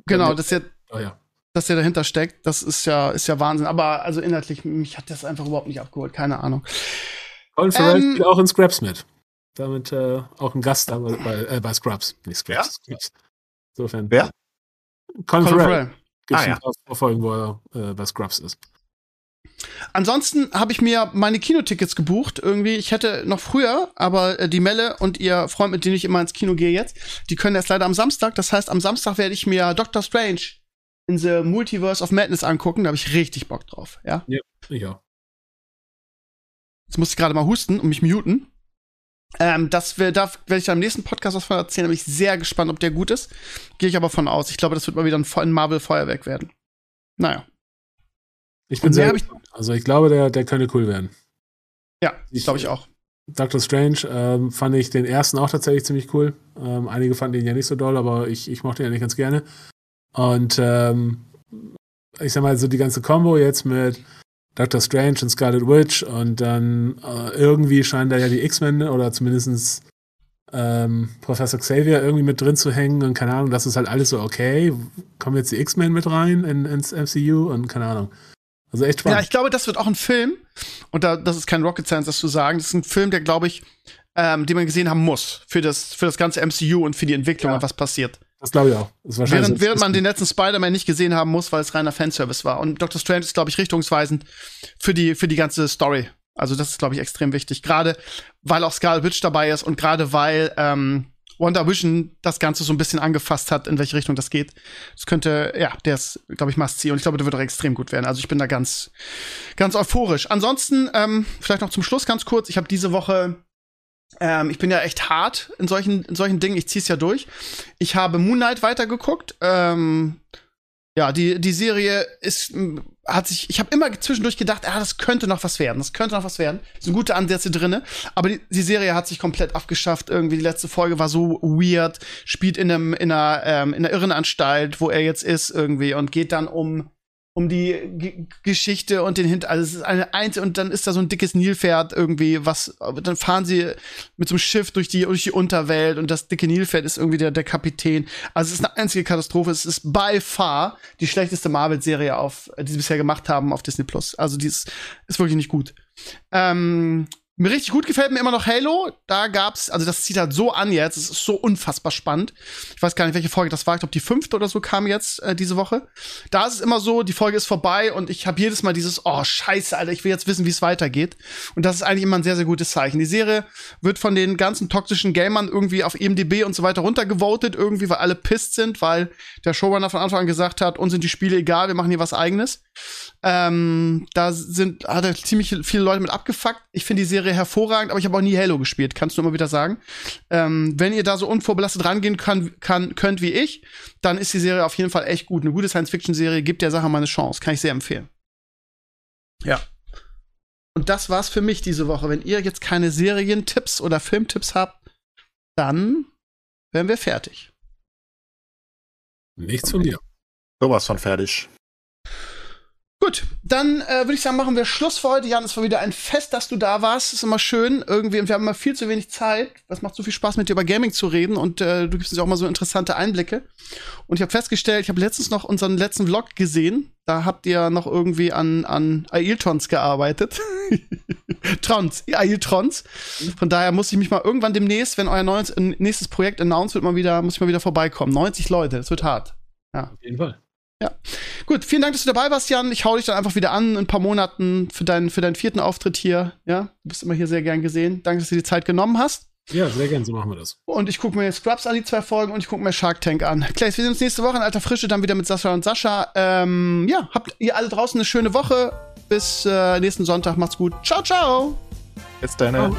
genau, dass der oh, ja. dass der dahinter steckt, das ist ja ist ja Wahnsinn, aber also inhaltlich mich hat das einfach überhaupt nicht abgeholt, keine Ahnung. Colin Farrell ähm, spielt auch in Scraps mit damit äh, auch ein Gast da bei, äh, bei Scrubs. Nicht Scrubs. Ja? Scrubs. Insofern. Wer? Colin, Colin Farrell. Gibt ah, ja. ein Folgen, wo er äh, bei Scrubs ist. Ansonsten habe ich mir meine Kinotickets gebucht. Irgendwie, ich hätte noch früher, aber äh, die Melle und ihr Freund, mit dem ich immer ins Kino gehe jetzt, die können erst leider am Samstag. Das heißt, am Samstag werde ich mir Doctor Strange in the Multiverse of Madness angucken. Da habe ich richtig Bock drauf. Ja, ja ich auch. Jetzt muss ich gerade mal husten und mich muten. Ähm, das wir, da werde ich dann im nächsten Podcast was von erzählen. Da bin ich sehr gespannt, ob der gut ist. Gehe ich aber von aus. Ich glaube, das wird mal wieder ein Marvel-Feuerwerk werden. Naja. Ich bin sehr. Ich also, ich glaube, der, der könnte cool werden. Ja, ich glaube ich auch. Doctor Strange ähm, fand ich den ersten auch tatsächlich ziemlich cool. Ähm, einige fanden ihn ja nicht so doll, aber ich, ich mochte ihn eigentlich ganz gerne. Und ähm, ich sag mal, so die ganze Combo jetzt mit Doctor Strange und Scarlet Witch und dann äh, irgendwie scheinen da ja die X-Men oder zumindest ähm, Professor Xavier irgendwie mit drin zu hängen und keine Ahnung, das ist halt alles so okay. Kommen jetzt die X-Men mit rein in, ins MCU und keine Ahnung. Also echt spannend. Ja, ich glaube, das wird auch ein Film und da, das ist kein Rocket Science, das zu sagen. Das ist ein Film, der, glaube ich, ähm, den man gesehen haben muss für das, für das ganze MCU und für die Entwicklung ja. was passiert. Das glaube ich auch. während, während man den letzten Spider-Man nicht gesehen haben muss, weil es reiner Fanservice war. Und Doctor Strange ist, glaube ich, richtungsweisend für die, für die ganze Story. Also das ist, glaube ich, extrem wichtig. Gerade weil auch Scarlet Witch dabei ist und gerade weil ähm, Wonder Vision das Ganze so ein bisschen angefasst hat, in welche Richtung das geht. Das könnte, ja, der ist, glaube ich, must see. Und ich glaube, der wird auch extrem gut werden. Also ich bin da ganz, ganz euphorisch. Ansonsten, ähm, vielleicht noch zum Schluss ganz kurz. Ich habe diese Woche ähm, ich bin ja echt hart in solchen, in solchen Dingen. Ich zieh's ja durch. Ich habe Moon Knight weitergeguckt. Ähm, ja, die, die Serie ist, hat sich, ich habe immer zwischendurch gedacht, ah, das könnte noch was werden, das könnte noch was werden. Sind gute Ansätze drinne, aber die, die Serie hat sich komplett abgeschafft. Irgendwie die letzte Folge war so weird, spielt in einem, in einer, ähm, in einer Irrenanstalt, wo er jetzt ist irgendwie und geht dann um um die G Geschichte und den Hint. Also es ist eine einzige und dann ist da so ein dickes Nilpferd irgendwie, was dann fahren sie mit so einem Schiff durch die durch die Unterwelt und das dicke Nilpferd ist irgendwie der der Kapitän. Also es ist eine einzige Katastrophe. Es ist by far die schlechteste Marvel-Serie auf, die sie bisher gemacht haben auf Disney Plus. Also die ist, ist wirklich nicht gut. Ähm, mir richtig gut gefällt mir immer noch Halo. Da gab's, also das zieht halt so an jetzt. Es ist so unfassbar spannend. Ich weiß gar nicht, welche Folge das war. Ich glaube, die fünfte oder so kam jetzt äh, diese Woche. Da ist es immer so, die Folge ist vorbei und ich habe jedes Mal dieses, oh Scheiße, Alter, ich will jetzt wissen, wie es weitergeht. Und das ist eigentlich immer ein sehr, sehr gutes Zeichen. Die Serie wird von den ganzen toxischen Gamern irgendwie auf IMDb und so weiter runtergevotet, irgendwie, weil alle pisst sind, weil der Showrunner von Anfang an gesagt hat, uns sind die Spiele egal, wir machen hier was eigenes. Ähm, da sind, hat er ziemlich viele Leute mit abgefuckt. Ich finde die Serie hervorragend, aber ich habe auch nie Halo gespielt, kannst du immer wieder sagen. Ähm, wenn ihr da so unvorbelastet rangehen kann, kann, könnt wie ich, dann ist die Serie auf jeden Fall echt gut. Eine gute Science-Fiction-Serie gibt der Sache mal eine Chance. Kann ich sehr empfehlen. Ja. Und das war's für mich diese Woche. Wenn ihr jetzt keine Serientipps oder Filmtipps habt, dann wären wir fertig. Nichts von dir. Sowas von fertig. Gut, dann äh, würde ich sagen, machen wir Schluss für heute. Jan, es war wieder ein Fest, dass du da warst. Ist immer schön irgendwie und wir haben immer viel zu wenig Zeit. Das macht so viel Spaß, mit dir über Gaming zu reden und äh, du gibst uns auch mal so interessante Einblicke. Und ich habe festgestellt, ich habe letztens noch unseren letzten Vlog gesehen. Da habt ihr noch irgendwie an an Ailtons gearbeitet. Trons, Ailtrons. Von daher muss ich mich mal irgendwann demnächst, wenn euer neues, nächstes Projekt announced wird, mal wieder muss ich mal wieder vorbeikommen. 90 Leute, es wird hart. Ja. Auf jeden Fall. Ja. Gut, vielen Dank, dass du dabei warst, Jan. Ich hau dich dann einfach wieder an in ein paar Monaten für deinen, für deinen vierten Auftritt hier. Ja, du bist immer hier sehr gern gesehen. Danke, dass du die Zeit genommen hast. Ja, sehr gern, so machen wir das. Und ich gucke mir Scrubs an, die zwei Folgen, und ich gucke mir Shark Tank an. Clays, wir sehen uns nächste Woche in alter Frische, dann wieder mit Sascha und Sascha. Ähm, ja, habt ihr alle draußen eine schöne Woche. Bis äh, nächsten Sonntag. Macht's gut. Ciao, ciao. Bis dann. Ciao.